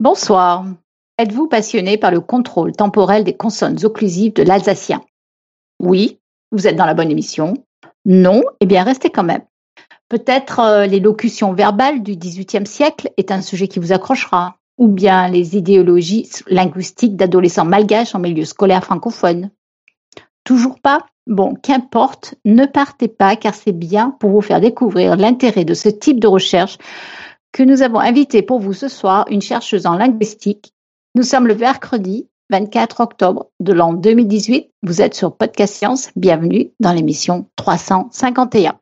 Bonsoir. Êtes-vous passionné par le contrôle temporel des consonnes occlusives de l'alsacien? Oui, vous êtes dans la bonne émission. Non, eh bien restez quand même. Peut-être euh, les locutions verbales du XVIIIe siècle est un sujet qui vous accrochera, ou bien les idéologies linguistiques d'adolescents malgaches en milieu scolaire francophone. Toujours pas? Bon, qu'importe, ne partez pas car c'est bien pour vous faire découvrir l'intérêt de ce type de recherche que nous avons invité pour vous ce soir une chercheuse en linguistique. Nous sommes le mercredi 24 octobre de l'an 2018. Vous êtes sur Podcast Science. Bienvenue dans l'émission 351.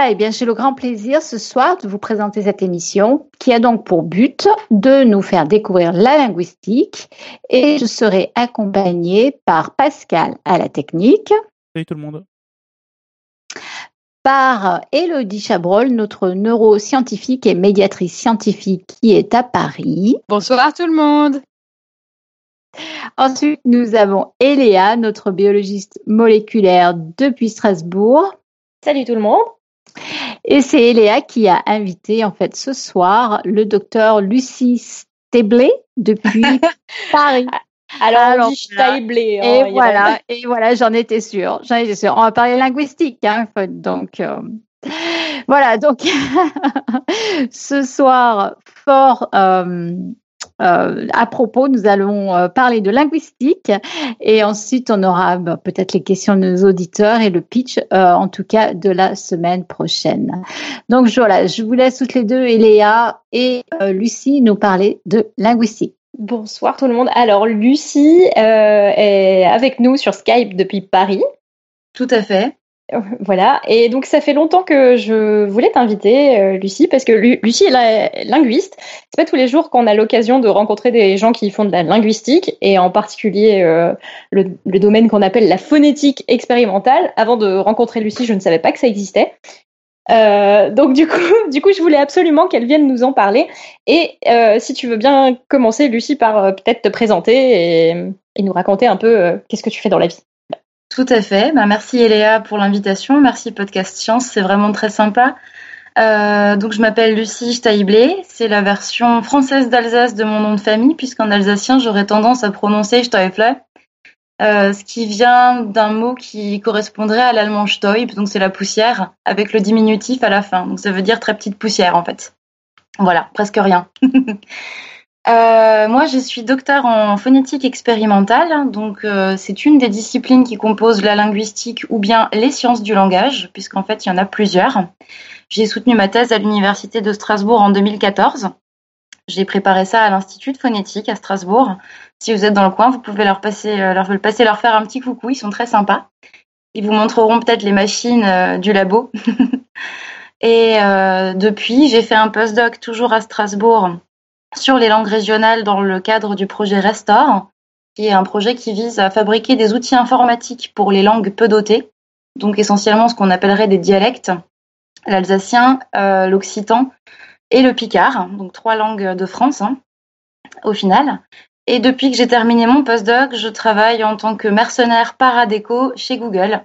Voilà, et bien j'ai le grand plaisir ce soir de vous présenter cette émission qui a donc pour but de nous faire découvrir la linguistique et je serai accompagnée par Pascal à la technique. Salut tout le monde. Par Elodie Chabrol, notre neuroscientifique et médiatrice scientifique qui est à Paris. Bonsoir tout le monde. Ensuite, nous avons Eléa, notre biologiste moléculaire depuis Strasbourg. Salut tout le monde. Et c'est Eléa qui a invité en fait ce soir le docteur Lucie Steblé depuis Paris. Alors, Alors on dit Steiblé. Hein, et voilà, et voilà, j'en étais sûre. J'en étais sûre. On va parler linguistique, hein, donc. Euh, voilà, donc ce soir, fort euh, euh, à propos, nous allons euh, parler de linguistique et ensuite on aura bah, peut-être les questions de nos auditeurs et le pitch, euh, en tout cas de la semaine prochaine. Donc voilà, je vous laisse toutes les deux, Eléa et Lucie, nous parler de linguistique. Bonsoir tout le monde. Alors Lucie est avec nous sur Skype depuis Paris. Tout à fait. Voilà, et donc ça fait longtemps que je voulais t'inviter, euh, Lucie, parce que Lucie est linguiste. C'est pas tous les jours qu'on a l'occasion de rencontrer des gens qui font de la linguistique, et en particulier euh, le, domaine qu'on appelle la phonétique expérimentale. Avant de rencontrer Lucie, je ne savais pas que ça existait. Euh, donc du coup, du coup, je voulais absolument qu'elle vienne nous en parler. Et si tu veux bien commencer, Lucie, par peut-être te présenter et, et, nous raconter un peu qu'est-ce que tu fais dans la vie. Tout à fait. Bah, merci Eléa pour l'invitation. Merci Podcast Science. C'est vraiment très sympa. Euh, donc je m'appelle Lucie Steiblé. C'est la version française d'Alsace de mon nom de famille, puisqu'en alsacien j'aurais tendance à prononcer Steible, euh, ce qui vient d'un mot qui correspondrait à l'allemand Stäub, donc c'est la poussière, avec le diminutif à la fin. Donc ça veut dire très petite poussière en fait. Voilà, presque rien. Euh, moi, je suis docteur en phonétique expérimentale, donc euh, c'est une des disciplines qui composent la linguistique ou bien les sciences du langage, puisqu'en fait, il y en a plusieurs. J'ai soutenu ma thèse à l'Université de Strasbourg en 2014. J'ai préparé ça à l'Institut de phonétique à Strasbourg. Si vous êtes dans le coin, vous pouvez leur passer, euh, leur, passer leur faire un petit coucou, ils sont très sympas. Ils vous montreront peut-être les machines du labo. Et depuis, j'ai fait un postdoc toujours à Strasbourg sur les langues régionales dans le cadre du projet Restore, qui est un projet qui vise à fabriquer des outils informatiques pour les langues peu dotées, donc essentiellement ce qu'on appellerait des dialectes, l'alsacien, euh, l'occitan et le picard, donc trois langues de France hein, au final. Et depuis que j'ai terminé mon postdoc, je travaille en tant que mercenaire paradeco chez Google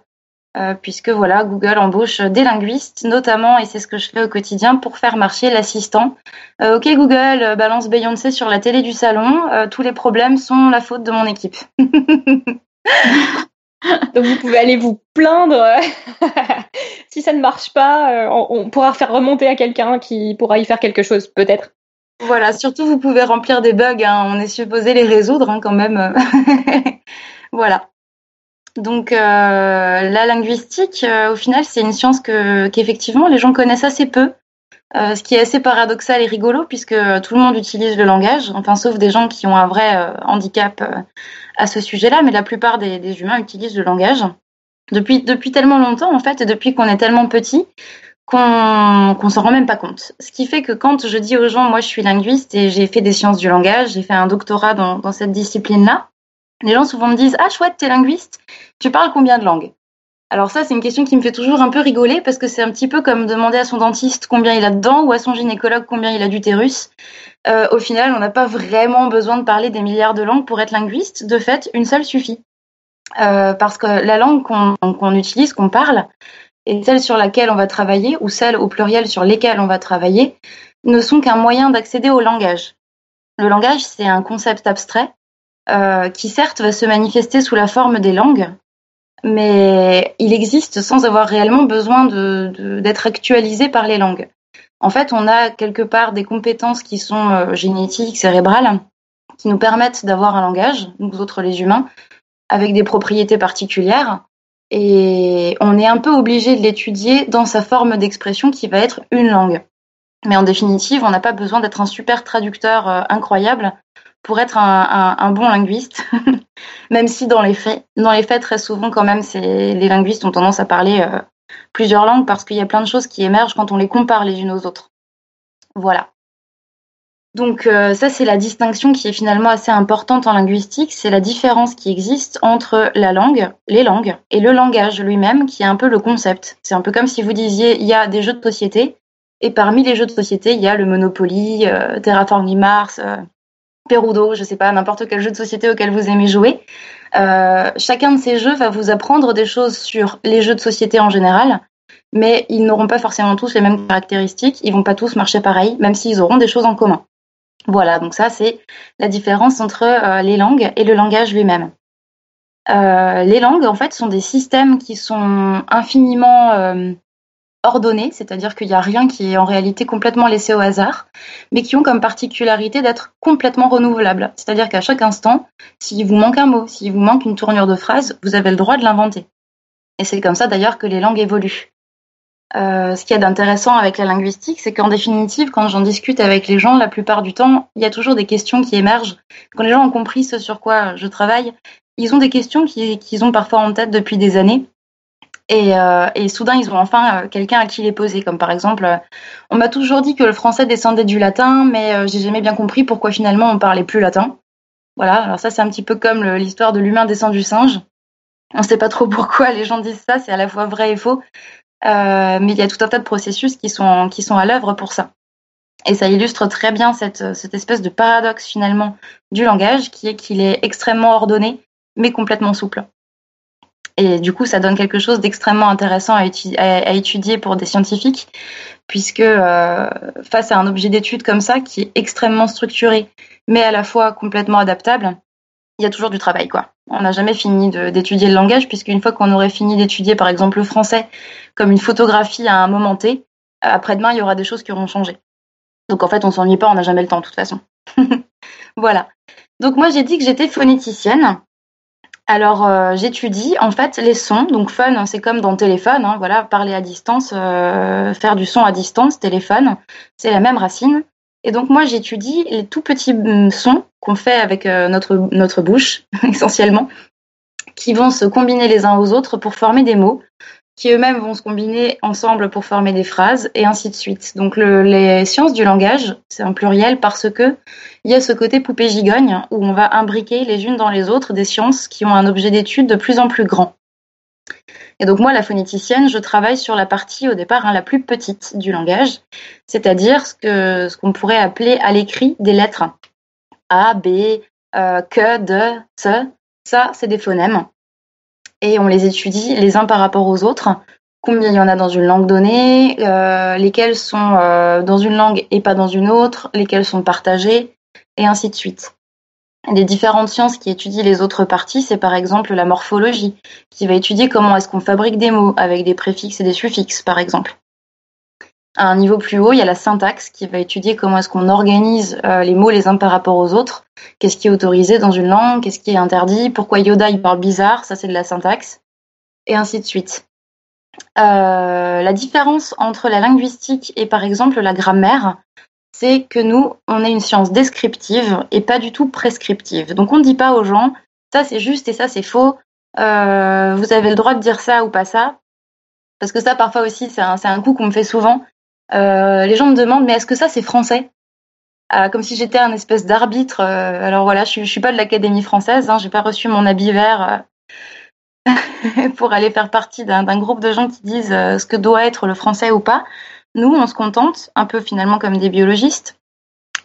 puisque voilà, Google embauche des linguistes, notamment, et c'est ce que je fais au quotidien, pour faire marcher l'assistant. Euh, ok Google, euh, balance Beyoncé sur la télé du salon, tous les problèmes sont la faute de mon équipe. Donc vous pouvez aller vous plaindre. si ça ne marche pas, on, pourra faire remonter à quelqu'un qui pourra y faire quelque chose, peut-être. Voilà, surtout vous pouvez remplir des bugs, hein. on est supposé les résoudre hein, quand même. voilà. Donc euh, la linguistique, euh, au final, c'est une science que qu'effectivement les gens connaissent assez peu. ce qui est assez paradoxal et rigolo puisque tout le monde utilise le langage, enfin sauf des gens qui ont un vrai handicap à ce sujet-là, mais la plupart des, humains utilisent le langage depuis depuis tellement longtemps en fait, et depuis qu'on est tellement petit qu'on qu'on s'en rend même pas compte. Ce qui fait que quand je dis aux gens, moi je suis linguiste et j'ai fait des sciences du langage, j'ai fait un doctorat dans, dans cette discipline-là, les gens souvent me disent Ah chouette, t'es linguiste, tu parles combien de langues? Alors ça, c'est une question qui me fait toujours un peu rigoler parce que c'est un petit peu comme demander à son dentiste combien il a de dents ou à son gynécologue combien il a d'utérus. Euh, au final, on n'a pas vraiment besoin de parler des milliards de langues pour être linguiste. De fait, une seule suffit. Euh, parce que la langue qu'on utilise, qu'on parle, et celle sur laquelle on va travailler, ou celle au pluriel sur lesquelles on va travailler, ne sont qu'un moyen d'accéder au langage. Le langage, c'est un concept abstrait euh, qui certes va se manifester sous la forme des langues, mais il existe sans avoir réellement besoin d'être actualisé par les langues. En fait, on a quelque part des compétences qui sont euh, génétiques, cérébrales, qui nous permettent d'avoir un langage, nous autres les humains, avec des propriétés particulières, et on est un peu obligé de l'étudier dans sa forme d'expression qui va être une langue. Mais en définitive, on n'a pas besoin d'être un super traducteur euh, incroyable pour être un, bon linguiste, même si dans les faits, dans les faits très souvent quand même, les linguistes ont tendance à parler euh, plusieurs langues parce qu'il y a plein de choses qui émergent quand on les compare les unes aux autres. Voilà. Donc euh, ça, c'est la distinction qui est finalement assez importante en linguistique, c'est la différence qui existe entre la langue, les langues, et le langage lui-même, qui est un peu le concept. C'est un peu comme si vous disiez, il y a des jeux de société, et parmi les jeux de société, il y a le Monopoly, euh, Terraforming Mars, euh, Perudo, je sais pas, n'importe quel jeu de société auquel vous aimez jouer. Euh, chacun de ces jeux va vous apprendre des choses sur les jeux de société en général, mais ils n'auront pas forcément tous les mêmes caractéristiques, ils vont pas tous marcher pareil, même s'ils auront des choses en commun. Voilà, donc ça c'est la différence entre euh, les langues et le langage lui-même. Euh, les langues, en fait, sont des systèmes qui sont infiniment ordonnés, c'est-à-dire qu'il n'y a rien qui est en réalité complètement laissé au hasard, mais qui ont comme particularité d'être complètement renouvelables. C'est-à-dire qu'à chaque instant, s'il vous manque un mot, s'il vous manque une tournure de phrase, vous avez le droit de l'inventer. Et c'est comme ça d'ailleurs que les langues évoluent. Euh, ce qu'il y a d'intéressant avec la linguistique, c'est qu'en définitive, quand j'en discute avec les gens, la plupart du temps, il y a toujours des questions qui émergent. Quand les gens ont compris ce sur quoi je travaille, ils ont des questions qu'ils ont parfois en tête depuis des années. Et, euh, et soudain, ils ont enfin euh, quelqu'un à qui les poser. Comme par exemple, euh, on m'a toujours dit que le français descendait du latin, mais euh, j'ai jamais bien compris pourquoi finalement on parlait plus latin. Voilà, alors ça c'est un petit peu comme l'histoire de l'humain descend du singe. On ne sait pas trop pourquoi les gens disent ça, c'est à la fois vrai et faux. Mais il y a tout un tas de processus qui sont, qui sont à l'œuvre pour ça. Et ça illustre très bien cette, cette espèce de paradoxe finalement du langage qui est qu'il est extrêmement ordonné mais complètement souple. Et du coup, ça donne quelque chose d'extrêmement intéressant à, étudier, pour des scientifiques, puisque euh, face à un objet d'étude comme ça, qui est extrêmement structuré, mais à la fois complètement adaptable, il y a toujours du travail, quoi. On n'a jamais fini d'étudier le langage, puisqu'une fois qu'on aurait fini d'étudier, par exemple, le français comme une photographie à un moment T, après-demain, il y aura des choses qui auront changé. Donc en fait, on s'ennuie pas, on n'a jamais le temps, de toute façon. voilà. Donc moi, j'ai dit que j'étais phonéticienne. Alors euh, j'étudie en fait les sons. Donc fun, c'est comme dans téléphone, hein, voilà, parler à distance, euh, faire du son à distance, téléphone, c'est la même racine. Et donc moi j'étudie les tout petits mm, sons qu'on fait avec euh, notre, notre bouche essentiellement, qui vont se combiner les uns aux autres pour former des mots, qui eux-mêmes vont se combiner ensemble pour former des phrases, et ainsi de suite. Donc le, les sciences du langage, c'est un pluriel parce que il y a ce côté poupée gigogne où on va imbriquer les unes dans les autres des sciences qui ont un objet d'étude de plus en plus grand. Et donc moi, la phonéticienne, je travaille sur la partie au départ hein, la plus petite du langage, c'est-à-dire ce qu'on pourrait appeler à l'écrit des lettres A, B, euh, que, de, ce. Ça, c'est des phonèmes. Et on les étudie les uns par rapport aux autres. Combien il y en a dans une langue donnée, euh, lesquels sont euh, dans une langue et pas dans une autre, lesquels sont partagés, et ainsi de suite. Des différentes sciences qui étudient les autres parties, c'est par exemple la morphologie, qui va étudier comment est-ce qu'on fabrique des mots avec des préfixes et des suffixes, par exemple. À un niveau plus haut, il y a la syntaxe qui va étudier comment est-ce qu'on organise euh, les mots les uns par rapport aux autres. Qu'est-ce qui est autorisé dans une langue, qu'est-ce qui est interdit, pourquoi Yoda il parle bizarre, ça c'est de la syntaxe, et ainsi de suite. la différence entre la linguistique et par exemple la grammaire, c'est que nous, on est une science descriptive et pas du tout prescriptive. Donc on ne dit pas aux gens, ça c'est juste et ça c'est faux, vous avez le droit de dire ça ou pas ça. Parce que ça, parfois aussi, c'est un, coup qu'on me fait souvent. Les gens me demandent, mais est-ce que ça c'est français? Euh, comme si j'étais un espèce d'arbitre. Euh, alors voilà, je, je suis pas de l'Académie française, hein, j'ai pas reçu mon habit vert euh, pour aller faire partie d'un groupe de gens qui disent ce que doit être le français ou pas. Nous, on se contente, un peu finalement comme des biologistes,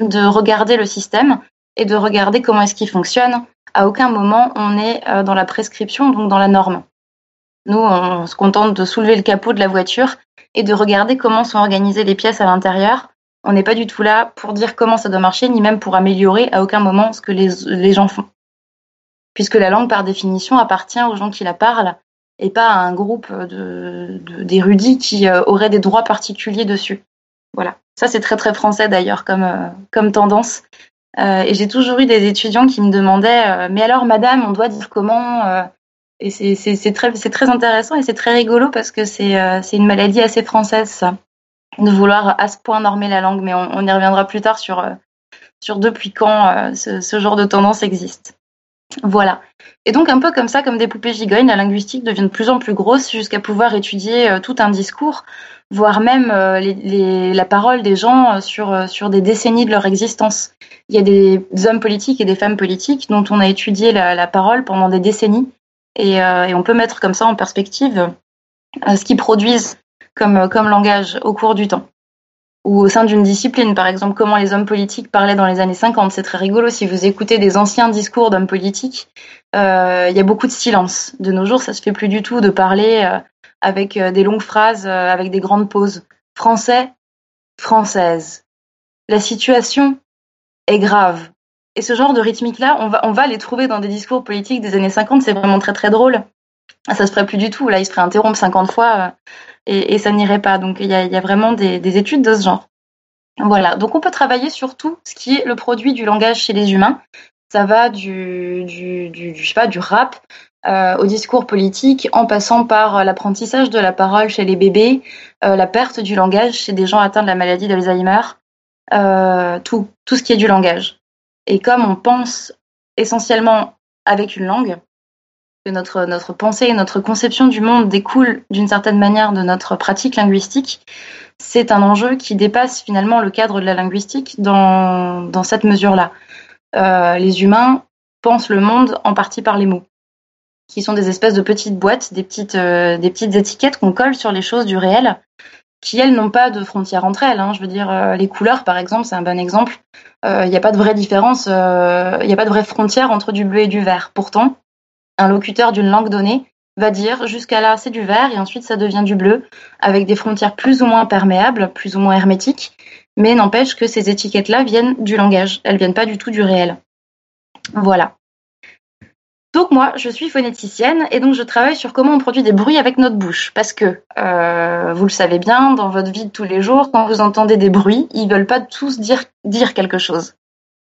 de regarder le système et de regarder comment est-ce qu'il fonctionne. À aucun moment on est dans la prescription, donc dans la norme. Nous, on se contente de soulever le capot de la voiture et de regarder comment sont organisées les pièces à l'intérieur on n'est pas du tout là pour dire comment ça doit marcher, ni même pour améliorer à aucun moment ce que les, gens font. Puisque la langue, par définition, appartient aux gens qui la parlent et pas à un groupe d'érudits qui euh, auraient des droits particuliers dessus. Voilà. Ça, c'est très très français d'ailleurs comme, euh, tendance. Euh, et j'ai toujours eu des étudiants qui me demandaient Mais alors, madame, on doit dire comment Et c'est très, très intéressant et c'est très rigolo parce que c'est une maladie assez française, ça de vouloir à ce point normer la langue, mais on, y reviendra plus tard sur, euh, sur depuis quand euh, ce, genre de tendance existe. Voilà. Et donc un peu comme ça, comme des poupées gigognes, la linguistique devient de plus en plus grosse jusqu'à pouvoir étudier euh, tout un discours, voire même la parole des gens sur, sur des décennies de leur existence. Il y a des hommes politiques et des femmes politiques dont on a étudié la, parole pendant des décennies, et, et, on peut mettre comme ça en perspective ce qu'ils produisent comme, comme langage au cours du temps. Ou au sein d'une discipline, par exemple, comment les hommes politiques parlaient dans les années 50. C'est très rigolo. Si vous écoutez des anciens discours d'hommes politiques, euh, il y a beaucoup de silence. De nos jours, ça se fait plus du tout de parler euh, avec euh, des longues phrases, avec des grandes pauses. Français, française. La situation est grave. Et ce genre de rythmique-là, on va, on va les trouver dans des discours politiques des années 50. C'est vraiment très très drôle. Ça se ferait plus du tout. Là, il se ferait interrompre 50 fois et, ça n'irait pas. Donc il y a, vraiment des, études de ce genre. Voilà, donc on peut travailler sur tout ce qui est le produit du langage chez les humains. Ça va du, du, je sais pas, du rap euh, au discours politique, en passant par l'apprentissage de la parole chez les bébés, euh, la perte du langage chez des gens atteints de la maladie d'Alzheimer, euh, tout, tout ce qui est du langage. Et comme on pense essentiellement avec une langue, que notre, pensée et notre conception du monde découle d'une certaine manière de notre pratique linguistique, c'est un enjeu qui dépasse finalement le cadre de la linguistique dans, cette mesure-là. Euh, les humains pensent le monde en partie par les mots, qui sont des espèces de petites boîtes, des petites, euh, des petites étiquettes qu'on colle sur les choses du réel, qui elles n'ont pas de frontières entre elles. Hein. Je veux dire, euh, les couleurs, par exemple, c'est un bon exemple. Il n'y a pas de vraie différence, il n'y a pas de vraie frontière entre du bleu et du vert. Pourtant, un locuteur d'une langue donnée va dire jusqu'à là c'est du vert et ensuite ça devient du bleu avec des frontières plus ou moins perméables, plus ou moins hermétiques, mais n'empêche que ces étiquettes-là viennent du langage, elles viennent pas du tout du réel. Voilà. Donc moi, je suis phonéticienne et donc je travaille sur comment on produit des bruits avec notre bouche. Parce que, euh, vous le savez bien, dans votre vie de tous les jours, quand vous entendez des bruits, ils veulent pas tous dire, dire quelque chose.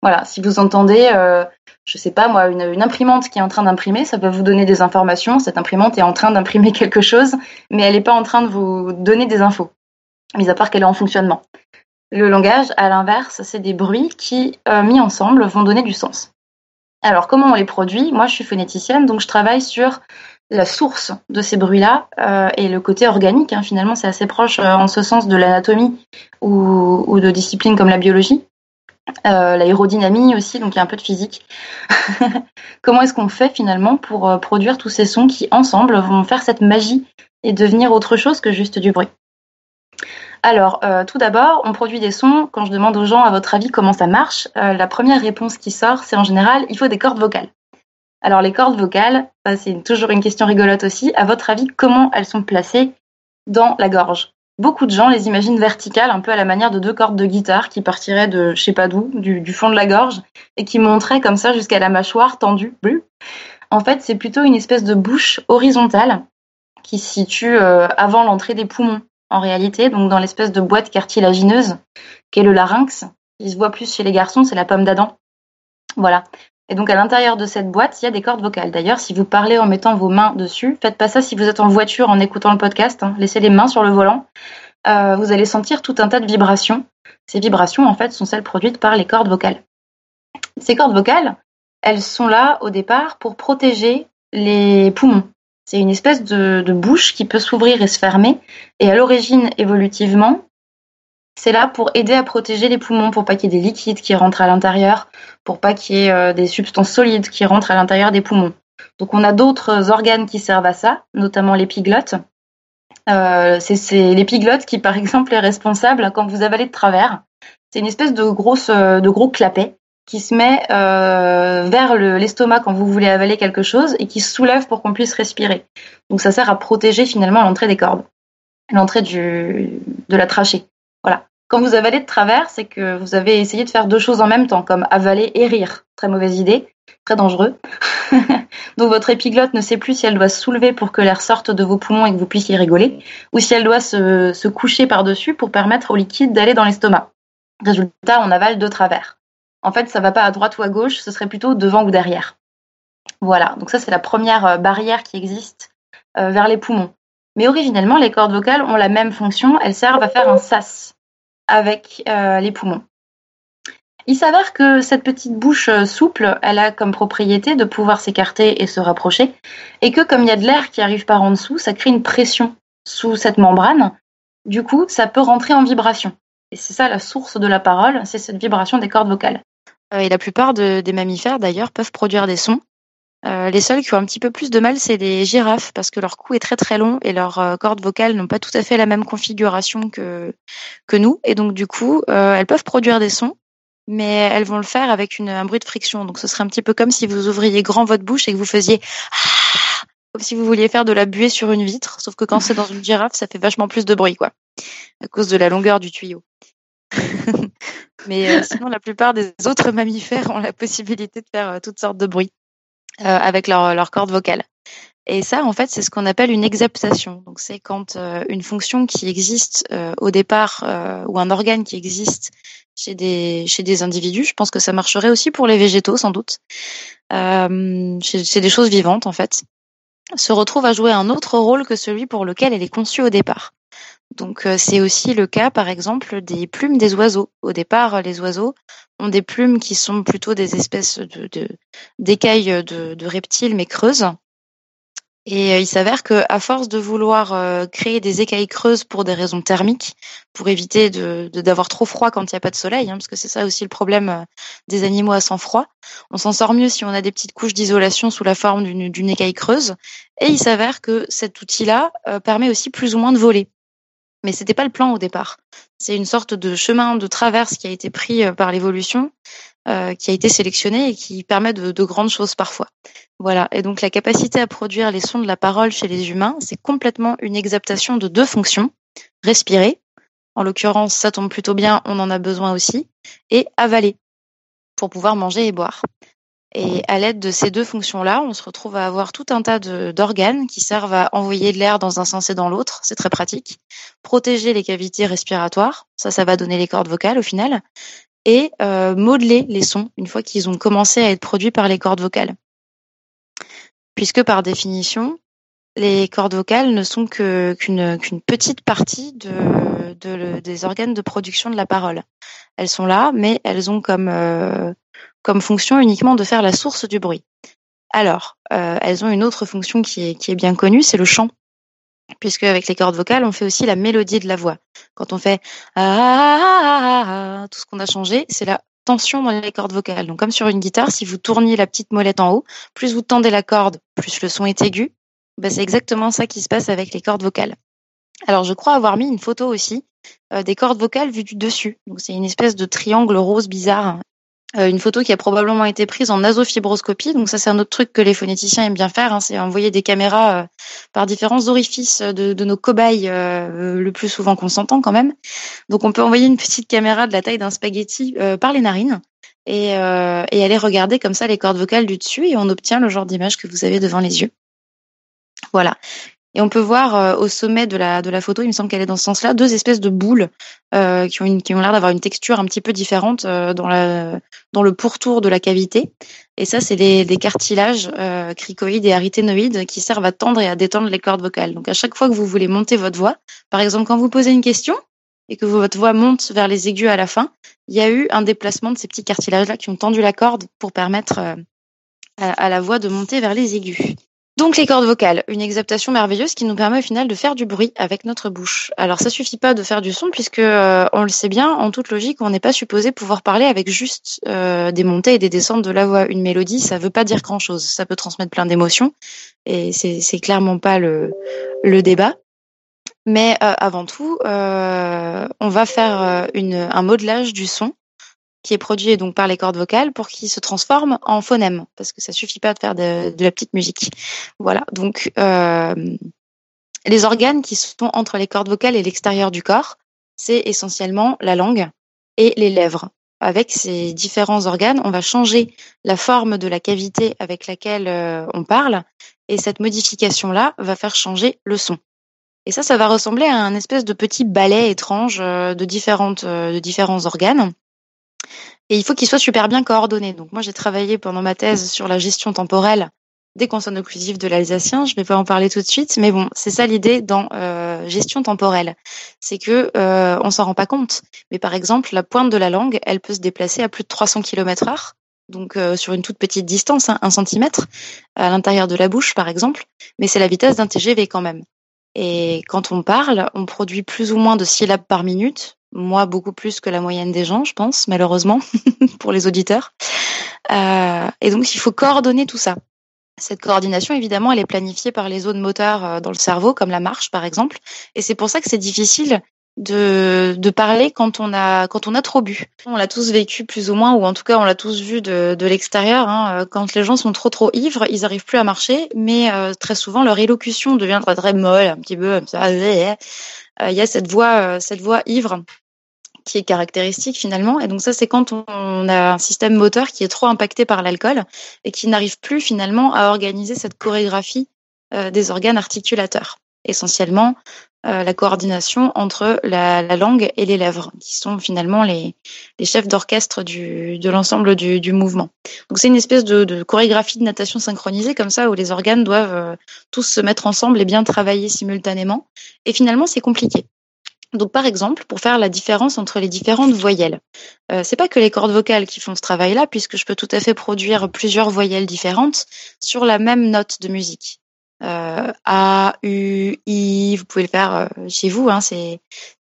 Voilà, si vous entendez euh, je sais pas moi, une, imprimante qui est en train d'imprimer, ça peut vous donner des informations. Cette imprimante est en train d'imprimer quelque chose, mais elle n'est pas en train de vous donner des infos, mis à part qu'elle est en fonctionnement. Le langage, à l'inverse, c'est des bruits qui, euh, mis ensemble, vont donner du sens. Alors, comment on les produit? Moi, je suis phonéticienne, donc je travaille sur la source de ces bruits-là euh, et le côté organique. Hein, finalement, c'est assez proche euh, en ce sens de l'anatomie ou, de disciplines comme la biologie. Euh, l'aérodynamie aussi, donc il y a un peu de physique. Comment est-ce qu'on fait finalement pour euh, produire tous ces sons qui ensemble vont faire cette magie et devenir autre chose que juste du bruit? Alors, euh, tout d'abord, on produit des sons. Quand je demande aux gens, à votre avis, comment ça marche, la première réponse qui sort, c'est en général, il faut des cordes vocales. Alors, les cordes vocales, c'est toujours une question rigolote aussi. À votre avis, comment elles sont placées dans la gorge? Beaucoup de gens les imaginent verticales, un peu à la manière de deux cordes de guitare qui partiraient de je sais pas d'où, du, fond de la gorge, et qui monteraient comme ça jusqu'à la mâchoire tendue. En fait, c'est plutôt une espèce de bouche horizontale qui se situe euh, avant l'entrée des poumons, en réalité, donc dans l'espèce de boîte cartilagineuse qu'est le larynx. Il se voit plus chez les garçons, c'est la pomme d'Adam. Voilà. Et donc à l'intérieur de cette boîte, il y a des cordes vocales. D'ailleurs, si vous parlez en mettant vos mains dessus, faites pas ça si vous êtes en voiture en écoutant le podcast. Hein. Laissez les mains sur le volant. Euh, vous allez sentir tout un tas de vibrations. Ces vibrations, en fait, sont celles produites par les cordes vocales. Ces cordes vocales, elles sont là au départ pour protéger les poumons. C'est une espèce de, bouche qui peut s'ouvrir et se fermer. Et à l'origine, évolutivement, c'est là pour aider à protéger les poumons, pour pas qu'il y ait des liquides qui rentrent à l'intérieur, pour pas qu'il y ait euh, des substances solides qui rentrent à l'intérieur des poumons. Donc on a d'autres organes qui servent à ça, notamment l'épiglotte. Euh, c'est l'épiglotte qui, par exemple, est responsable quand vous avalez de travers. C'est une espèce de grosse, euh, de gros clapet qui se met euh, vers l'estomac quand vous voulez avaler quelque chose et qui se soulève pour qu'on puisse respirer. Donc ça sert à protéger finalement l'entrée des cordes, l'entrée de la trachée. Voilà. Quand vous avalez de travers, c'est que vous avez essayé de faire deux choses en même temps, comme avaler et rire. Très mauvaise idée, très dangereux. Donc votre épiglotte ne sait plus si elle doit se soulever pour que l'air sorte de vos poumons et que vous puissiez rigoler, ou si elle doit se, se coucher par-dessus pour permettre au liquide d'aller dans l'estomac. Résultat, on avale de travers. En fait, ça va pas à droite ou à gauche, ce serait plutôt devant ou derrière. Voilà, donc ça c'est la première euh, barrière qui existe euh, vers les poumons. Mais originellement, les cordes vocales ont la même fonction, elles servent à faire un sas avec euh, les poumons. Il s'avère que cette petite bouche souple, elle a comme propriété de pouvoir s'écarter et se rapprocher, et que comme il y a de l'air qui arrive par en dessous, ça crée une pression sous cette membrane. Du coup, ça peut rentrer en vibration. Et c'est ça la source de la parole, c'est cette vibration des cordes vocales. Euh, et la plupart des mammifères, d'ailleurs, peuvent produire des sons. Euh, les seuls qui ont un petit peu plus de mal, c'est les girafes, parce que leur cou est très très long et leurs euh, cordes vocales n'ont pas tout à fait la même configuration que, que nous. Et donc, du coup, elles peuvent produire des sons, mais elles vont le faire avec une, un bruit de friction. Donc, ce serait un petit peu comme si vous ouvriez grand votre bouche et que vous faisiez ah comme si vous vouliez faire de la buée sur une vitre, sauf que quand c'est dans une girafe, ça fait vachement plus de bruit, quoi, à cause de la longueur du tuyau. Mais euh, sinon, la plupart des autres mammifères ont la possibilité de faire euh, toutes sortes de bruits euh, avec leur, leur corde vocale. Et ça, en fait, c'est ce qu'on appelle une exaptation. Donc, c'est quand une fonction qui existe au départ ou un organe qui existe chez des chez des individus, je pense que ça marcherait aussi pour les végétaux, sans doute. Euh, chez des choses vivantes, en fait, se retrouve à jouer un autre rôle que celui pour lequel elle est conçue au départ. Donc euh, c'est aussi le cas, par exemple, des plumes des oiseaux. Au départ, les oiseaux ont des plumes qui sont plutôt des espèces de d'écailles de, de, reptiles mais creuses. Et euh, il s'avère que à force de vouloir euh, créer des écailles creuses pour des raisons thermiques, pour éviter de d'avoir trop froid quand il n'y a pas de soleil, hein, parce que c'est ça aussi le problème des animaux à sang froid. On s'en sort mieux si on a des petites couches d'isolation sous la forme d'une écaille creuse. Et il s'avère que cet outil-là permet aussi plus ou moins de voler mais c'était pas le plan au départ. C'est une sorte de chemin de traverse qui a été pris euh, par l'évolution, euh, qui a été sélectionné et qui permet de, de, grandes choses parfois. Voilà. Et donc la capacité à produire les sons de la parole chez les humains, c'est complètement une exaptation de deux fonctions respirer. En l'occurrence, ça tombe plutôt bien, on en a besoin aussi, et avaler pour pouvoir manger et boire. Et à l'aide de ces deux fonctions-là, on se retrouve à avoir tout un tas d'organes qui servent à envoyer de l'air dans un sens et dans l'autre. C'est très pratique. Protéger les cavités respiratoires, ça, ça va donner les cordes vocales au final. Et euh, modeler les sons une fois qu'ils ont commencé à être produits par les cordes vocales. Puisque par définition, les cordes vocales ne sont qu'une petite partie de, de, des organes de production de la parole. Elles sont là, mais elles ont comme euh, comme fonction uniquement de faire la source du bruit. Alors, euh, elles ont une autre fonction qui est, qui est bien connue, c'est le chant. Puisque avec les cordes vocales, on fait aussi la mélodie de la voix. Quand on fait ah, tout ce qu'on a changé, c'est la tension dans les cordes vocales. Donc comme sur une guitare, si vous tourniez la petite molette en haut, plus vous tendez la corde, plus le son est aigu. Ben, c'est exactement ça qui se passe avec les cordes vocales. Alors je crois avoir mis une photo aussi euh, des cordes vocales vues du dessus. Donc c'est une espèce de triangle rose bizarre euh, une photo qui a probablement été prise en nasofibroscopie. Donc ça, c'est un autre truc que les phonéticiens aiment bien faire, hein, c'est envoyer des caméras euh, par différents orifices de, de nos cobayes, euh, le plus souvent consentant quand même. Donc on peut envoyer une petite caméra de la taille d'un spaghetti par les narines et, et aller regarder comme ça les cordes vocales du dessus et on obtient le genre d'image que vous avez devant les yeux. Voilà. Et on peut voir euh, au sommet de la, photo, il me semble qu'elle est dans ce sens-là, deux espèces de boules euh, qui ont, l'air d'avoir une texture un petit peu différente euh, dans, le pourtour de la cavité. Et ça, c'est des, cartilages cricoïdes et aryténoïdes qui servent à tendre et à détendre les cordes vocales. Donc à chaque fois que vous voulez monter votre voix, par exemple quand vous posez une question et que votre voix monte vers les aigus à la fin, il y a eu un déplacement de ces petits cartilages-là qui ont tendu la corde pour permettre à la voix de monter vers les aigus. Donc les cordes vocales, une exaptation merveilleuse qui nous permet au final de faire du bruit avec notre bouche. Alors ça suffit pas de faire du son puisque euh, on le sait bien, en toute logique, on n'est pas supposé pouvoir parler avec juste euh, des montées et des descentes de la voix. Une mélodie, ça veut pas dire grand chose. Ça peut transmettre plein d'émotions et c'est clairement pas le le débat. Mais euh, avant tout, on va faire un modelage du son qui est produit donc par les cordes vocales pour qu'il se transforme en phonème parce que ça suffit pas de faire de, la petite musique. Voilà. Donc euh, les organes qui sont entre les cordes vocales et l'extérieur du corps, c'est essentiellement la langue et les lèvres. Avec ces différents organes, on va changer la forme de la cavité avec laquelle euh, on parle et cette modification-là va faire changer le son. Et ça, ça va ressembler à un espèce de petit ballet étrange euh, de différentes de différents organes et il faut qu'il soit super bien coordonné. Donc moi, j'ai travaillé pendant ma thèse sur la gestion temporelle des consonnes occlusives de l'alsacien. Je ne vais pas en parler tout de suite, mais bon, c'est ça l'idée dans euh, gestion temporelle. C'est que euh, on s'en rend pas compte. Mais par exemple, la pointe de la langue, elle peut se déplacer à plus de 300 km heure. Donc euh, sur une toute petite distance, hein, un centimètre, à l'intérieur de la bouche par exemple, mais c'est la vitesse d'un TGV quand même. Et quand on parle, on produit plus ou moins de syllabes par minute, moi beaucoup plus que la moyenne des gens, je pense, malheureusement, pour les auditeurs. Euh, et donc, il faut coordonner tout ça. Cette coordination, évidemment, elle est planifiée par les zones moteurs euh, dans le cerveau, comme la marche, par exemple. Et c'est pour ça que c'est difficile de, de parler quand on a quand on a trop bu. On l'a tous vécu plus ou moins, ou en tout cas on l'a tous vu de, de l'extérieur. Hein. Quand les gens sont trop trop ivres, ils arrivent plus à marcher, mais euh, très souvent leur élocution devient très très molle, un petit peu ça. Il y a cette voix cette voix ivre qui est caractéristique finalement. Et donc ça, c'est quand on a un système moteur qui est trop impacté par l'alcool et qui n'arrive plus finalement à organiser cette chorégraphie euh, des organes articulateurs. Essentiellement, euh, la coordination entre la, la, langue et les lèvres, qui sont finalement les, chefs d'orchestre de l'ensemble du, mouvement. Donc c'est une espèce de, de, chorégraphie de natation synchronisée comme ça, où les organes doivent euh, tous se mettre ensemble et bien travailler simultanément. Et finalement, c'est compliqué. Donc, par exemple, pour faire la différence entre les différentes voyelles, euh, c'est pas que les cordes vocales qui font ce travail-là, puisque je peux tout à fait produire plusieurs voyelles différentes sur la même note de musique. Euh, A, U, I, vous pouvez le faire euh, chez vous. Hein, c'est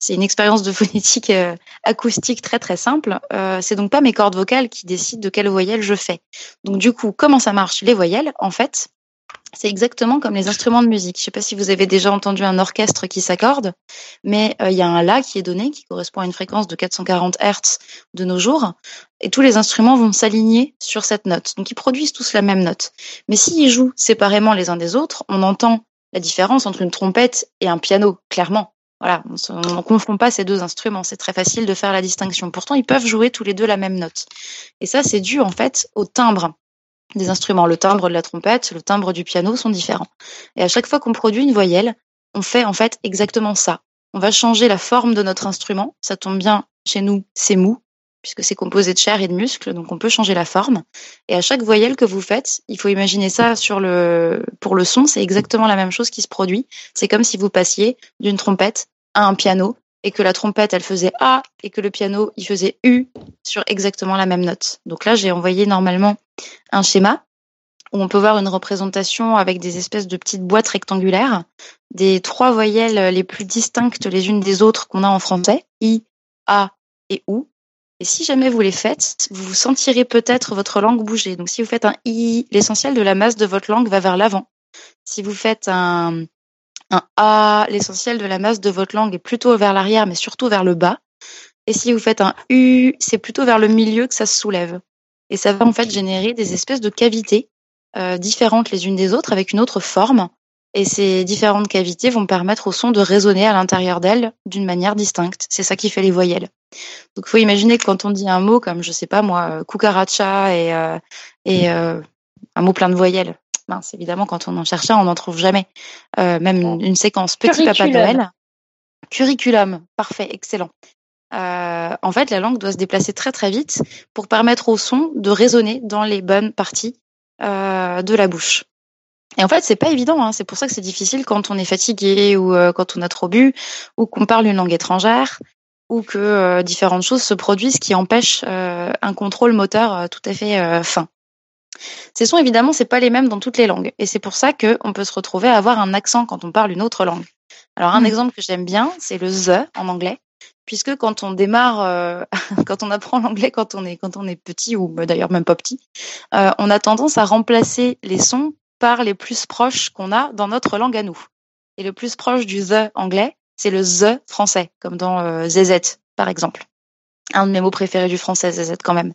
une expérience de phonétique euh, acoustique très très simple. C'est donc pas mes cordes vocales qui décident de quelle voyelle je fais. Donc du coup, comment ça marche les voyelles? En fait, c'est exactement comme les instruments de musique. Je ne sais pas si vous avez déjà entendu un orchestre qui s'accorde, mais euh, il y a un La qui est donné, qui correspond à une fréquence de 440 Hz de nos jours, et tous les instruments vont s'aligner sur cette note. Donc ils produisent tous la même note. Mais s'ils jouent séparément les uns des autres, on entend la différence entre une trompette et un piano, clairement. Voilà, on ne confond pas ces deux instruments, c'est très facile de faire la distinction. Pourtant, ils peuvent jouer tous les deux la même note. Et ça, c'est dû en fait au timbre des instruments. Le timbre de la trompette, le timbre du piano sont différents. Et à chaque fois qu'on produit une voyelle, on fait en fait exactement ça. On va changer la forme de notre instrument. Ça tombe bien, chez nous, c'est mou, puisque c'est composé de chair et de muscles, donc on peut changer la forme. Et à chaque voyelle que vous faites, il faut imaginer ça sur le, pour le son, c'est exactement la même chose qui se produit. C'est comme si vous passiez d'une trompette à un piano et que la trompette, elle faisait A et que le piano, il faisait U sur exactement la même note. Donc là, j'ai envoyé normalement un schéma où on peut voir une représentation avec des espèces de petites boîtes rectangulaires des trois voyelles les plus distinctes les unes des autres qu'on a en français, I, A et OU. Et si jamais vous les faites, vous sentirez peut-être votre langue bouger. Donc si vous faites un I, l'essentiel de la masse de votre langue va vers l'avant. Si vous faites un, un A, l'essentiel de la masse de votre langue est plutôt vers l'arrière, mais surtout vers le bas. Et si vous faites un U, c'est plutôt vers le milieu que ça se soulève. Et ça va en fait générer des espèces de cavités euh, différentes les unes des autres avec une autre forme. Et ces différentes cavités vont permettre au son de résonner à l'intérieur d'elles d'une manière distincte. C'est ça qui fait les voyelles. Donc, il faut imaginer que quand on dit un mot comme, je sais pas moi, cucaracha et, euh, et euh, un mot plein de voyelles, Mince, évidemment, quand on en cherche un, on n'en trouve jamais. Euh, même une séquence Petit Papa Noël. Curriculum, parfait, excellent. Euh, en fait, la langue doit se déplacer très très vite pour permettre au son de résonner dans les bonnes parties euh, de la bouche. Et en fait, c'est pas évident. Hein. C'est pour ça que c'est difficile quand on est fatigué ou euh, quand on a trop bu ou qu'on parle une langue étrangère ou que euh, différentes choses se produisent qui empêchent euh, un contrôle moteur tout à fait fin. Ces sons, évidemment, c'est pas les mêmes dans toutes les langues, et c'est pour ça qu'on peut se retrouver à avoir un accent quand on parle une autre langue. Alors, un mmh. exemple que j'aime bien, c'est le the en anglais, puisque quand on démarre, quand on apprend l'anglais quand on est quand on est petit ou d'ailleurs même pas petit, on a tendance à remplacer les sons par les plus proches qu'on a dans notre langue à nous. Et le plus proche du the anglais, c'est le the français, comme dans euh, ZZ, par exemple. Un de mes mots préférés du français, ZZ quand même.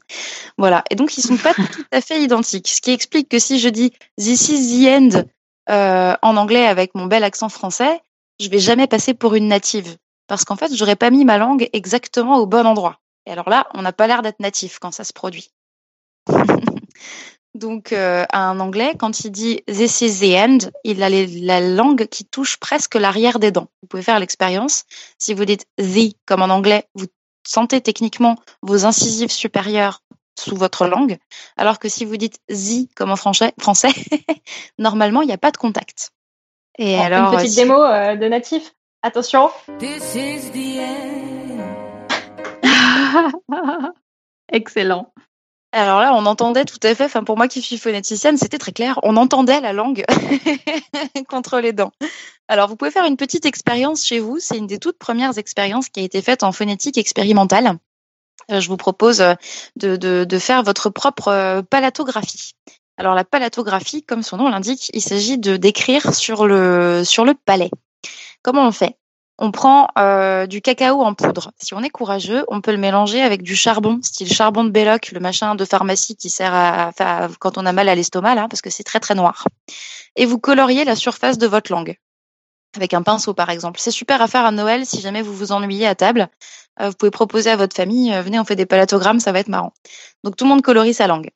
Voilà. Et donc, ils sont pas tout à fait identiques. Ce qui explique que si je dis this is the end euh, en anglais avec mon bel accent français, je vais jamais passer pour une native. Parce qu'en fait, j'aurais pas mis ma langue exactement au bon endroit. Et alors là, on n'a pas l'air d'être natif quand ça se produit. Donc, euh, un anglais, quand il dit this is the end, il a la langue qui touche presque l'arrière des dents. Vous pouvez faire l'expérience. Si vous dites the comme en anglais, vous sentez techniquement vos incisives supérieures sous votre langue, alors que si vous dites the comme en français, français normalement, il n'y a pas de contact. Et alors, une petite démo euh, de natif. Attention. This is the end. Excellent. Alors là, on entendait tout à fait, enfin pour moi qui suis phonéticienne, c'était très clair, on entendait la langue contre les dents. Alors vous pouvez faire une petite expérience chez vous, c'est une des toutes premières expériences qui a été faite en phonétique expérimentale. Euh, je vous propose euh, de, de, de faire votre propre euh, palatographie. Alors la palatographie, comme son nom l'indique, il s'agit de d'écrire sur le sur le palais. Comment on fait? On prend euh, du cacao en poudre. Si on est courageux, on peut le mélanger avec du charbon, style charbon de Belloc, le machin de pharmacie qui sert à, quand on a mal à l'estomac, parce que c'est très très noir. Et vous coloriez la surface de votre langue avec un pinceau par exemple. C'est super à faire à Noël si jamais vous vous ennuyez à table. Euh, vous pouvez proposer à votre famille, euh, venez on fait des palatogrammes, ça va être marrant. Donc tout le monde colorie sa langue.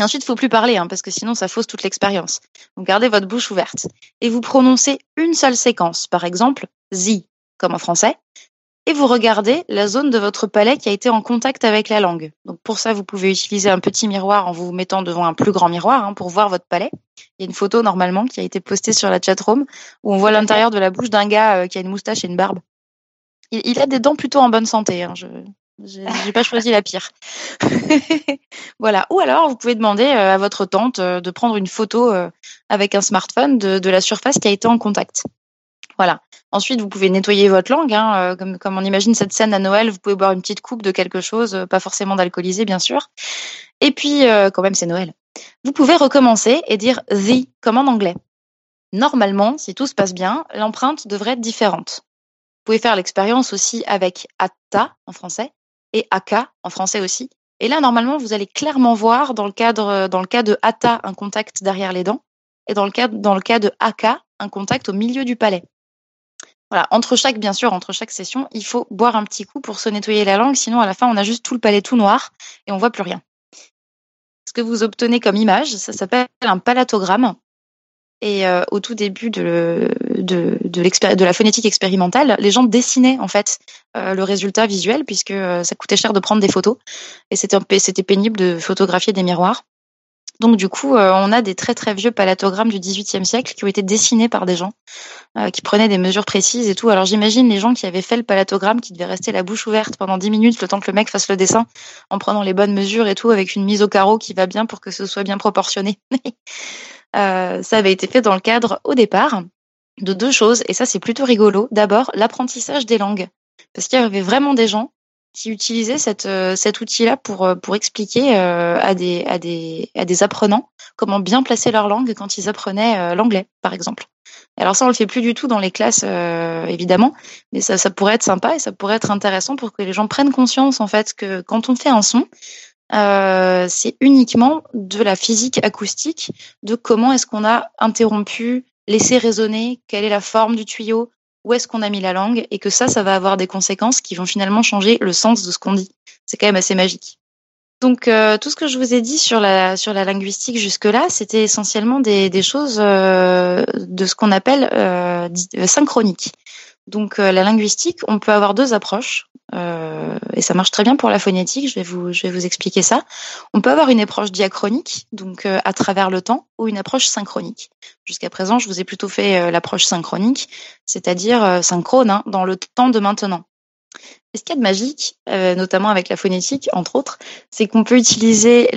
Et ensuite, il faut plus parler, hein, parce que sinon, ça fausse toute l'expérience. Donc, gardez votre bouche ouverte. Et vous prononcez une seule séquence. Par exemple, zi, comme en français, et vous regardez la zone de votre palais qui a été en contact avec la langue. Donc pour ça, vous pouvez utiliser un petit miroir en vous mettant devant un plus grand miroir hein, pour voir votre palais. Il y a une photo normalement qui a été postée sur la chatroom où on voit l'intérieur de la bouche d'un gars euh, qui a une moustache et une barbe. Il, a des dents plutôt en bonne santé. Hein, j'ai pas choisi la pire. voilà. Ou alors, vous pouvez demander euh, à votre tante euh, de prendre une photo avec un smartphone de, la surface qui a été en contact. Voilà. Ensuite, vous pouvez nettoyer votre langue, hein, euh, comme, comme on imagine cette scène à Noël, vous pouvez boire une petite coupe de quelque chose, euh, pas forcément d'alcoolisé, bien sûr. Et puis, euh, quand même, c'est Noël. Vous pouvez recommencer et dire the comme en anglais. Normalement, si tout se passe bien, l'empreinte devrait être différente. Vous pouvez faire l'expérience aussi avec ata en français et aka en français aussi. Et là, normalement, vous allez clairement voir dans le cadre, dans le cas de ata, un contact derrière les dents, et dans le cas, dans le cas de aka, un contact au milieu du palais. Voilà, entre chaque, bien sûr, entre chaque session, il faut boire un petit coup pour se nettoyer la langue, sinon à la fin, on a juste tout le palais tout noir et on voit plus rien. Ce que vous obtenez comme image, ça s'appelle un palatogramme. Et euh, au tout début de, de, de, la phonétique expérimentale, les gens dessinaient en fait euh, le résultat visuel puisque euh, ça coûtait cher de prendre des photos et c'était pénible de photographier des miroirs. Donc du coup, euh, on a des très très vieux palatogrammes du XVIIIe siècle qui ont été dessinés par des gens euh, qui prenaient des mesures précises et tout. Alors j'imagine les gens qui avaient fait le palatogramme qui devaient rester la bouche ouverte pendant 10 minutes le temps que le mec fasse le dessin en prenant les bonnes mesures et tout avec une mise au carreau qui va bien pour que ce soit bien proportionné. euh, ça avait été fait dans le cadre au départ de deux choses et ça c'est plutôt rigolo. D'abord l'apprentissage des langues parce qu'il y avait vraiment des gens qui utilisait cette, euh, cet outil-là pour, euh, expliquer à des apprenants comment bien placer leur langue quand ils apprenaient l'anglais, par exemple. Alors ça, on le fait plus du tout dans les classes, évidemment, mais ça, ça pourrait être sympa et ça pourrait être intéressant pour que les gens prennent conscience, en fait, que quand on fait un son, euh, c'est uniquement de la physique acoustique, de comment est-ce qu'on a interrompu, laissé résonner, quelle est la forme du tuyau, où est-ce qu'on a mis la langue et que ça, ça va avoir des conséquences qui vont finalement changer le sens de ce qu'on dit. C'est quand même assez magique. Donc euh, tout ce que je vous ai dit sur la sur la linguistique jusque-là, c'était essentiellement des, des choses euh, de ce qu'on appelle euh, synchronique. Donc la linguistique, on peut avoir deux approches et ça marche très bien pour la phonétique. Je vais vous je vais vous expliquer ça. On peut avoir une approche diachronique, donc à travers le temps, ou une approche synchronique. Jusqu'à présent, je vous ai plutôt fait l'approche synchronique, c'est-à-dire synchrone hein, dans le temps de maintenant. Et ce qu'il y a de magique, euh, notamment avec la phonétique, entre autres, c'est qu'on peut utiliser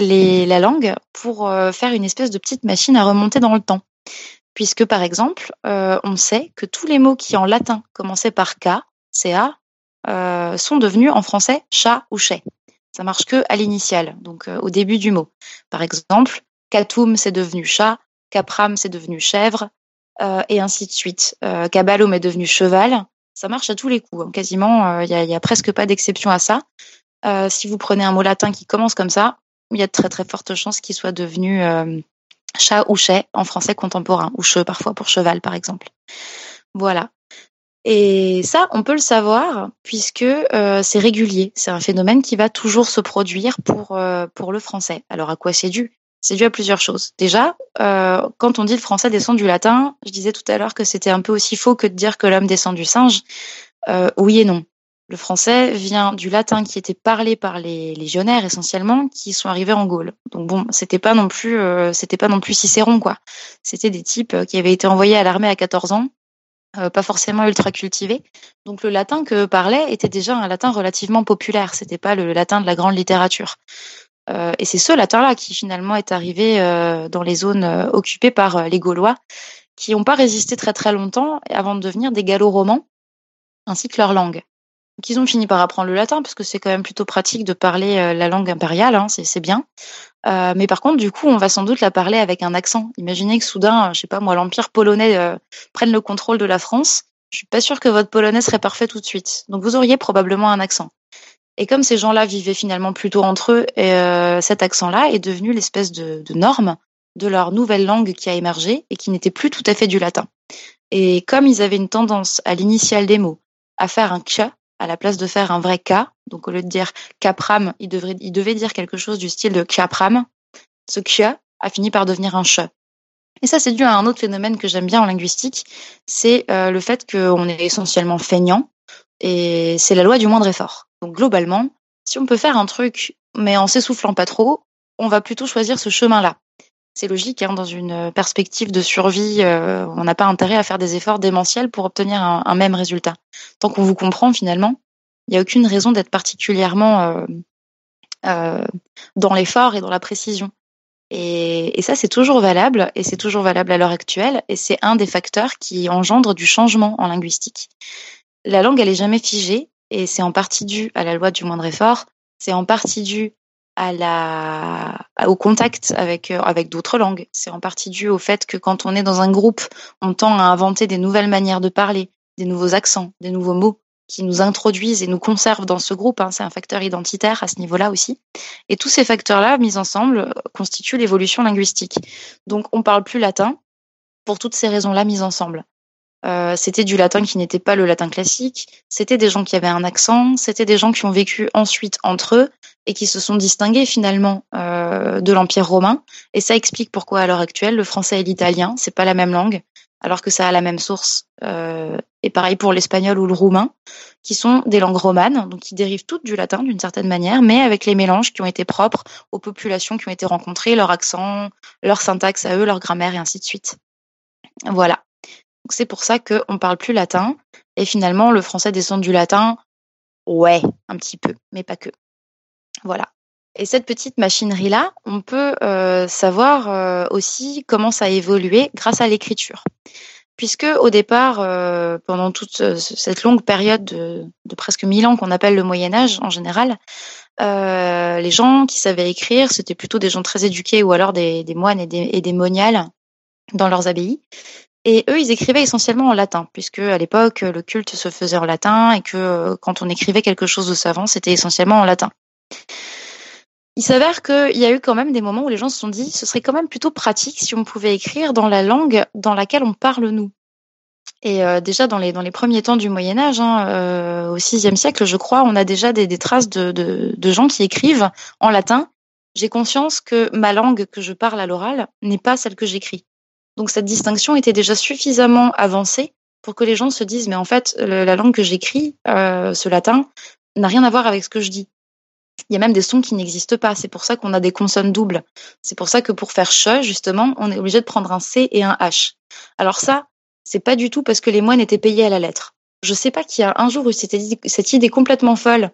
la langue pour euh, faire une espèce de petite machine à remonter dans le temps. Puisque, par exemple, euh, on sait que tous les mots qui en latin commençaient par K, CA, sont devenus en français chat ou chais. Ça marche que à l'initiale, donc au début du mot. Par exemple, catum c'est devenu chat, capram c'est devenu chèvre, et ainsi de suite. cabalum est devenu cheval, ça marche à tous les coups. Hein. Quasiment, il euh, n'y a, presque pas d'exception à ça. Euh, si vous prenez un mot latin qui commence comme ça, il y a de très très fortes chances qu'il soit devenu euh, chat ou chais en français contemporain, ou che parfois pour cheval par exemple. Voilà. Et ça, on peut le savoir puisque c'est régulier. C'est un phénomène qui va toujours se produire pour pour le français. Alors à quoi c'est dû? C'est dû à plusieurs choses. Déjà, euh, quand on dit le français descend du latin, je disais tout à l'heure que c'était un peu aussi faux que de dire que l'homme descend du singe. Euh, oui et non. Le français vient du latin qui était parlé par les légionnaires essentiellement, qui sont arrivés en Gaule. Donc bon, c'était pas non plus, euh, c'était pas non plus Cicéron quoi. C'était des types qui avaient été envoyés à l'armée à 14 ans, pas forcément ultra cultivés. Donc le latin que parlait était déjà un latin relativement populaire. C'était pas le latin de la grande littérature. Euh, et c'est ce latin-là qui finalement est arrivé euh, dans les zones euh, occupées par les Gaulois, qui n'ont pas résisté très très longtemps avant de devenir des gallo-romans, ainsi que leur langue. Donc ils ont fini par apprendre le latin, parce que c'est quand même plutôt pratique de parler la langue impériale, hein, c'est bien. mais par contre, du coup, on va sans doute la parler avec un accent. Imaginez que soudain, je sais pas moi, l'empire polonais prenne le contrôle de la France. Je suis pas sûre que votre polonais serait parfait tout de suite. Donc vous auriez probablement un accent. Et comme ces gens-là vivaient finalement plutôt entre eux, euh, cet accent-là est devenu l'espèce de, norme de leur nouvelle langue qui a émergé et qui n'était plus tout à fait du latin. Et comme ils avaient une tendance à l'initiale des mots à faire un k à la place de faire un vrai k, donc au lieu de dire capram, devraient, ils devaient dire quelque chose du style de capram, ce k a fini par devenir un ch. Et ça, c'est dû à un autre phénomène que j'aime bien en linguistique, c'est euh, le fait qu'on est essentiellement feignant, et c'est la loi du moindre effort. Donc globalement, si on peut faire un truc, mais en s'essoufflant pas trop, on va plutôt choisir ce chemin-là. C'est logique, hein, dans une perspective de survie, euh, on n'a pas intérêt à faire des efforts démentiels pour obtenir un, même résultat. Tant qu'on vous comprend finalement, il n'y a aucune raison d'être particulièrement euh, euh, dans l'effort et dans la précision. Et, et ça, c'est toujours valable, et c'est toujours valable à l'heure actuelle, et c'est un des facteurs qui engendre du changement en linguistique la langue, elle est jamais figée et c'est en partie dû à la loi du moindre effort. C'est en partie dû à la, au contact avec, euh, avec d'autres langues. C'est en partie dû au fait que quand on est dans un groupe, on tend à inventer des nouvelles manières de parler, des nouveaux accents, des nouveaux mots qui nous introduisent et nous conservent dans ce groupe. Hein. C'est un facteur identitaire à ce niveau-là aussi. Et tous ces facteurs-là, mis ensemble, constituent l'évolution linguistique. Donc, on parle plus latin pour toutes ces raisons-là mises ensemble. Euh, c'était du latin qui n'était pas le latin classique. C'était des gens qui avaient un accent. C'était des gens qui ont vécu ensuite entre eux et qui se sont distingués finalement euh, de l'Empire romain. Et ça explique pourquoi à l'heure actuelle le français et l'italien c'est pas la même langue, alors que ça a la même source. Euh, et pareil pour l'espagnol ou le roumain, qui sont des langues romanes, donc qui dérivent toutes du latin d'une certaine manière, mais avec les mélanges qui ont été propres aux populations qui ont été rencontrées, leur accent, leur syntaxe à eux, leur grammaire et ainsi de suite. Voilà. C'est pour ça qu'on parle plus latin. Et finalement, le français descend du latin. Ouais, un petit peu, mais pas que. Voilà. Et cette petite machinerie-là, on peut euh, savoir euh, aussi comment ça a évolué grâce à l'écriture. Puisque au départ, euh, pendant toute cette longue période de, presque mille ans qu'on appelle le Moyen Âge en général, les gens qui savaient écrire, c'était plutôt des gens très éduqués ou alors des, moines et des moniales dans leurs abbayes. Et eux, ils écrivaient essentiellement en latin, puisque à l'époque, le culte se faisait en latin et que euh, quand on écrivait quelque chose de savant, c'était essentiellement en latin. Il s'avère qu'il y a eu quand même des moments où les gens se sont dit, ce serait quand même plutôt pratique si on pouvait écrire dans la langue dans laquelle on parle nous. Et euh, déjà dans les premiers temps du Moyen Âge, hein, euh, au VIe siècle, je crois, on a déjà des, traces de, gens qui écrivent en latin j'ai conscience que ma langue que je parle à l'oral n'est pas celle que j'écris. Donc cette distinction était déjà suffisamment avancée pour que les gens se disent mais en fait la langue que j'écris, euh, ce latin, n'a rien à voir avec ce que je dis. Il y a même des sons qui n'existent pas. C'est pour ça qu'on a des consonnes doubles. C'est pour ça que pour faire che, justement, on est obligé de prendre un C et un H. Alors ça, c'est pas du tout parce que les moines étaient payés à la lettre. Je sais pas qui a un jour eu cette idée, complètement folle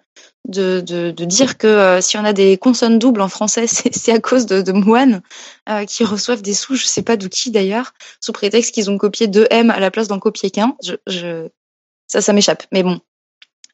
de, dire que euh, si on a des consonnes doubles en français, c'est à cause de, moines euh, qui reçoivent des sous, je sais pas d'où qui d'ailleurs, sous prétexte qu'ils ont copié deux M à la place d'en copier qu'un. Ça, ça m'échappe. Mais bon,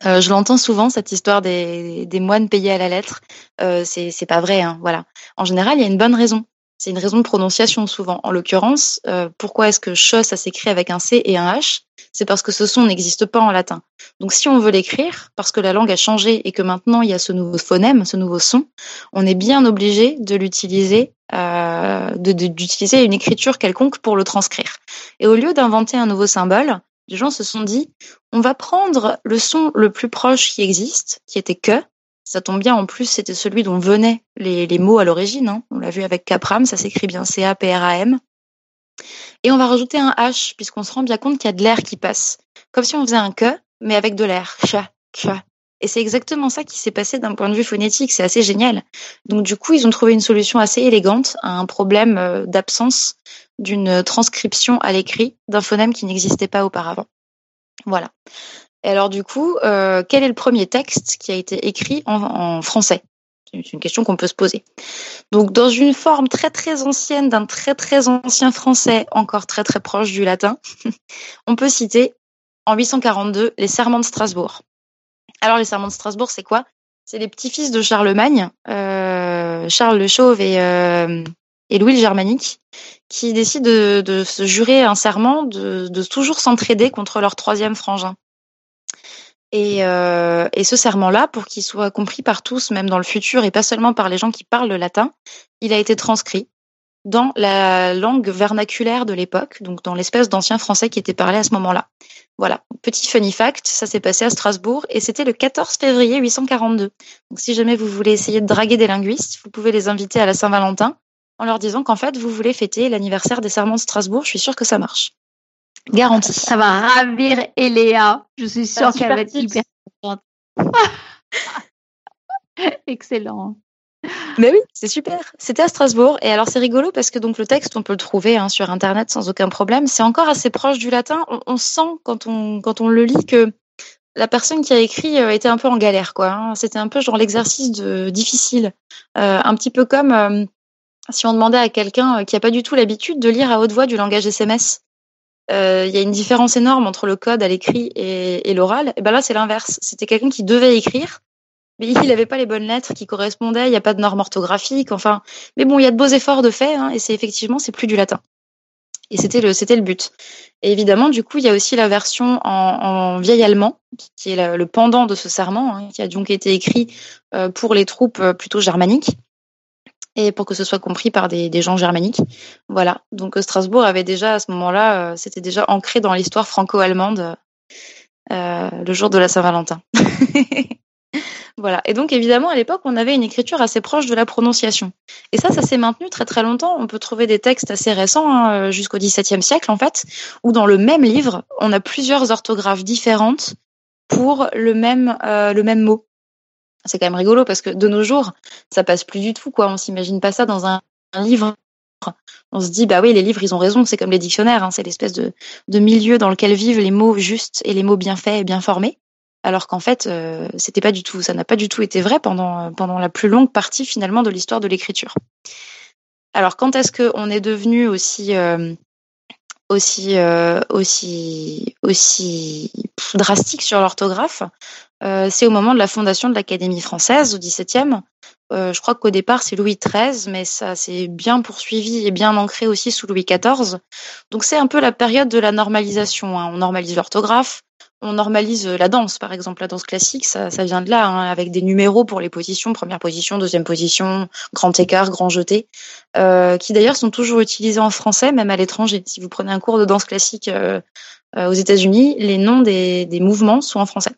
euh, je l'entends souvent cette histoire des, des, moines payés à la lettre. Euh, c'est pas vrai, hein, voilà. En général, il y a une bonne raison. C'est une raison de prononciation souvent. En l'occurrence, euh, pourquoi est-ce que che ça s'écrit avec un c et un h? C'est parce que ce son n'existe pas en latin. Donc si on veut l'écrire, parce que la langue a changé et que maintenant il y a ce nouveau phonème, ce nouveau son, on est bien obligé de l'utiliser, euh, d'utiliser une écriture quelconque pour le transcrire. Et au lieu d'inventer un nouveau symbole, les gens se sont dit, on va prendre le son le plus proche qui existe, qui était que. Ça tombe bien, en plus, c'était celui dont venaient les, mots à l'origine. Hein. On l'a vu avec Capram, ça s'écrit bien C-A-P-R-A-M. Et on va rajouter un H, puisqu'on se rend bien compte qu'il y a de l'air qui passe. Comme si on faisait un que, mais avec de l'air. Cha, cha. Et c'est exactement ça qui s'est passé d'un point de vue phonétique. C'est assez génial. Donc, du coup, ils ont trouvé une solution assez élégante à un problème euh, d'absence d'une transcription à l'écrit d'un phonème qui n'existait pas auparavant. Voilà. Et alors du coup, euh, quel est le premier texte qui a été écrit en, français? C'est une question qu'on peut se poser. Donc dans une forme très très ancienne d'un très très ancien français, encore très très proche du latin, on peut citer en 842 les Serments de Strasbourg. Alors les Serments de Strasbourg, c'est quoi? C'est les petits-fils de Charlemagne, euh, Charles le Chauve et, euh, et Louis le Germanique, qui décident de, se jurer un serment de, toujours s'entraider contre leur troisième frangin. Euh, et, ce serment-là, pour qu'il soit compris par tous, même dans le futur, et pas seulement par les gens qui parlent le latin, il a été transcrit dans la langue vernaculaire de l'époque, donc dans l'espèce d'ancien français qui était parlé à ce moment-là. Voilà, petit funny fact, ça s'est passé à Strasbourg et c'était le 14 février 842. Donc si jamais vous voulez essayer de draguer des linguistes, vous pouvez les inviter à la Saint-Valentin en leur disant qu'en fait, vous voulez fêter l'anniversaire des serments de Strasbourg. Je suis sûre que ça marche. Garantie. Ça va ravir Eléa. Je suis sûre qu'elle va être hyper Excellent. Mais oui, c'est super. C'était à Strasbourg. Et alors, c'est rigolo parce que donc le texte, on peut le trouver hein, sur Internet sans aucun problème. C'est encore assez proche du latin. On, sent quand on, quand on le lit que la personne qui a écrit euh, était un peu en galère. quoi. Hein. C'était un peu genre l'exercice de difficile. Euh, un petit peu comme euh, si on demandait à quelqu'un qui n'a pas du tout l'habitude de lire à haute voix du langage SMS, euh, il y a une différence énorme entre le code à l'écrit et, l'oral. Et ben là, c'est l'inverse. C'était quelqu'un qui devait écrire, mais il n'avait pas les bonnes lettres qui correspondaient. Il n'y a pas de normes orthographiques. Enfin, mais bon, il y a de beaux efforts de fait, hein, et c'est effectivement, c'est plus du latin. Et c'était le, c'était le but. Et évidemment, du coup, il y a aussi la version en, vieil allemand, qui est le, pendant de ce serment, hein, qui a donc été écrit euh, pour les troupes plutôt germaniques et pour que ce soit compris par des, gens germaniques. Voilà. Donc Strasbourg avait déjà à ce moment-là, euh, c'était déjà ancré dans l'histoire franco-allemande euh, le jour de la Saint-Valentin. voilà. Et donc évidemment à l'époque on avait une écriture assez proche de la prononciation. Et ça, ça s'est maintenu très très longtemps. On peut trouver des textes assez récents hein, jusqu'au XVIIe siècle en fait, où dans le même livre on a plusieurs orthographes différentes pour le même euh, le même mot c'est quand même rigolo parce que de nos jours, ça passe plus du tout. Quoi. On s'imagine pas ça dans un, livre. On se dit, bah oui, les livres, ils ont raison, c'est comme les dictionnaires, hein. c'est l'espèce de, milieu dans lequel vivent les mots justes et les mots bien faits et bien formés. Alors qu'en fait, euh, c'était pas du tout, ça n'a pas du tout été vrai pendant, pendant la plus longue partie finalement de l'histoire de l'écriture. Alors quand est-ce qu'on est devenu aussi euh, euh, aussi drastique sur l'orthographe? Euh, c'est au moment de la fondation de l'Académie française au XVIIe. Euh, je crois qu'au départ c'est Louis XIII, mais ça s'est bien poursuivi et bien ancré aussi sous Louis XIV. Donc c'est un peu la période de la normalisation. Hein. On normalise l'orthographe, on normalise la danse, par exemple la danse classique, ça, ça vient de là, hein, avec des numéros pour les positions, première position, deuxième position, grand écart, grand jeté, euh, qui d'ailleurs sont toujours utilisés en français, même à l'étranger. Si vous prenez un cours de danse classique euh, euh, aux États-Unis, les noms des, des mouvements sont en français.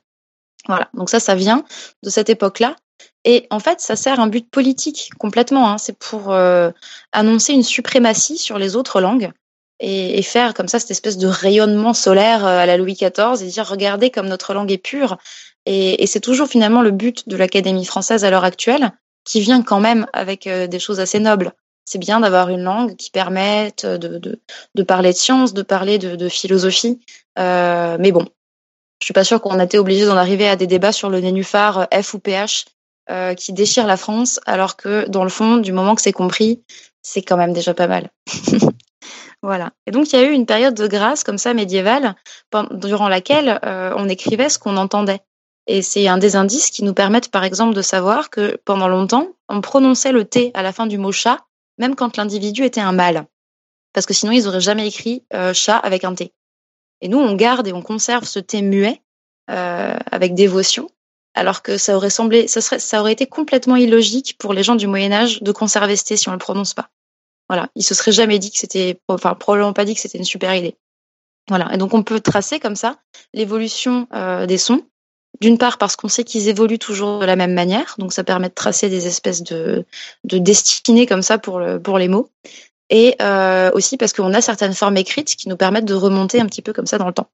Voilà, donc ça, ça vient de cette époque-là. Et en fait, ça sert un but politique complètement. Hein. C'est pour euh, annoncer une suprématie sur les autres langues et, faire comme ça cette espèce de rayonnement solaire euh, à la Louis XIV et dire regardez comme notre langue est pure. Et, et c'est toujours finalement le but de l'Académie française à l'heure actuelle, qui vient quand même avec euh, des choses assez nobles. C'est bien d'avoir une langue qui permette de, de, de, parler de science, de parler de, de philosophie. Euh, mais bon, je suis pas sûre qu'on a été obligé d'en arriver à des débats sur le nénuphar F ou PH euh, qui déchire la France, alors que dans le fond, du moment que c'est compris, c'est quand même déjà pas mal. voilà. Et donc il y a eu une période de grâce comme ça médiévale, durant laquelle euh, on écrivait ce qu'on entendait. Et c'est un des indices qui nous permettent, par exemple, de savoir que pendant longtemps, on prononçait le T à la fin du mot chat, même quand l'individu était un mâle. Parce que sinon, ils n'auraient jamais écrit euh, chat avec un T. Et nous, on garde et on conserve ce T muet euh, avec dévotion alors que ça aurait semblé, ça, serait, ça aurait été complètement illogique pour les gens du Moyen Âge de conserver ce thé si on le prononce pas. Voilà, ils se seraient jamais dit que c'était, enfin probablement pas dit que c'était une super idée. Voilà, et donc on peut tracer comme ça l'évolution euh, des sons. D'une part parce qu'on sait qu'ils évoluent toujours de la même manière, donc ça permet de tracer des espèces de, de destinées comme ça pour, le, pour les mots. Et euh, aussi parce qu'on a certaines formes écrites qui nous permettent de remonter un petit peu comme ça dans le temps.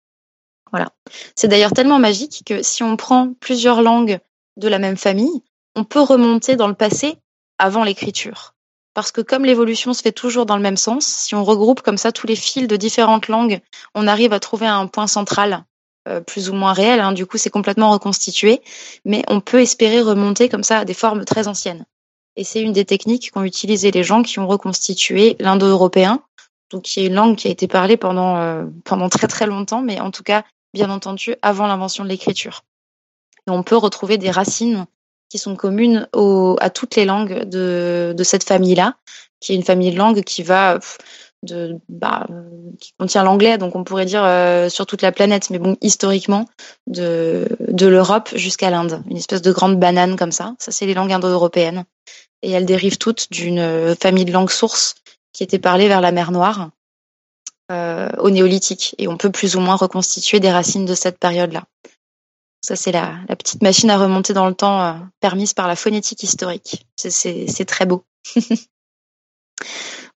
Voilà. C'est d'ailleurs tellement magique que si on prend plusieurs langues de la même famille, on peut remonter dans le passé avant l'écriture. Parce que comme l'évolution se fait toujours dans le même sens, si on regroupe comme ça tous les fils de différentes langues, on arrive à trouver un point central euh, plus ou moins réel. Hein. du coup, c'est complètement reconstitué, mais on peut espérer remonter comme ça à des formes très anciennes. Et c'est une des techniques qu'ont utilisé les gens qui ont reconstitué l'indo-européen, donc qui est une langue qui a été parlée pendant euh, pendant très très longtemps, mais en tout cas bien entendu, avant l'invention de l'écriture. Et on peut retrouver des racines qui sont communes à toutes les langues de, cette famille-là, qui est une famille de langues qui va de, bah, qui contient l'anglais, donc on pourrait dire euh, sur toute la planète, mais bon, historiquement, de, de l'Europe jusqu'à l'Inde. Une espèce de grande banane comme ça. Ça, c'est les langues indo-européennes. Et elles dérivent toutes d'une famille de langues sources qui était parlée vers la mer Noire euh, au néolithique et on peut plus ou moins reconstituer des racines de cette période-là. Ça, c'est la, la, petite machine à remonter dans le temps euh, permise par la phonétique historique. C'est très beau.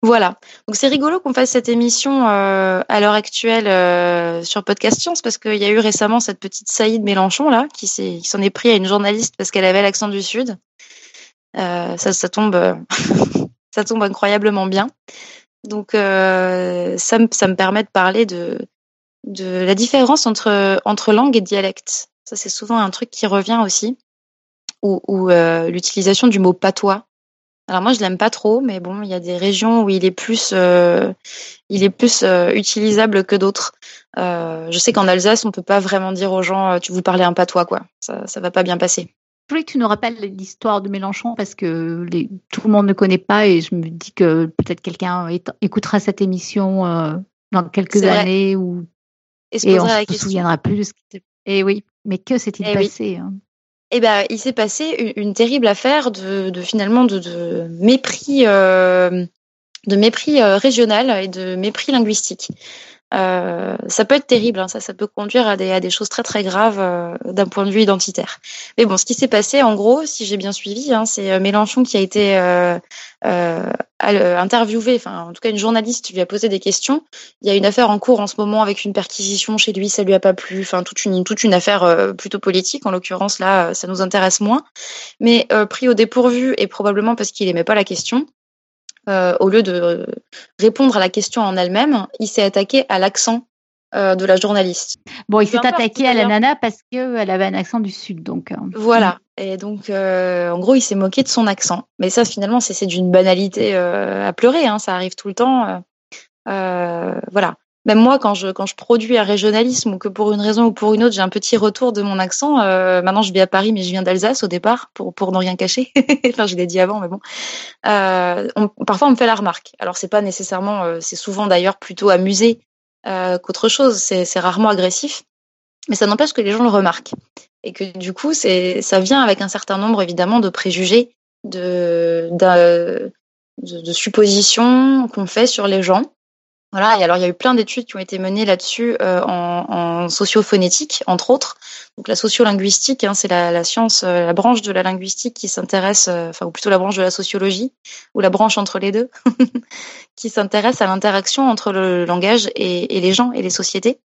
voilà. Donc c'est rigolo qu'on fasse cette émission euh, à l'heure actuelle euh, sur Podcast Science parce qu'il y a eu récemment cette petite Saïd Mélenchon là qui s'en est, pris à une journaliste parce qu'elle avait l'accent du Sud. Euh, ça, ça tombe, ça tombe incroyablement bien. Donc euh, ça, ça me permet de parler de, la différence entre, entre langue et dialecte. Ça, c'est souvent un truc qui revient aussi. Ou, euh, l'utilisation du mot patois. Alors moi, je l'aime pas trop, mais bon, il y a des régions où il est plus, euh, il est plus euh, utilisable que d'autres. Euh, je sais qu'en Alsace, on peut pas vraiment dire aux gens, euh, tu vous parlez un patois, quoi. Ça, ça va pas bien passer. Je voulais que tu nous rappelles l'histoire de Mélenchon parce que les, tout le monde ne connaît pas et je me dis que peut-être quelqu'un écoutera cette émission euh, dans quelques années ou et, on ne se souviendra plus de ce qui s'est Et oui, mais que s'est-il passé hein? Eh ben, il s'est passé une, terrible affaire de, finalement de, mépris, euh, de mépris euh, régional et de mépris linguistique. Euh, ça peut être terrible, hein, ça, peut conduire à des, choses très très graves euh, d'un point de vue identitaire. Mais bon, ce qui s'est passé, en gros, si j'ai bien suivi, hein, c'est euh, Mélenchon qui a été euh, euh, interviewé, enfin en tout cas une journaliste lui a posé des questions. Il y a une affaire en cours en ce moment avec une perquisition chez lui, ça lui a pas plu, enfin toute une toute une affaire plutôt politique. En l'occurrence là, ça nous intéresse moins. Mais pris au dépourvu et probablement parce qu'il aimait pas la question, euh, au lieu de répondre à la question en elle-même, il s'est attaqué à l'accent euh, de la journaliste. Bon, il s'est attaqué à la nana parce qu'elle avait un accent du sud, donc. Euh. Voilà. Et donc, en gros, il s'est moqué de son accent. Mais ça, finalement, c'est d'une banalité à pleurer. Hein, ça arrive tout le temps. voilà même moi, quand je, quand je produis un régionalisme ou que pour une raison ou pour une autre, j'ai un petit retour de mon accent, euh, maintenant je vis à Paris, mais je viens d'Alsace au départ, pour, pour ne rien cacher. enfin, je l'ai dit avant, mais bon. Euh, parfois, on me fait la remarque. Alors, c'est pas nécessairement, euh, c'est souvent d'ailleurs plutôt amusé euh, qu'autre chose. C'est rarement agressif. Mais ça n'empêche que les gens le remarquent. Et que du coup, ça vient avec un certain nombre, évidemment, de préjugés, de, de, de suppositions qu'on fait sur les gens Voilà, et alors il y a eu plein d'études qui ont été menées là-dessus euh, en, en sociophonétique, entre autres. Donc la sociolinguistique, hein, c'est la, la, science, euh, la branche de la linguistique qui s'intéresse, euh, enfin ou plutôt la branche de la sociologie, ou la branche entre les deux, qui s'intéresse à l'interaction entre le langage et, et, les gens et les sociétés.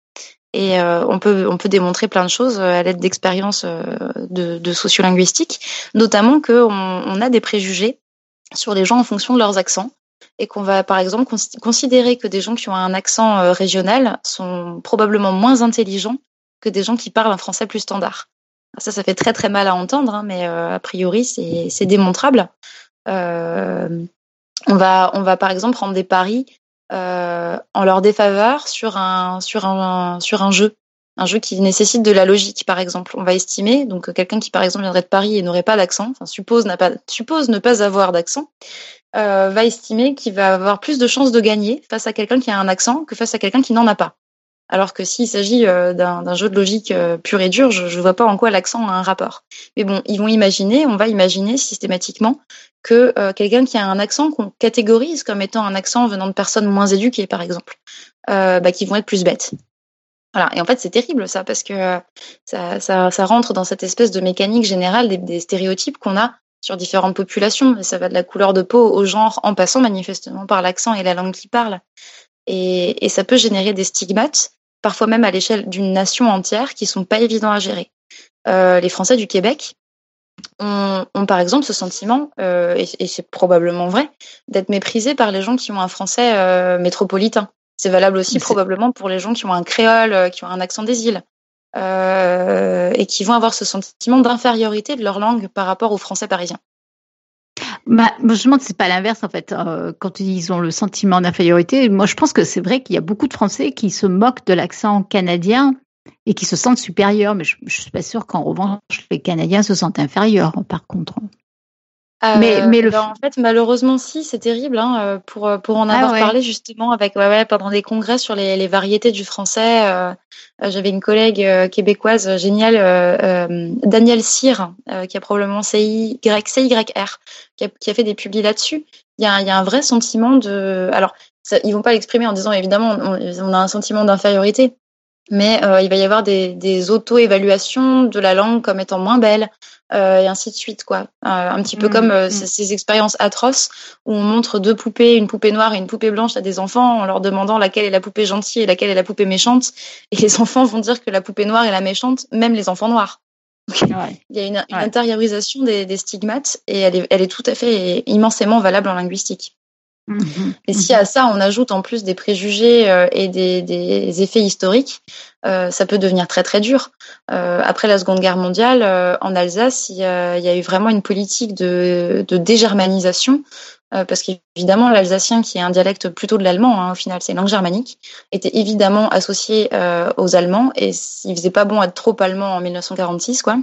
Et euh, on peut on peut démontrer plein de choses à l'aide d'expériences de, de sociolinguistique, notamment qu'on on a des préjugés sur les gens en fonction de leurs accents et qu'on va par exemple considérer que des gens qui ont un accent euh, régional sont probablement moins intelligents que des gens qui parlent un français plus standard. Ça, ça fait très très mal à entendre, hein, mais euh, a priori c'est démontrable. Euh, on va on va par exemple prendre des paris en leur défaveur sur un sur un sur un jeu un jeu qui nécessite de la logique, par exemple. On va estimer, donc quelqu'un qui, par exemple, viendrait de Paris et n'aurait pas d'accent, enfin, suppose, suppose ne pas avoir d'accent, euh, va estimer qu'il va avoir plus de chances de gagner face à quelqu'un qui a un accent que face à quelqu'un qui n'en a pas. Alors que s'il s'agit euh, d'un jeu de logique euh, pur et dur, je ne vois pas en quoi l'accent a un rapport. Mais bon, ils vont imaginer, on va imaginer systématiquement que quelqu'un qui a un accent qu'on catégorise comme étant un accent venant de personnes moins éduquées, par exemple, bah, qui vont être plus bêtes. Voilà. Et en fait, c'est terrible ça parce que ça, ça, ça, rentre dans cette espèce de mécanique générale des stéréotypes qu'on a sur différentes populations. Et ça va de la couleur de peau au genre, en passant manifestement par l'accent et la langue qui parle. Et, et, ça peut générer des stigmates, parfois même à l'échelle d'une nation entière, qui sont pas évidents à gérer. Euh, les Français du Québec ont, ont par exemple ce sentiment, euh, et, et c'est probablement vrai, d'être méprisés par les gens qui ont un français euh, métropolitain. C'est valable aussi probablement pour les gens qui ont un créole, euh, qui ont un accent des îles. Euh, et qui vont avoir ce sentiment d'infériorité de leur langue par rapport aux Français parisiens. Bah, je me demande c'est pas l'inverse en fait. Euh, quand ils ont le sentiment d'infériorité, moi je pense que c'est vrai qu'il y a beaucoup de Français qui se moquent de l'accent canadien et qui se sentent supérieurs, mais je, je suis pas sûre qu'en revanche les Canadiens se sentent inférieurs. Par contre. Euh, mais, mais le... Ben, en fait, malheureusement, si, c'est terrible. Hein, euh, pour euh, pour en ah avoir parlé justement avec ouais, ouais, pendant des congrès sur les, les variétés du français. Euh, J'avais une collègue québécoise géniale, euh, Danielle Cyr, qui a probablement CY, CYR, qui a, qui a fait des publis là-dessus. Il y a, y a un vrai sentiment de. Alors, ça, ils vont pas l'exprimer en disant évidemment on, on a un sentiment d'infériorité, mais euh, il va y avoir des, des auto-évaluations de la langue comme étant moins belle, euh, et ainsi de suite, quoi. Euh, un petit peu mmh, comme euh, mmh. ces expériences atroces où on montre deux poupées, une poupée noire et une poupée blanche à des enfants en leur demandant laquelle est la poupée gentille et laquelle est la poupée méchante, et les enfants vont dire que la poupée noire est la méchante, même les enfants noirs. Ouais. Il y a une, une intériorisation des, des, stigmates et elle est, elle est tout à fait immensément valable en linguistique. Mmh et si à ça on ajoute en plus des préjugés euh, et des, effets historiques, euh, ça peut devenir très très dur. Euh, après la Seconde Guerre mondiale, en Alsace, il y, a, eu vraiment une politique de, de dégermanisation, parce qu'évidemment l'alsacien, qui est un dialecte plutôt de l'allemand, hein, au final c'est langue germanique, était évidemment associé aux Allemands, et il faisait pas bon être trop allemand en 1946, quoi.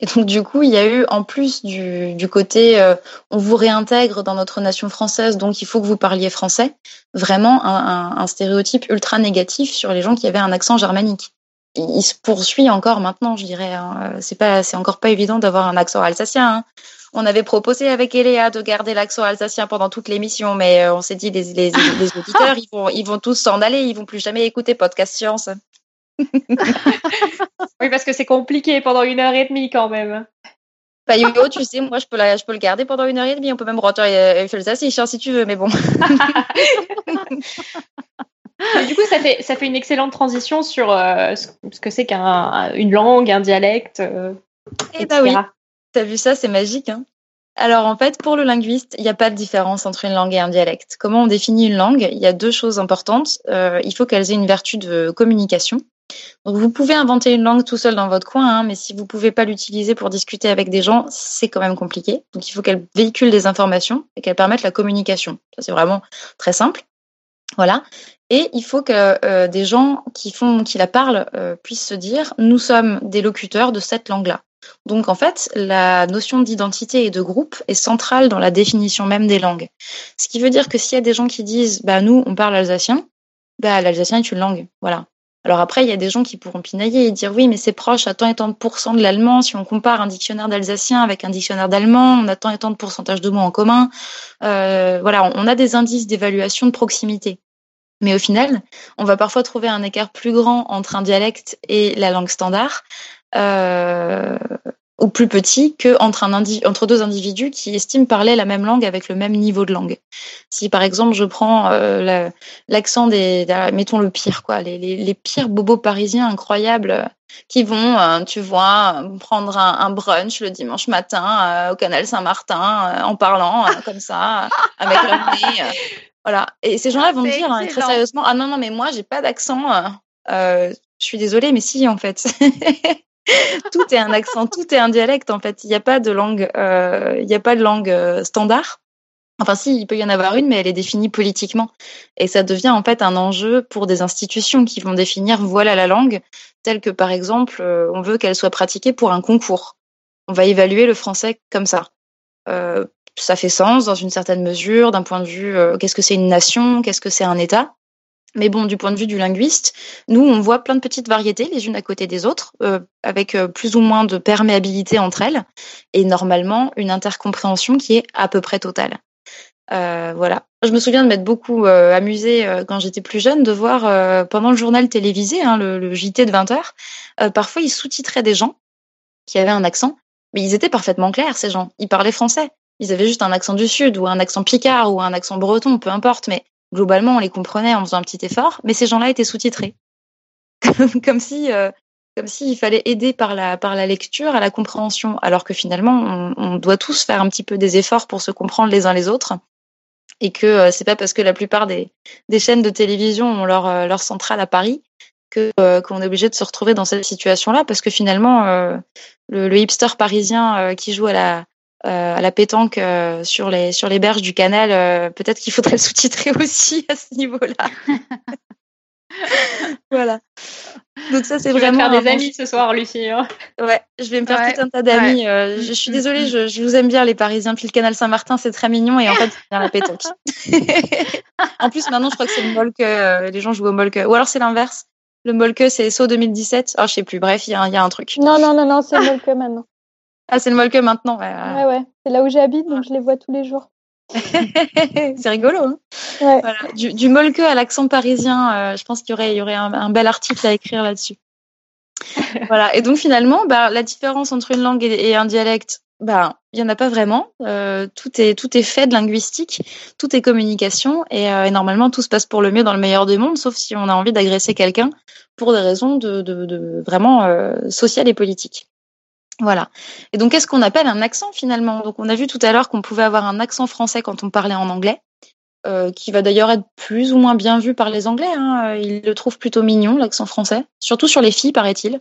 Et donc du coup, il y a eu en plus du, du côté euh, on vous réintègre dans notre nation française, donc il faut que vous parliez français, vraiment un, un, un, stéréotype ultra négatif sur les gens qui avaient un accent germanique. Il, se poursuit encore maintenant, je dirais. Hein. C'est pas, c'est encore pas évident d'avoir un accent alsacien. Hein. On avait proposé avec Eléa de garder l'accent alsacien pendant toute l'émission, mais euh, on s'est dit les, les, les auditeurs, ils vont, ils vont tous s'en aller, ils vont plus jamais écouter podcast science. Oui, parce que c'est compliqué pendant une heure et demie quand même. Bah, yo, tu sais, moi, je peux, la, je peux le garder pendant une heure et demie. On peut même rentrer ça, c'est chiant si tu veux, mais bon. du coup, ça fait, ça fait une excellente transition sur euh, ce que c'est qu'une langue, un dialecte. Euh, eh bah oui, t'as vu ça, c'est magique. Hein alors en fait, pour le linguiste, il n'y a pas de différence entre une langue et un dialecte. Comment on définit une langue? Il y a deux choses importantes. Euh, il faut qu'elles aient une vertu de communication. Donc vous pouvez inventer une langue tout seul dans votre coin, hein, mais si vous pouvez pas l'utiliser pour discuter avec des gens, c'est quand même compliqué. Donc il faut qu'elle véhicule des informations et qu'elle permette la communication. Ça c'est vraiment très simple. Voilà. Et il faut que euh, des gens qui font, qui la parlent, euh, puissent se dire nous sommes des locuteurs de cette langue-là. Donc en fait, la notion d'identité et de groupe est centrale dans la définition même des langues. Ce qui veut dire que s'il y a des gens qui disent bah nous on parle alsacien, bah l'alsacien est une langue, voilà. Alors après, il y a des gens qui pourront pinailler et dire oui, mais c'est proche à tant et tant de pourcents de l'allemand. Si on compare un dictionnaire d'alsacien avec un dictionnaire d'allemand, on a tant et tant de pourcentage de mots en commun. Euh, voilà, on a des indices d'évaluation de proximité. Mais au final, on va parfois trouver un écart plus grand entre un dialecte et la langue standard, euh, ou plus petit que entre, un entre deux individus qui estiment parler la même langue avec le même niveau de langue. Si par exemple je prends euh, l'accent des, mettons le pire quoi, les, les, les, pires bobos parisiens incroyables euh, qui vont, euh, tu vois, prendre un, un, brunch le dimanche matin euh, au canal Saint-Martin en parlant comme ça avec leur nez. voilà. Et ces gens-là vont me dire hein, très sérieusement, ah non non mais moi j'ai pas d'accent. je suis désolée, mais si en fait. tout est un accent, tout est un dialecte en fait. Il n'y a pas de langue, euh, il n'y a pas de langue euh, standard. Enfin, si, il peut y en avoir une, mais elle est définie politiquement. Et ça devient en fait un enjeu pour des institutions qui vont définir voilà la langue, telle que par exemple, euh, on veut qu'elle soit pratiquée pour un concours. On va évaluer le français comme ça. Ça fait sens dans une certaine mesure, d'un point de vue qu'est-ce que c'est une nation, qu'est-ce que c'est un État. Mais bon, du point de vue du linguiste, nous, on voit plein de petites variétés les unes à côté des autres, euh, avec euh, plus ou moins de perméabilité entre elles, et normalement une intercompréhension qui est à peu près totale. Euh, voilà. Je me souviens de m'être beaucoup euh, amusée euh, quand j'étais plus jeune de voir pendant le journal télévisé, hein, le, le, JT de 20 heures, parfois ils sous-titraient des gens qui avaient un accent, mais ils étaient parfaitement clairs, ces gens. Ils parlaient français. Ils avaient juste un accent du sud ou un accent picard ou un accent breton, peu importe, mais globalement, on les comprenait en faisant un petit effort, mais ces gens-là étaient sous-titrés. comme si, euh, comme s'il fallait aider par la, par la lecture à la compréhension, alors que finalement, on, doit tous faire un petit peu des efforts pour se comprendre les uns les autres, et que euh, c'est pas parce que la plupart des, des chaînes de télévision ont leur, euh, leur centrale à Paris que euh, qu'on est obligé de se retrouver dans cette situation-là, parce que finalement, le, le, hipster parisien qui joue à la euh, à la pétanque euh, sur les sur les berges du canal, euh, peut-être qu'il faudrait le sous-titrer aussi à ce niveau-là. voilà. Donc ça c'est vraiment. Vas faire des amis ce soir, Lucie. Hein. Ouais, je vais me faire tout un tas d'amis. Ouais. je, suis désolée, je, je, vous aime bien les Parisiens. Puis le canal Saint-Martin, c'est très mignon et en fait c'est bien la pétanque. en plus maintenant, je crois que c'est le molk. les gens jouent au molk. Ou alors c'est l'inverse. Le molke, c'est SO 2017. Ah, oh, je sais plus. Bref, il y, y, a un truc. Non, non, non, non, c'est le molke maintenant. Ah, c'est le Molke maintenant. Ouais, ouais. ouais. C'est là où j'habite, donc je les vois tous les jours. c'est rigolo. Hein ouais. voilà. Du, du Molke à l'accent parisien, euh, je pense qu'il y aurait, il y aurait un, un, bel article à écrire là-dessus. voilà. Et donc finalement, bah, la différence entre une langue et, et un dialecte, bah, il y en a pas vraiment. Euh, tout est tout est fait de linguistique, tout est communication et, euh, et, normalement tout se passe pour le mieux dans le meilleur des mondes, sauf si on a envie d'agresser quelqu'un pour des raisons de, de, de vraiment euh, sociales et politiques. Voilà. Et donc, qu'est-ce qu'on appelle un accent finalement? Donc, on a vu tout à l'heure qu'on pouvait avoir un accent français quand on parlait en anglais, euh, qui va d'ailleurs être plus ou moins bien vu par les Anglais. Hein. Ils le trouvent plutôt mignon, l'accent français, surtout sur les filles, paraît-il.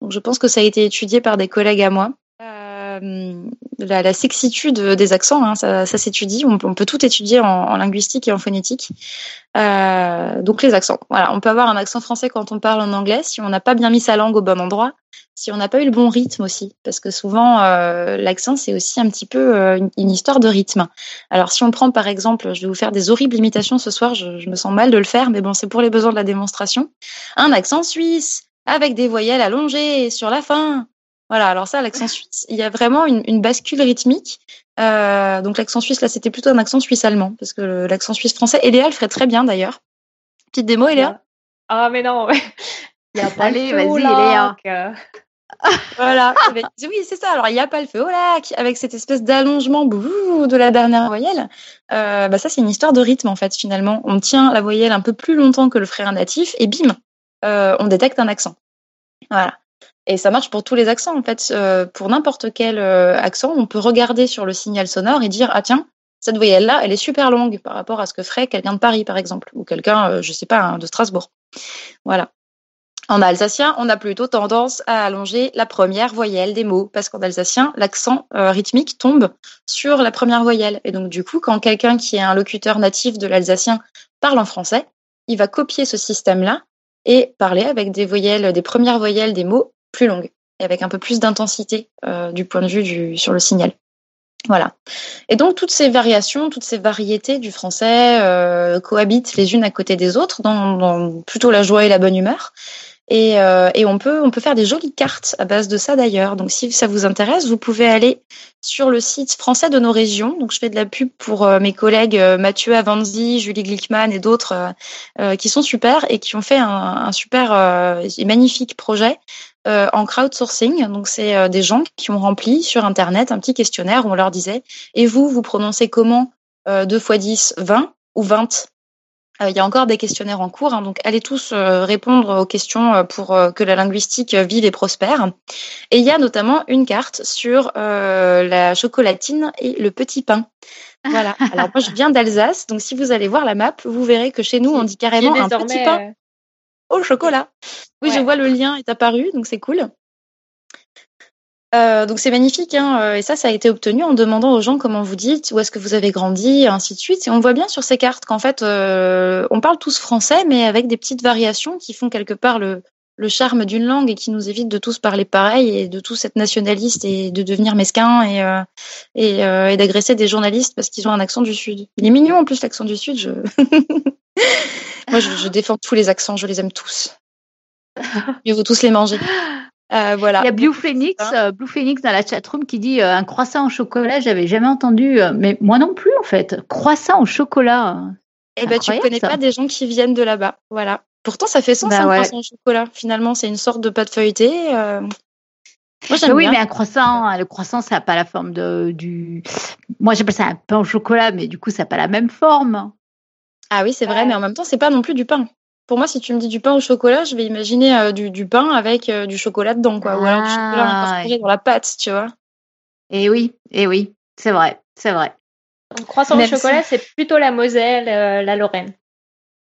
Donc, je pense que ça a été étudié par des collègues à moi. Euh, la, sexitude des accents, hein, ça, s'étudie. On, peut tout étudier en, linguistique et en phonétique. Euh, donc les accents. Voilà, on peut avoir un accent français quand on parle en anglais si on n'a pas bien mis sa langue au bon endroit, si on n'a pas eu le bon rythme aussi, parce que souvent euh, l'accent c'est aussi un petit peu une, histoire de rythme. Alors si on prend par exemple, je vais vous faire des horribles imitations ce soir, je me sens mal de le faire, mais bon c'est pour les besoins de la démonstration. Un accent suisse avec des voyelles allongées sur la fin. Voilà, alors ça, l'accent suisse, il y a vraiment une, une bascule rythmique. Euh, donc l'accent suisse, là, c'était plutôt un accent suisse-allemand, parce que l'accent suisse-français, Eléa le ferait très bien d'ailleurs. Petite démo, Eléa Ah, mais non, ouais. Il y a pas Allez, vas-y, Eléa. voilà, oui, c'est ça. Alors, il n'y a pas le feu au lac, avec cette espèce d'allongement de la dernière voyelle. Euh, bah, ça, c'est une histoire de rythme, en fait, finalement. On tient la voyelle un peu plus longtemps que le frère natif, et bim, euh, on détecte un accent. Voilà. Et ça marche pour tous les accents, en fait. Euh, pour n'importe quel euh, accent, on peut regarder sur le signal sonore et dire Ah, tiens, cette voyelle-là, elle est super longue par rapport à ce que ferait quelqu'un de Paris, par exemple, ou quelqu'un, euh, je sais pas, hein, de Strasbourg. Voilà. En alsacien, on a plutôt tendance à allonger la première voyelle des mots, parce qu'en alsacien, l'accent euh, rythmique tombe sur la première voyelle. Et donc, du coup, quand quelqu'un qui est un locuteur natif de l'alsacien parle en français, il va copier ce système-là et parler avec des voyelles, des premières voyelles des mots plus longue et avec un peu plus d'intensité euh, du point de vue sur le signal. Voilà. Et donc toutes ces variations, toutes ces variétés du français euh, cohabitent les unes à côté des autres dans, plutôt la joie et la bonne humeur. Et, euh, et, on peut on peut faire des jolies cartes à base de ça d'ailleurs. Donc si ça vous intéresse, vous pouvez aller sur le site français de nos régions. Donc je fais de la pub pour mes collègues Mathieu Avanzi, Julie Glickman et d'autres qui sont super et qui ont fait un super et magnifique projet en crowdsourcing. Donc c'est des gens qui ont rempli sur internet un petit questionnaire où on leur disait et vous vous prononcez comment 2 x 10 20 ou 20 euh, il y a encore des questionnaires en cours, hein, donc allez tous euh, répondre aux questions euh, pour que la linguistique vive et prospère. Et il y a notamment une carte sur la chocolatine et le petit pain. Voilà. Alors moi je viens d'Alsace, donc si vous allez voir la map, vous verrez que chez nous on dit carrément un petit pain au chocolat. Oui, je vois le lien est apparu, donc c'est cool. Euh, donc c'est magnifique, hein, euh, et ça, ça a été obtenu en demandant aux gens comment vous dites, où est-ce que vous avez grandi, et ainsi de suite. Et on voit bien sur ces cartes qu'en fait, euh, on parle tous français, mais avec des petites variations qui font quelque part le, le charme d'une langue et qui nous évite de tous parler pareil et de tous être nationalistes et de devenir mesquins et, euh, et, et d'agresser des journalistes parce qu'ils ont un accent du Sud. Il est mignon en plus l'accent du Sud. Je... Moi, je, je défends tous les accents, je les aime tous. Je veux tous les manger. Euh, voilà. Il y a Blue Phoenix, euh, Blue Phoenix dans la chatroom qui dit euh, un croissant au chocolat. J'avais jamais entendu, mais moi non plus en fait. Croissant au chocolat. Eh ben, tu connais pas des gens qui viennent de là-bas, voilà. Pourtant, ça fait sens bah un croissant au chocolat. Finalement, c'est une sorte de pâte feuilletée. Moi, oui, mais un croissant, le croissant, ça n'a pas la forme de, du. Moi, j'appelle ça un pain au chocolat, mais du coup, ça n'a pas la même forme. Ah oui, c'est vrai, mais en même temps, c'est pas non plus du pain. Pour moi, si tu me dis du pain au chocolat, je vais imaginer euh, du, du, pain avec euh, du chocolat dedans, quoi. Ou alors du chocolat ah, incorporé dans la pâte, tu vois. Et eh oui, et eh oui, c'est vrai, c'est vrai. Un croissant au chocolat, c'est plutôt la Moselle, euh, la Lorraine.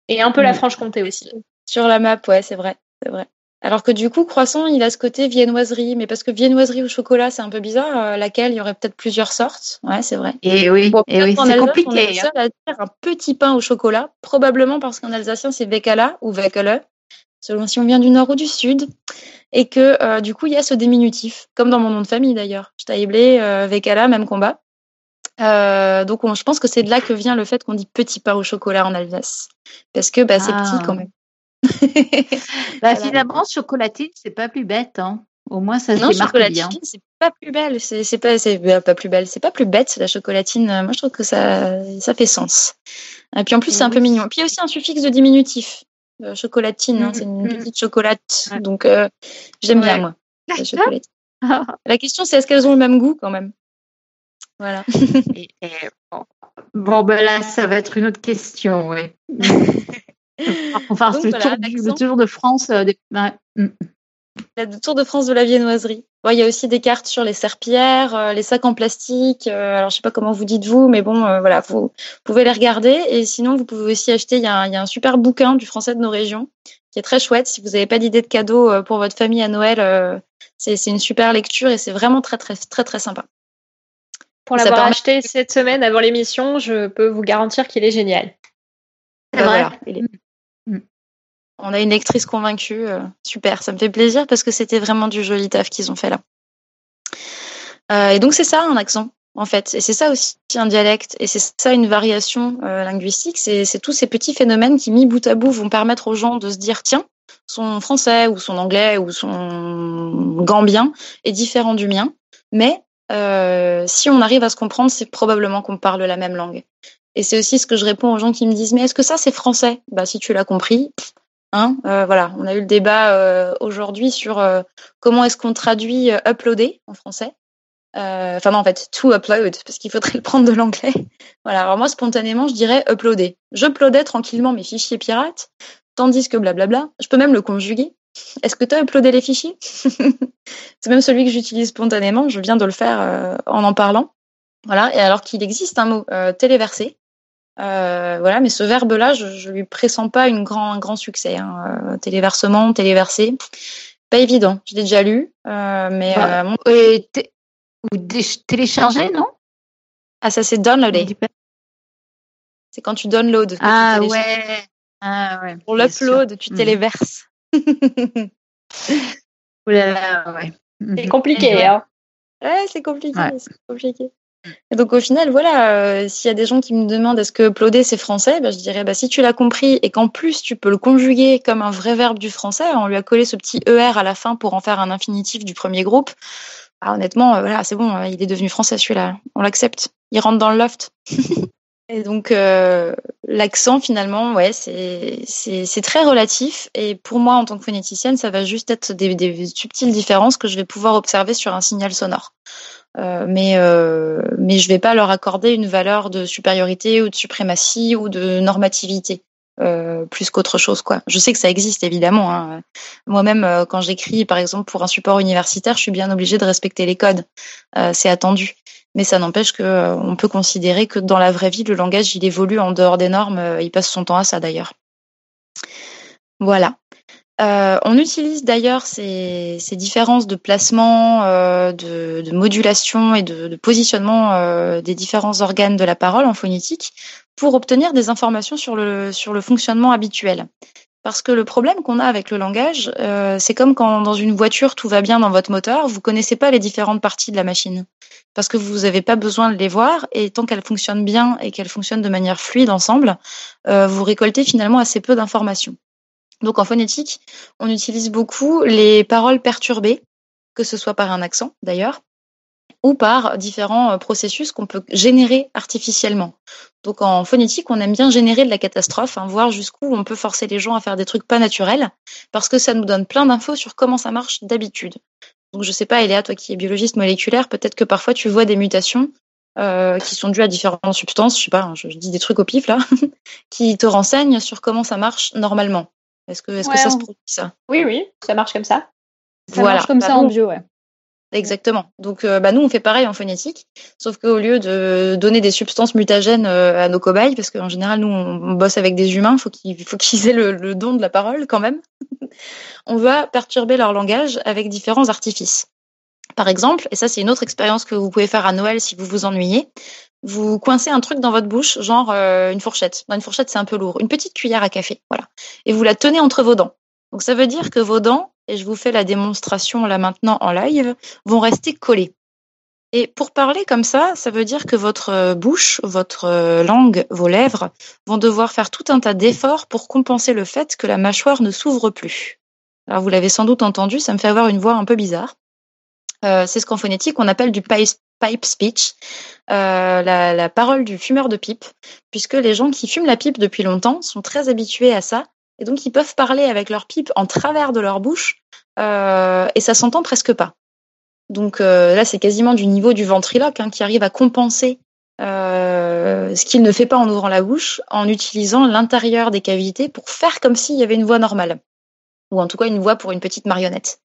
Et un peu la Franche-Comté aussi. Sur la map, ouais, c'est vrai, c'est vrai. Alors que du coup, croissant, il a ce côté viennoiserie, mais parce que viennoiserie au chocolat, c'est un peu bizarre, euh, laquelle? Il y aurait peut-être plusieurs sortes. Ouais, c'est vrai. Et oui, et oui c'est compliqué. On est hein. à un petit pain au chocolat, probablement parce qu'en alsacien, c'est Vekala ou Vekele, selon si on vient du nord ou du sud, et que euh, du coup, il y a ce diminutif, comme dans mon nom de famille d'ailleurs. Steiblé, euh, Vekala, même combat. Euh, donc, je pense que c'est de là que vient le fait qu'on dit petit pain au chocolat en Alsace, parce que bah, c'est petit ah. quand même. Bah, finalement, chocolatine, c'est pas plus bête. Hein. Au moins, ça non, chocolatine, c'est pas plus belle. C'est pas, c'est bah, pas plus belle. C'est pas plus bête la chocolatine. Moi, je trouve que ça, ça fait sens. Et puis en plus, c'est un peu mignon. Puis il y a aussi un suffixe de diminutif. Euh, chocolatine, hein, c'est une mm-hmm. petite chocolate. Donc, euh, j'aime bien moi la chocolatine. la question, c'est est-ce qu'elles ont le même goût quand même? Voilà. bon. bon, ben là, ça va être une autre question, oui. Enfin, le, tour du, tour de France. Euh, mm. Le Tour de France de la viennoiserie. il y a aussi des cartes sur les serpillères, euh, les sacs en plastique. Euh, alors, je sais pas comment vous dites vous, mais bon, voilà, vous pouvez les regarder. Et sinon, vous pouvez aussi acheter. Il y, a un, super bouquin du français de nos régions qui est très chouette. Si vous n'avez pas d'idée de cadeau pour votre famille à Noël, c'est une super lecture et c'est vraiment très, très, très, très sympa. Pour l'avoir acheté cette semaine avant l'émission, je peux vous garantir qu'il est génial. C'est vrai. On a une lectrice convaincue. Euh, super, ça me fait plaisir parce que c'était vraiment du joli taf qu'ils ont fait là. Euh, et donc c'est ça un accent en fait. Et c'est ça aussi un dialecte. Et c'est ça une variation euh, linguistique. C'est tous ces petits phénomènes qui, mis bout à bout, vont permettre aux gens de se dire tiens, son français ou son anglais ou son gambien est différent du mien. Mais si on arrive à se comprendre, c'est probablement qu'on parle la même langue. Et c'est aussi ce que je réponds aux gens qui me disent mais est-ce que ça c'est français? Bah si tu l'as compris, Hein, euh, voilà, on a eu le débat euh, aujourd'hui sur euh, comment est-ce qu'on traduit uploader en français. Enfin non, en fait, to upload, parce qu'il faudrait le prendre de l'anglais. Voilà, alors moi, spontanément, je dirais uploader. J'uploadais tranquillement mes fichiers pirates, tandis que blablabla, je peux même le conjuguer. Est-ce que tu as uploadé les fichiers? C'est même celui que j'utilise spontanément, je viens de le faire en en parlant. Voilà, et alors qu'il existe un mot téléversé, euh, voilà, mais ce verbe-là, je, je lui pressens pas une grand, un grand succès. Hein. Euh, téléversement, téléversé, pas évident. Je l'ai déjà lu, euh, mais bah, euh, ou télécharger, non? Ah, ça c'est downloader. C'est quand tu downloads. Ah ouais. Ah ouais. Pour l'upload, tu mm. téléverses. Ouh là là, ouais. C'est compliqué, hein. Ouais, c'est compliqué, c'est compliqué. Et donc au final, voilà, euh, s'il y a des gens qui me demandent est-ce que uploader c'est français, ben, je dirais bah, si tu l'as compris et qu'en plus tu peux le conjuguer comme un vrai verbe du français, on lui a collé ce petit er à la fin pour en faire un infinitif du premier groupe. Ah, honnêtement, euh, voilà, c'est bon, euh, il est devenu français celui-là, on l'accepte. Il rentre dans le loft. et donc l'accent finalement, ouais, c'est c'est très relatif. Et pour moi, en tant que phonéticienne, ça va juste être des subtiles différences que je vais pouvoir observer sur un signal sonore. Euh, mais euh, mais je vais pas leur accorder une valeur de supériorité ou de suprématie ou de normativité. Euh, plus qu'autre chose quoi. Je sais que ça existe évidemment. Hein. Moi-même, euh, quand j'écris, par exemple pour un support universitaire, je suis bien obligée de respecter les codes. Euh, c'est attendu. Mais ça n'empêche que on peut considérer que dans la vraie vie, le langage il évolue en dehors des normes. il passe son temps à ça d'ailleurs. Voilà. Euh, on utilise d'ailleurs ces, ces, différences de placement, euh, de, modulation et de, positionnement euh, des différents organes de la parole en phonétique pour obtenir des informations sur le, sur le fonctionnement habituel. Parce que le problème qu'on a avec le langage, c'est comme quand dans une voiture tout va bien dans votre moteur, vous connaissez pas les différentes parties de la machine parce que vous n'avez pas besoin de les voir et tant qu'elles fonctionnent bien et qu'elles fonctionnent de manière fluide ensemble, vous récoltez finalement assez peu d'informations. Donc en phonétique, on utilise beaucoup les paroles perturbées, que ce soit par un accent d'ailleurs, ou par différents euh, processus qu'on peut générer artificiellement. Donc en phonétique, on aime bien générer de la catastrophe, hein, voir jusqu'où on peut forcer les gens à faire des trucs pas naturels, parce que ça nous donne plein d'infos sur comment ça marche d'habitude. Donc je sais pas, Eléa, toi qui es biologiste moléculaire, peut-être que parfois tu vois des mutations euh, qui sont dues à différentes substances, je sais pas, hein, je, dis des trucs au pif là, qui te renseignent sur comment ça marche normalement. Est-ce que, ça se produit ça? Oui, oui, ça marche comme ça. Ça voilà. marche comme ça bah, en bio, ouais. Exactement. Donc, euh, bah, nous, on fait pareil en phonétique, sauf qu'au lieu de donner des substances mutagènes euh, à nos cobayes, parce qu'en général, nous, on, bosse avec des humains, faut qu'il faut qu'ils aient le, le, don de la parole quand même, on va perturber leur langage avec différents artifices. Par exemple, et ça, c'est une autre expérience que vous pouvez faire à Noël si vous vous ennuyez, vous coincez un truc dans votre bouche, genre euh, une fourchette. une fourchette, c'est un peu lourd. Une petite cuillère à café, voilà. Et vous la tenez entre vos dents. Donc ça veut dire que vos dents, et je vous fais la démonstration là maintenant en live, vont rester collées. Et pour parler comme ça, ça veut dire que votre euh, bouche, votre euh, langue, vos lèvres vont devoir faire tout un tas d'efforts pour compenser le fait que la mâchoire ne s'ouvre plus. Alors vous l'avez sans doute entendu, ça me fait avoir une voix un peu bizarre. C'est ce qu'en phonétique on appelle du pipe speech, euh, la, parole du fumeur de pipe, puisque les gens qui fument la pipe depuis longtemps sont très habitués à ça, et donc ils peuvent parler avec leur pipe en travers de leur bouche, euh, et ça s'entend presque pas. Donc euh, là, c'est quasiment du niveau du ventriloque hein, qui arrive à compenser ce qu'il ne fait pas en ouvrant la bouche, en utilisant l'intérieur des cavités pour faire comme s'il y avait une voix normale, ou en tout cas une voix pour une petite marionnette.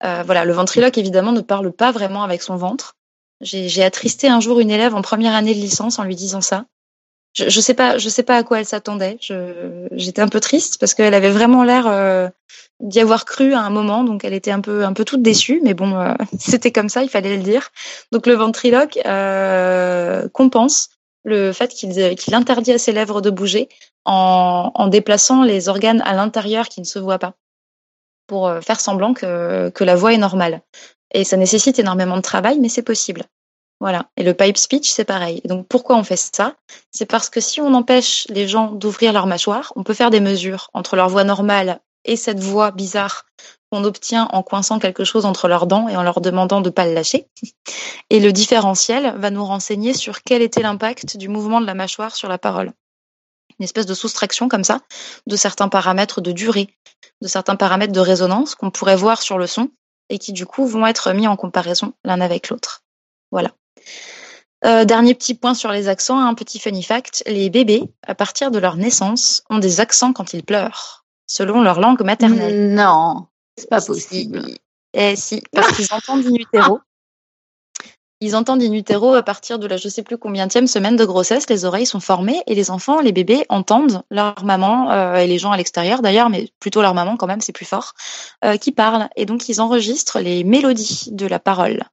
Voilà, le ventriloque évidemment ne parle pas vraiment avec son ventre. J'ai attristé un jour une élève en première année de licence en lui disant ça. Je, je sais pas, sais pas à quoi elle s'attendait. J'étais un peu triste parce qu'elle avait vraiment l'air euh, d'y avoir cru à un moment, donc elle était un peu, un peu toute déçue. Mais bon, euh, c'était comme ça, il fallait le dire. Donc le ventriloque euh, compense le fait qu'il interdit à ses lèvres de bouger en, en déplaçant les organes à l'intérieur qui ne se voient pas pour euh, faire semblant que, que la voix est normale. Et ça nécessite énormément de travail, mais c'est possible. Voilà. Et le pipe speech, c'est pareil. Donc, pourquoi on fait ça? C'est parce que si on empêche les gens d'ouvrir leur mâchoire, on peut faire des mesures entre leur voix normale et cette voix bizarre qu'on obtient en coinçant quelque chose entre leurs dents et en leur demandant de pas le lâcher. Et le différentiel va nous renseigner sur quel était l'impact du mouvement de la mâchoire sur la parole. Une espèce de soustraction comme ça de certains paramètres de durée, de certains paramètres de résonance qu'on pourrait voir sur le son et qui du coup vont être mis en comparaison l'un avec l'autre. Voilà. Euh, dernier petit point sur les accents, un petit funny fact, les bébés, à partir de leur naissance, ont des accents quand ils pleurent, selon leur langue maternelle. Non, c'est pas possible. Eh si, parce qu'ils entendent in utero ils entendent in utero à partir de la je sais plus combienième semaine de grossesse, les oreilles sont formées et les enfants, les bébés entendent leur maman euh, et les gens à l'extérieur d'ailleurs, mais plutôt leur maman quand même, c'est plus fort, euh, qui parlent et donc ils enregistrent les mélodies de la parole.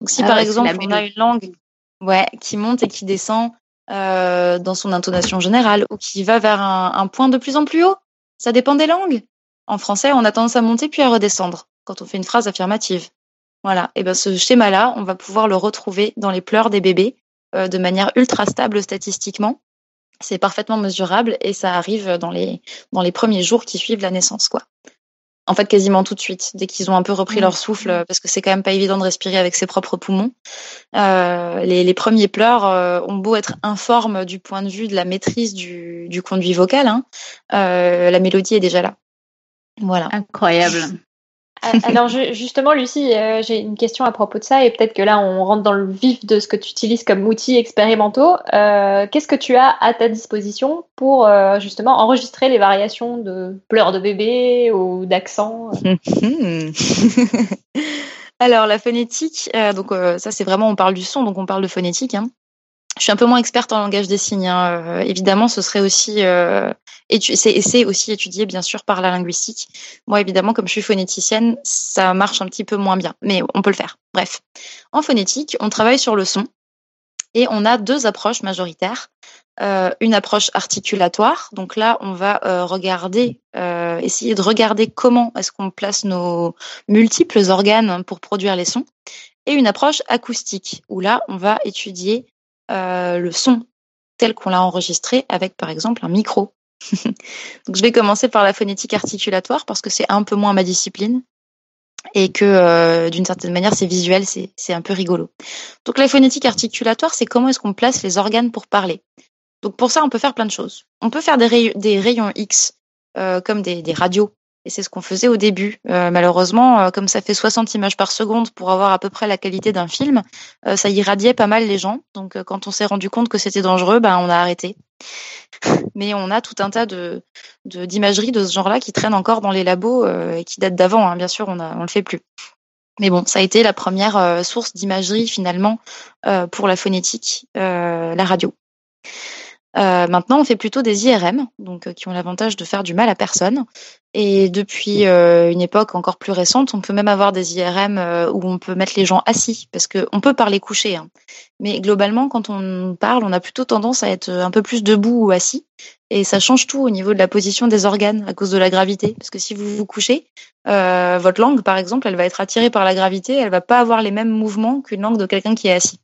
Donc si ah par exemple on a une langue ouais qui monte et qui descend euh, dans son intonation générale ou qui va vers un, un point de plus en plus haut, ça dépend des langues. En français, on a tendance à monter puis à redescendre quand on fait une phrase affirmative. Voilà. Et ben ce schéma-là, on va pouvoir le retrouver dans les pleurs des bébés de manière ultra stable statistiquement. C'est parfaitement mesurable et ça arrive dans les, dans les premiers jours qui suivent la naissance, quoi. En fait, quasiment tout de suite, dès qu'ils ont un peu repris leur souffle, parce que c'est quand même pas évident de respirer avec ses propres poumons. Euh, les, les, premiers pleurs euh, ont beau être informes du point de vue de la maîtrise du, du conduit vocal, hein, euh, la mélodie est déjà là. Voilà. Incroyable. Ah, alors justement, Lucie, euh, j'ai une question à propos de ça et peut-être que là, on rentre dans le vif de ce que tu utilises comme outils expérimentaux. Euh, qu'est-ce que tu as à ta disposition pour euh, justement enregistrer les variations de pleurs de bébé ou d'accent? Alors la phonétique, donc ça c'est vraiment on parle du son, donc on parle de phonétique. Hein. Je suis un peu moins experte en langage des signes. Hein. évidemment, ce serait aussi et c'est aussi étudié bien sûr par la linguistique. Moi évidemment comme je suis phonéticienne, ça marche un petit peu moins bien, mais on peut le faire. Bref, en phonétique, on travaille sur le son et on a deux approches majoritaires. Euh, une approche articulatoire, donc là on va euh, regarder, euh, essayer de regarder comment est-ce qu'on place nos multiples organes pour produire les sons, et une approche acoustique où là on va étudier le son tel qu'on l'a enregistré avec par exemple un micro Donc, je vais commencer par la phonétique articulatoire parce que c'est un peu moins ma discipline et que euh, d'une certaine manière c'est visuel, c'est un peu rigolo. Donc la phonétique articulatoire, c'est comment est-ce qu'on place les organes pour parler. Donc pour ça, on peut faire plein de choses. On peut faire des, des rayons X euh, comme des, des, radios. Et c'est ce qu'on faisait au début. Euh, malheureusement, comme ça fait 60 images par seconde pour avoir à peu près la qualité d'un film, ça irradiait pas mal les gens. Donc quand on s'est rendu compte que c'était dangereux, ben, on a arrêté mais on a tout un tas de d'imagerie de, ce genre-là qui traînent encore dans les labos euh, et qui datent d'avant. Hein. Bien sûr, on ne on le fait plus. Mais bon, ça a été la première euh, source d'imagerie finalement euh, pour la phonétique, la radio. Euh, maintenant, on fait plutôt des IRM, donc euh, qui ont l'avantage de faire du mal à personne. Et depuis euh, une époque encore plus récente, on peut même avoir des IRM où on peut mettre les gens assis, parce que on peut parler couché. Hein. Mais globalement, quand on parle, on a plutôt tendance à être un peu plus debout ou assis, et ça change tout au niveau de la position des organes à cause de la gravité. Parce que si vous vous couchez, votre langue, par exemple, elle va être attirée par la gravité, elle va pas avoir les mêmes mouvements qu'une langue de quelqu'un qui est assis.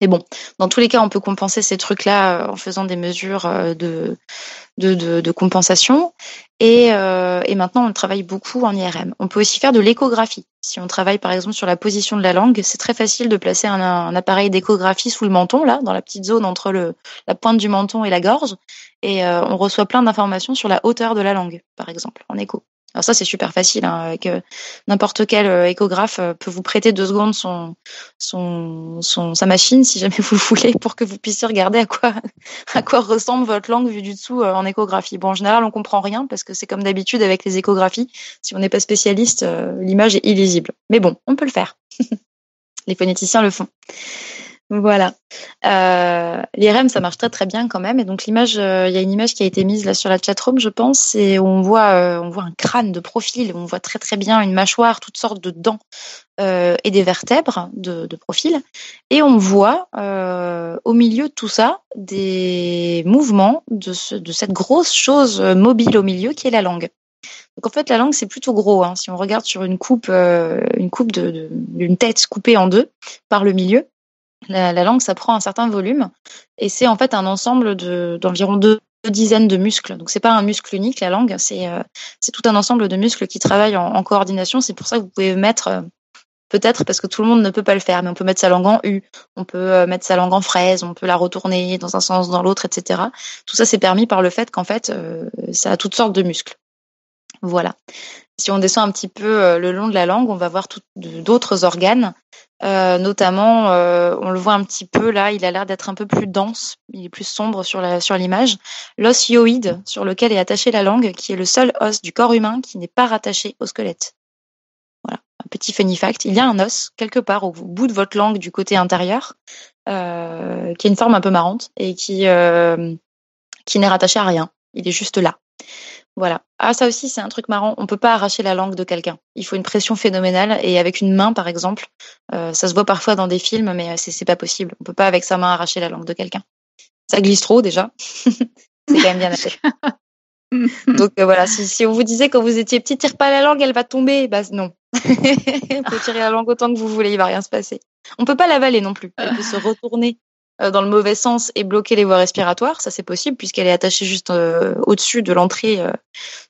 Mais bon, dans tous les cas, on peut compenser ces trucs-là euh, en faisant des mesures euh, de, compensation. Et, euh, et, maintenant, on travaille beaucoup en IRM. On peut aussi faire de l'échographie. Si on travaille par exemple sur la position de la langue, c'est très facile de placer un, un appareil d'échographie sous le menton, là, dans la petite zone entre le, la pointe du menton et la gorge. Et on reçoit plein d'informations sur la hauteur de la langue, par exemple, en écho. Alors ça c'est super facile, hein, avec euh, n'importe quel euh, échographe euh, peut vous prêter deux secondes son, son, son, sa machine si jamais vous le voulez pour que vous puissiez regarder à quoi à quoi ressemble votre langue vue du dessous en échographie. Bon en général on comprend rien parce que c'est comme d'habitude avec les échographies, si on n'est pas spécialiste, l'image est illisible. Mais bon, on peut le faire. les phonéticiens le font. Voilà. Euh, L'IRM, ça marche très très bien quand même. Et donc l'image, euh, il y a une image qui a été mise là sur la chatroom, je pense, et on voit, euh, on voit un crâne de profil. On voit très très bien une mâchoire, toutes sortes de dents euh, et des vertèbres de, de, profil. Et on voit au milieu de tout ça des mouvements de, ce, de cette grosse chose mobile au milieu qui est la langue. Donc en fait, la langue c'est plutôt gros. Hein. Si on regarde sur une coupe, une coupe de d'une tête coupée en deux par le milieu, la, langue, ça prend un certain volume et c'est en fait un ensemble d'environ deux, dizaines de muscles. Donc c'est pas un muscle unique la langue, c'est euh, tout un ensemble de muscles qui travaillent en, coordination. C'est pour ça que vous pouvez mettre euh, peut-être parce que tout le monde ne peut pas le faire, mais on peut mettre sa langue en U, on peut euh, mettre sa langue en fraise, on peut la retourner dans un sens, dans l'autre, etc. Tout ça c'est permis par le fait qu'en fait ça a toutes sortes de muscles. Voilà. Si on descend un petit peu le long de la langue, on va voir d'autres organes euh, notamment, euh, on le voit un petit peu là, il a l'air d'être un peu plus dense, il est plus sombre sur l'image. L'os hyoïde sur lequel est attachée la langue, qui est le seul os du corps humain qui n'est pas rattaché au squelette. Voilà, un petit funny fact. Il y a un os quelque part au bout de votre langue du côté intérieur, euh, qui a une forme un peu marrante et qui qui n'est rattaché à rien. Il est juste là. Voilà. Ah, ça aussi, c'est un truc marrant. On peut pas arracher la langue de quelqu'un. Il faut une pression phénoménale. Et avec une main, par exemple, euh, ça se voit parfois dans des films, mais c'est pas possible. On peut pas avec sa main arracher la langue de quelqu'un. Ça glisse trop déjà. c'est quand même bien fait. Donc euh, voilà, si, on vous disait quand vous étiez petit, tire pas la langue, elle va tomber. Bah non. on peut tirer la langue autant que vous voulez, il va rien se passer. On peut pas l'avaler non plus. Elle peut se retourner dans le mauvais sens et bloquer les voies respiratoires. Ça, c'est possible puisqu'elle est attachée juste au-dessus de l'entrée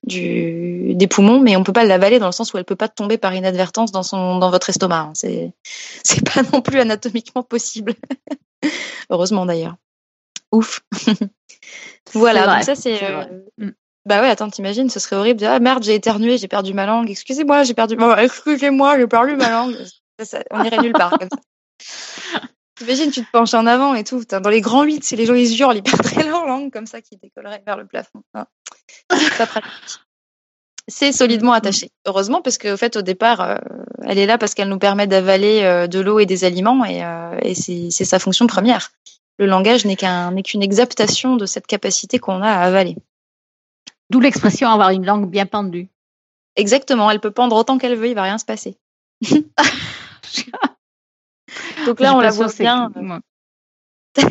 du, des poumons, mais on peut pas l'avaler dans le sens où elle peut pas tomber par inadvertance dans son, dans votre estomac. Hein. C'est, c'est pas non plus anatomiquement possible. Heureusement d'ailleurs. Ouf. voilà. Donc ça, c'est. Mm. Bah ouais, attends, t'imagines, ce serait horrible. ah merde, j'ai éternué, j'ai perdu ma langue. Excusez-moi, j'ai perdu. excusez-moi, j'ai perdu ma langue. on irait nulle part comme ça. T'imagines, tu te penches en avant et tout. Dans les grands 8, c'est les gens ils hurlent, ils perdraient leur langue comme ça, qui décollerait vers le plafond. Ah. C'est pratique. C'est solidement attaché. Heureusement, parce qu'au fait, au départ, euh, elle est là parce qu'elle nous permet d'avaler euh, de l'eau et des aliments, et, euh, et c'est sa fonction première. Le langage n'est qu'une exaptation de cette capacité qu'on a à avaler. D'où l'expression avoir une langue bien pendue. Exactement, elle peut pendre autant qu'elle veut, il va rien se passer. Donc là, on la voit bien.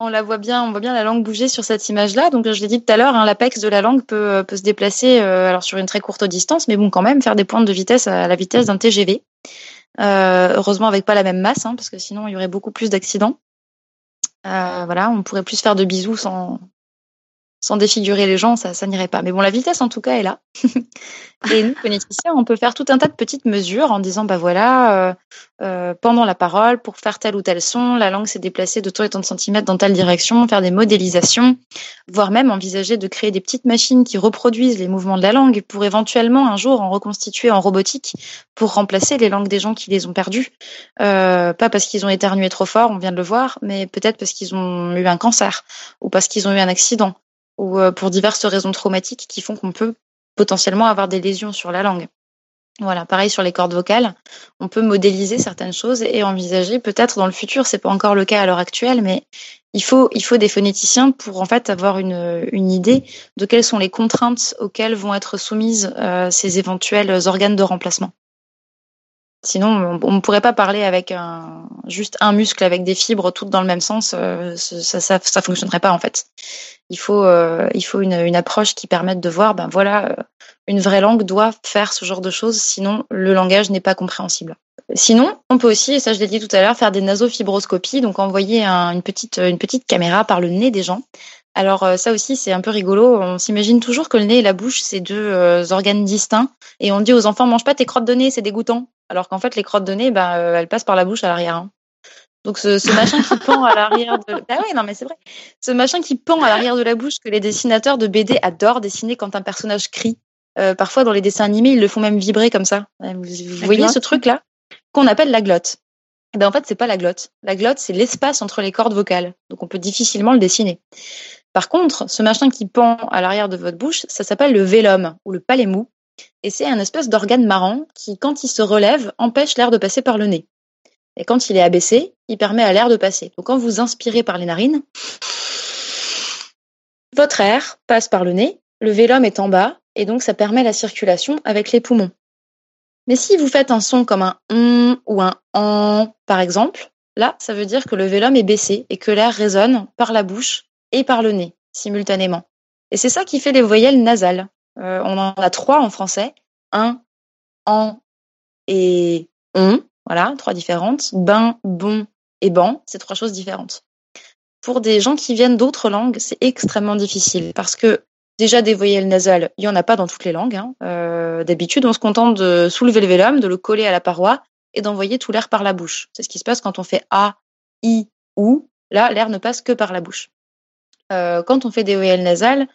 on la voit bien, on voit bien la langue bouger sur cette image-là. Donc je l'ai dit tout à l'heure, hein, l'apex de la langue peut, peut se déplacer euh, alors sur une très courte distance, mais bon quand même faire des pointes de vitesse à la vitesse d'un TGV. Euh, heureusement avec pas la même masse, hein, parce que sinon il y aurait beaucoup plus d'accidents. Euh, voilà, on pourrait plus faire de bisous sans, sans défigurer les gens, ça, ça n'irait pas. Mais bon, la vitesse, en tout cas, est là. et nous, phoneticiens, on peut faire tout un tas de petites mesures en disant, bah voilà, euh, euh, pendant la parole, pour faire tel ou tel son, la langue s'est déplacée de tant et tant de centimètres dans telle direction, faire des modélisations, voire même envisager de créer des petites machines qui reproduisent les mouvements de la langue pour éventuellement un jour en reconstituer en robotique pour remplacer les langues des gens qui les ont perdues. Euh, pas parce qu'ils ont éternué trop fort, on vient de le voir, mais peut-être parce qu'ils ont eu un cancer ou parce qu'ils ont eu un accident ou euh, pour diverses raisons traumatiques qui font qu'on peut potentiellement avoir des lésions sur la langue. Voilà, pareil sur les cordes vocales, on peut modéliser certaines choses et envisager peut-être dans le futur, c'est pas encore le cas à l'heure actuelle, mais il faut il faut des phonéticiens pour en fait avoir une, une idée de quelles sont les contraintes auxquelles vont être soumises euh, ces éventuels organes de remplacement. Sinon, on ne pourrait pas parler avec un, juste un muscle avec des fibres toutes dans le même sens. Euh, ça, ça, ça fonctionnerait pas en fait. Il faut, euh, il faut une, approche qui permette de voir, ben voilà, euh, une vraie langue doit faire ce genre de choses, sinon le langage n'est pas compréhensible. Sinon, on peut aussi, et ça je l'ai dit tout à l'heure, faire des nasofibroscopies, donc envoyer une petite, une petite caméra par le nez des gens alors ça aussi c'est un peu rigolo. On s'imagine toujours que le nez et la bouche c'est deux organes distincts et on dit aux enfants mange pas tes crottes de nez, c'est dégoûtant. Alors qu'en fait les crottes de nez, ben elles passent par la bouche à l'arrière. Hein. Donc ce, ce, machin qui pend à l'arrière de ah oui non mais c'est vrai. Ce machin qui pend à l'arrière de la bouche que les dessinateurs de BD adorent dessiner quand un personnage crie. parfois dans les dessins animés ils le font même vibrer comme ça. Vous, voyez ce truc là qu'on appelle la glotte. Eh ben en fait c'est pas la glotte. La glotte c'est l'espace entre les cordes vocales. Donc on peut difficilement le dessiner. Par contre, ce machin qui pend à l'arrière de votre bouche, ça s'appelle le vélum ou le palais mou. Et c'est un espèce d'organe marrant qui, quand il se relève, empêche l'air de passer par le nez. Et quand il est abaissé, il permet à l'air de passer. Donc quand vous inspirez par les narines, votre air passe par le nez, le vélum est en bas, et donc ça permet la circulation avec les poumons. Mais si vous faites un son comme un on ou un en, par exemple, là, ça veut dire que le vélum est baissé et que l'air résonne par la bouche et par le nez simultanément. Et c'est ça qui fait les voyelles nasales. Euh, on en a trois en français. Un, en et on. Voilà, trois différentes. Ben, bon et ban, c'est trois choses différentes. Pour des gens qui viennent d'autres langues, c'est extrêmement difficile parce que déjà des voyelles nasales, il y en a pas dans toutes les langues. Hein. Euh, d'habitude, on se contente de soulever le vélum, de le coller à la paroi et d'envoyer tout l'air par la bouche. C'est ce qui se passe quand on fait a, i, ou. Là, l'air ne passe que par la bouche. Euh, quand on fait des voyelles nasales,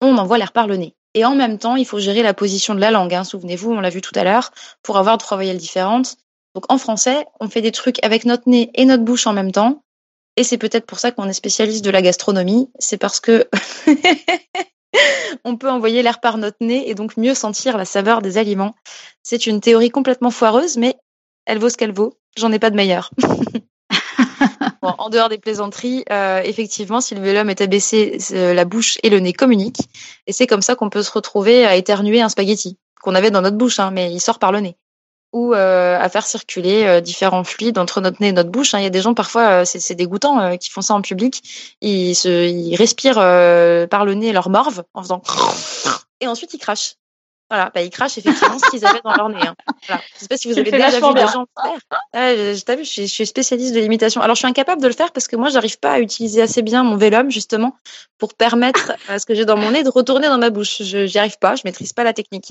on envoie l'air par le nez. Et en même temps, il faut gérer la position de la langue. Hein. Souvenez-vous, on l'a vu tout à l'heure, pour avoir trois voyelles différentes. Donc en français, on fait des trucs avec notre nez et notre bouche en même temps. Et c'est peut-être pour ça qu'on est spécialiste de la gastronomie. C'est parce que on peut envoyer l'air par notre nez et donc mieux sentir la saveur des aliments. C'est une théorie complètement foireuse, mais elle vaut ce qu'elle vaut. J'en ai pas de meilleure. en dehors des plaisanteries, euh, effectivement, si le vélum est abaissé, la bouche et le nez communiquent. Et c'est comme ça qu'on peut se retrouver à éternuer un spaghetti qu'on avait dans notre bouche, hein, mais il sort par le nez. Ou euh, à faire circuler euh, différents fluides entre notre nez et notre bouche. Hein. Il y a des gens parfois, c'est dégoûtant, qui font ça en public. Ils, ils respirent par le nez leur morve en faisant et ensuite ils crachent. Voilà, bah, ils crachent effectivement ce qu'ils avaient dans leur nez. Hein. Voilà. Je sais pas si vous avez déjà vu des gens faire. Ah, je, vu, je, suis spécialiste de l'imitation. Alors, je suis incapable de le faire parce que moi, j'arrive pas à utiliser assez bien mon vélum, justement, pour permettre à ce que j'ai dans mon nez de retourner dans ma bouche. Je n'y arrive pas, je maîtrise pas la technique.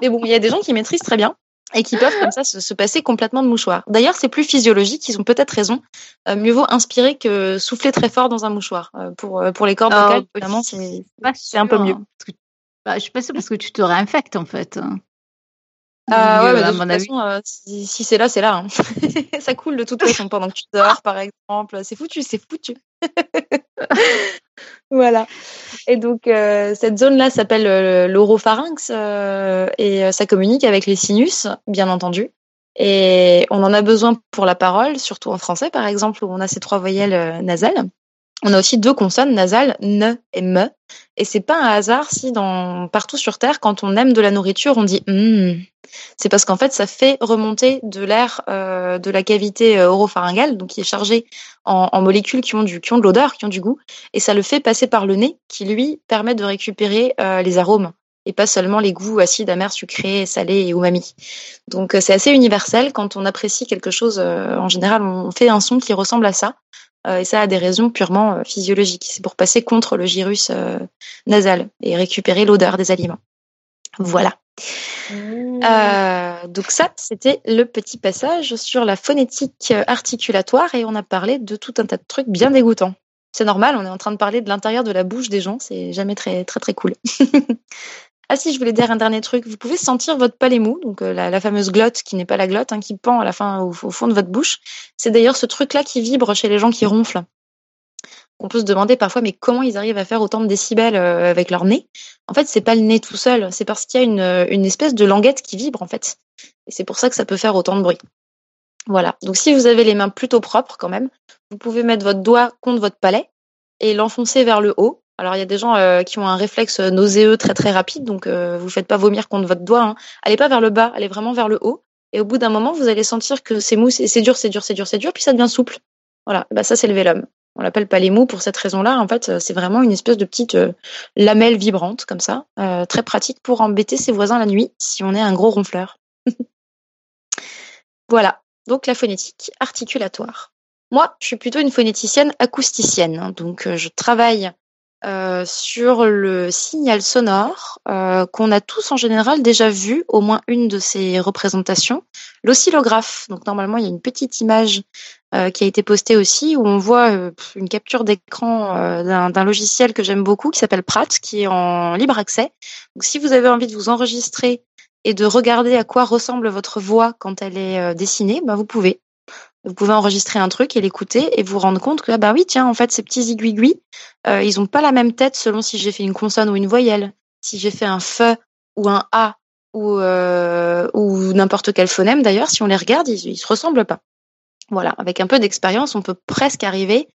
Mais bon, il y a des gens qui maîtrisent très bien et qui peuvent comme ça se, passer complètement de mouchoir. D'ailleurs, c'est plus physiologique, ils ont peut-être raison. Euh, mieux vaut inspirer que souffler très fort dans un mouchoir. Euh, pour, euh, pour les cordes vocales, oh, évidemment, c'est un peu mieux. Bah, je suis pas sûre parce que tu te réinfectes en fait. Ah ouais, de toute façon, euh, si, c'est là, c'est là. Hein. ça coule de toute façon pendant que tu dors, par exemple. C'est foutu, c'est foutu. voilà. Et donc, euh, cette zone-là s'appelle euh, l'oropharynx et ça communique avec les sinus, bien entendu. Et on en a besoin pour la parole, surtout en français, par exemple, où on a ces trois voyelles nasales. On a aussi deux consonnes nasales, ne et me. Et c'est pas un hasard si partout sur Terre, quand on aime de la nourriture, on dit mm. C'est parce qu'en fait, ça fait remonter de l'air euh, de la cavité euh, oropharyngale, donc qui est chargé en, molécules qui ont du, qui de l'odeur, qui ont du goût, et ça le fait passer par le nez, qui lui permet de récupérer euh, les arômes et pas seulement les goûts acides, amers, sucrés, salés et umami. Donc c'est assez universel quand on apprécie quelque chose. en général, on fait un son qui ressemble à ça. Euh, et ça a des raisons purement euh, physiologiques. C'est pour passer contre le gyrus euh, nasal et récupérer l'odeur des aliments. Voilà. Mmh. donc ça, c'était le petit passage sur la phonétique articulatoire et on a parlé de tout un tas de trucs bien dégoûtants. C'est normal, on est en train de parler de l'intérieur de la bouche des gens, c'est jamais très très très cool. Ah si, je voulais dire un dernier truc. Vous pouvez sentir votre palais mou, donc euh, la, fameuse glotte qui n'est pas la glotte, hein, qui pend à la fin au, fond de votre bouche. C'est d'ailleurs ce truc-là qui vibre chez les gens qui ronflent. On peut se demander parfois, mais comment ils arrivent à faire autant de décibels euh, avec leur nez? En fait, c'est pas le nez tout seul, c'est parce qu'il y a euh, une espèce de languette qui vibre en fait. Et c'est pour ça que ça peut faire autant de bruit. Voilà. Donc si vous avez les mains plutôt propres quand même, vous pouvez mettre votre doigt contre votre palais et l'enfoncer vers le haut alors il y a des gens euh, qui ont un réflexe nauséeux très très rapide, donc euh, vous faites pas vomir contre votre doigt. Hein. Allez pas vers le bas, allez vraiment vers le haut. Et au bout d'un moment, vous allez sentir que c'est mou, c'est dur, c'est dur, c'est dur, c'est dur, puis ça devient souple. Voilà, bah ça c'est le vélum. On l'appelle pas les mous pour cette raison-là. En fait, c'est vraiment une espèce de petite euh, lamelle vibrante comme ça, très pratique pour embêter ses voisins la nuit si on est un gros ronfleur. voilà. Donc la phonétique articulatoire. Moi, je suis plutôt une phonéticienne acousticienne. Hein. donc je travaille euh, sur le signal sonore euh, qu'on a tous en général déjà vu au moins une de ces représentations, l'oscillographe. Donc normalement il y a une petite image euh, qui a été postée aussi où on voit une capture d'écran d'un logiciel que j'aime beaucoup qui s'appelle Prat, qui est en libre accès. Donc si vous avez envie de vous enregistrer et de regarder à quoi ressemble votre voix quand elle est dessinée, ben vous pouvez. Vous pouvez enregistrer un truc et l'écouter et vous rendre compte que ah bah oui tiens en fait ces petits aiguilles euh, ils ont pas la même tête selon si j'ai fait une consonne ou une voyelle, si j'ai fait un f ou un a ou euh, ou n'importe quel phonème d'ailleurs si on les regarde ils, ils se ressemblent pas. Voilà, avec un peu d'expérience, on peut presque arriver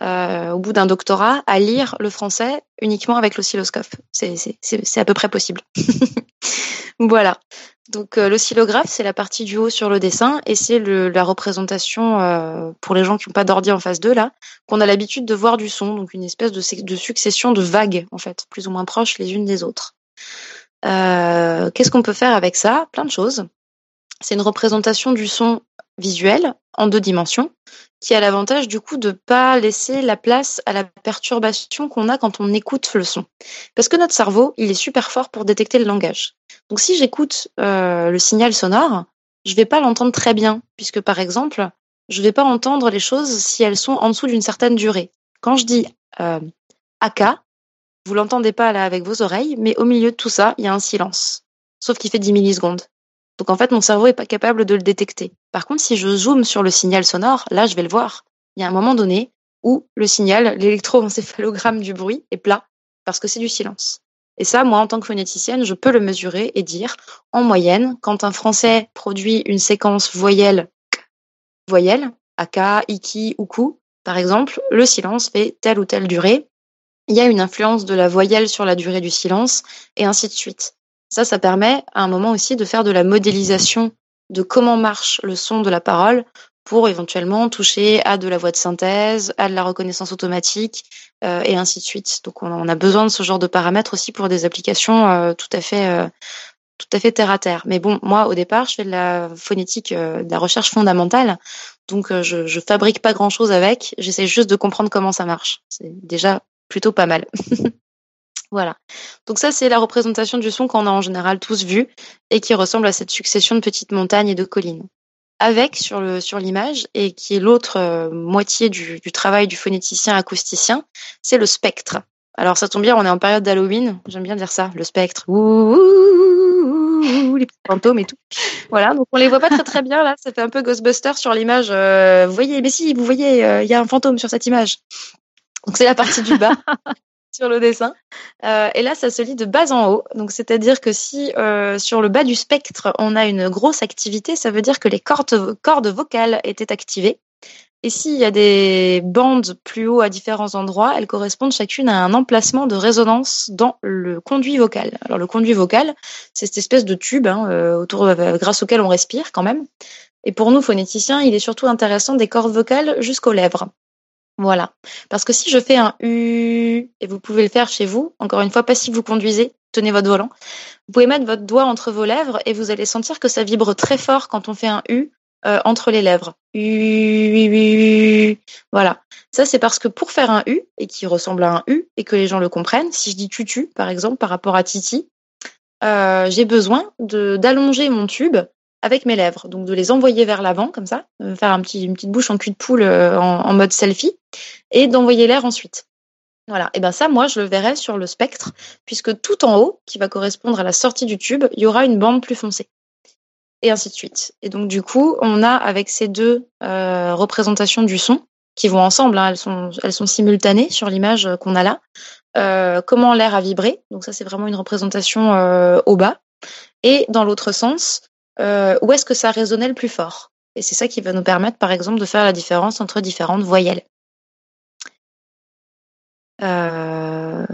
euh, au bout d'un doctorat à lire le français uniquement avec l'oscilloscope. C'est à peu près possible. voilà. Donc euh, l'oscillographe, c'est la partie du haut sur le dessin et c'est la représentation euh, pour les gens qui n'ont pas d'ordi en face d'eux là, qu'on a l'habitude de voir du son, donc une espèce de, succession de vagues en fait, plus ou moins proches les unes des autres. Euh, qu'est-ce qu'on peut faire avec ça? Plein de choses. C'est une représentation du son visuel en deux dimensions qui a l'avantage du coup de pas laisser la place à la perturbation qu'on a quand on écoute le son. Parce que notre cerveau, il est super fort pour détecter le langage. Donc si j'écoute euh, le signal sonore, je vais pas l'entendre très bien, puisque par exemple, je vais pas entendre les choses si elles sont en dessous d'une certaine durée. Quand je dis euh, AK, vous l'entendez pas là avec vos oreilles, mais au milieu de tout ça, il y a un silence. Sauf qu'il fait 10 millisecondes. Donc en fait, mon cerveau est pas capable de le détecter. Par contre, si je zoome sur le signal sonore, là, je vais le voir. Il y a un moment donné où le signal, l'électroencéphalogramme du bruit est plat parce que c'est du silence. Et ça, moi, en tant que phonéticienne, je peux le mesurer et dire, en moyenne, quand un Français produit une séquence voyelle, voyelle, aka, iki ou ku, par exemple, le silence fait telle ou telle durée. Il y a une influence de la voyelle sur la durée du silence, et ainsi de suite. Ça, ça permet à un moment aussi de faire de la modélisation de comment marche le son de la parole pour éventuellement toucher à de la voix de synthèse, à de la reconnaissance automatique euh, et ainsi de suite. Donc on, a besoin de ce genre de paramètres aussi pour des applications euh, tout à fait euh, tout à fait terre à terre. Mais bon, moi, au départ, je fais de la phonétique, de la recherche fondamentale. Donc, je, je fabrique pas grand chose avec. J'essaie juste de comprendre comment ça marche. C'est déjà plutôt pas mal. Voilà. Donc ça, c'est la représentation du son qu'on a en général tous vu et qui ressemble à cette succession de petites montagnes et de collines. Avec sur l'image et qui est l'autre euh, moitié du, du, travail du phonéticien acousticien, c'est le spectre. Alors ça tombe bien, on est en période d'Halloween. J'aime bien dire ça, le spectre. Ouh, les fantômes et tout. Voilà, donc on les voit pas très très bien là. Ça fait un peu Ghostbuster sur l'image. Euh, vous voyez, mais si, vous voyez, euh, il y a un fantôme sur cette image. Donc c'est la partie du bas sur le dessin. Euh, et là, ça se lit de bas en haut. Donc, c'est-à-dire que si euh, sur le bas du spectre, on a une grosse activité, ça veut dire que les cordes, cordes vocales étaient activées. Et s'il y a des bandes plus haut à différents endroits, elles correspondent chacune à un emplacement de résonance dans le conduit vocal. Alors le conduit vocal, c'est cette espèce de tube hein, euh, autour, grâce auquel on respire quand même. Et pour nous phonéticiens, il est surtout intéressant des cordes vocales jusqu'aux lèvres. Voilà. Parce que si je fais un U, et vous pouvez le faire chez vous, encore une fois, pas si vous conduisez, tenez votre volant, vous pouvez mettre votre doigt entre vos lèvres et vous allez sentir que ça vibre très fort quand on fait un U euh, entre les lèvres. U, voilà. Ça, c'est parce que pour faire un U, et qui ressemble à un U, et que les gens le comprennent, si je dis tutu, par exemple, par rapport à Titi, euh, j'ai besoin d'allonger mon tube avec mes lèvres, donc de les envoyer vers l'avant comme ça, euh, faire un petit, une petite bouche en cul de poule euh, en, mode selfie, et d'envoyer l'air ensuite. Voilà, et ben ça, moi, je le verrai sur le spectre, puisque tout en haut, qui va correspondre à la sortie du tube, il y aura une bande plus foncée, et ainsi de suite. Et donc du coup, on a avec ces deux euh, représentations du son qui vont ensemble, hein, elles sont simultanées sur l'image qu'on a là. Comment l'air a vibré, donc ça c'est vraiment une représentation au bas. Et dans l'autre sens, euh, où est-ce que ça résonnait le plus fort? Et c'est ça qui va nous permettre, par exemple, de faire la différence entre différentes voyelles. Euh,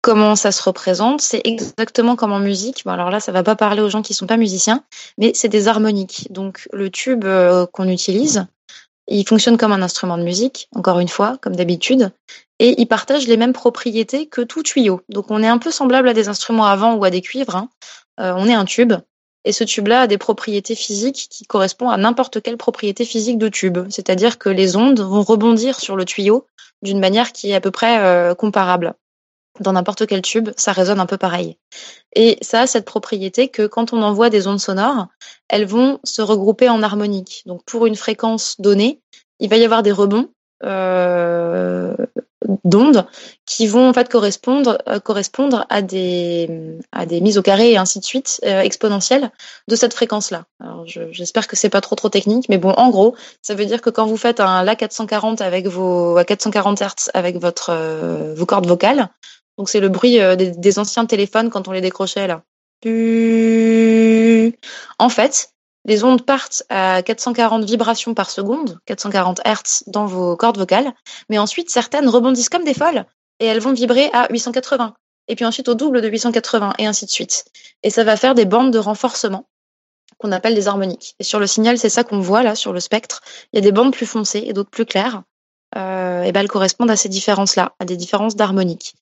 comment ça se représente? C'est exactement comme en musique. Bon, alors là, ça va pas parler aux gens qui sont pas musiciens, mais c'est des harmoniques. Donc le tube euh, qu'on utilise, il fonctionne comme un instrument de musique, encore une fois, comme d'habitude, et il partage les mêmes propriétés que tout tuyau. Donc on est un peu semblable à des instruments à vent ou à des cuivres. Hein. on est un tube, et ce tube-là a des propriétés physiques qui correspondent à n'importe quelle propriété physique de tube. C'est-à-dire que les ondes vont rebondir sur le tuyau d'une manière qui est à peu près euh, comparable. Dans n'importe quel tube, ça résonne un peu pareil. Et ça a cette propriété que quand on envoie des ondes sonores, elles vont se regrouper en harmonique. Donc pour une fréquence donnée, il va y avoir des rebonds euh, d'ondes qui vont en fait correspondre euh, correspondre à des à des mises au carré et ainsi de suite euh, exponentielles de cette fréquence là. Alors j'espère que c'est pas trop trop technique, mais bon en gros ça veut dire que quand vous faites un La 440 avec vos à 440 Hz avec votre euh, vos cordes vocales, donc c'est le bruit des, des, anciens téléphones quand on les décrochait là. En fait, les ondes partent à 440 vibrations par seconde, 440 Hertz dans vos cordes vocales, mais ensuite certaines rebondissent comme des folles et elles vont vibrer à 880, et puis ensuite au double de 880, et ainsi de suite. Et ça va faire des bandes de renforcement qu'on appelle des harmoniques. Et sur le signal, c'est ça qu'on voit là sur le spectre. Il y a des bandes plus foncées et d'autres plus claires. Euh, et ben elles correspondent à ces différences-là, à des différences d'harmonique.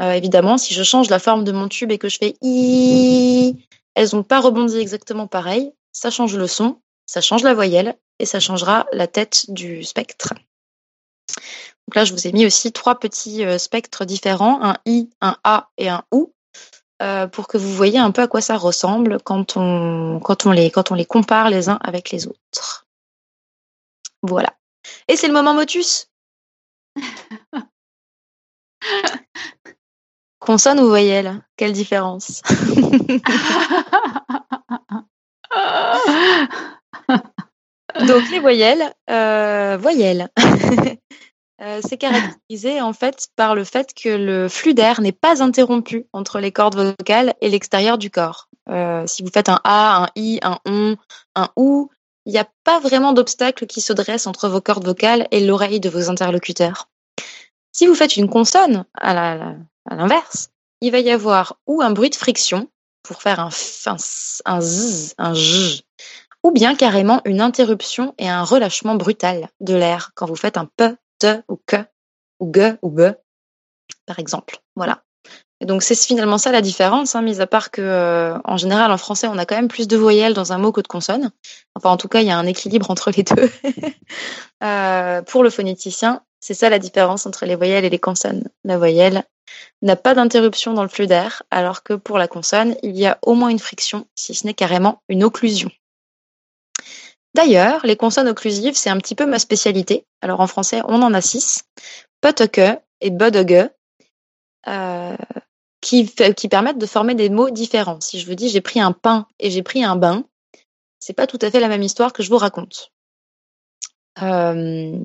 Euh, évidemment, si je change la forme de mon tube et que je fais i, elles n'ont pas rebondi exactement pareil ça change le son, ça change la voyelle et ça changera la tête du spectre. Donc là, je vous ai mis aussi trois petits euh, spectres différents, un I, un A et un OU, euh, pour que vous voyez un peu à quoi ça ressemble quand on, quand on, les, quand on les compare les uns avec les autres. Voilà. Et c'est le moment motus. Consonne ou voyelle Quelle différence Donc les voyelles, euh, voyelles. euh, c'est caractérisé en fait par le fait que le flux d'air n'est pas interrompu entre les cordes vocales et l'extérieur du corps. Euh, si vous faites un A, un I, un ON, un OU, il n'y a pas vraiment d'obstacle qui se dresse entre vos cordes vocales et l'oreille de vos interlocuteurs. Si vous faites une consonne à l'inverse, il va y avoir ou un bruit de friction pour faire un, un, un z, un j, ou bien carrément une interruption et un relâchement brutal de l'air quand vous faites un p, t ou que, ou g ou b, par exemple. Voilà. donc c'est finalement ça la différence, hein, mis à part que euh, en général en français on a quand même plus de voyelles dans un mot que de consonnes. Enfin en tout cas il y a un équilibre entre les deux. euh, pour le phonéticien, c'est ça la différence entre les voyelles et les consonnes. La voyelle n'a pas d'interruption dans le flux d'air, alors que pour la consonne il y a au moins une friction, si ce n'est carrément une occlusion. D'ailleurs, les consonnes occlusives, c'est un petit peu ma spécialité. Alors en français, on en a six. Pötöke et bödöge, euh, qui, qui permettent de former des mots différents. Si je vous dis j'ai pris un pain et j'ai pris un bain, c'est pas tout à fait la même histoire que je vous raconte. Euh,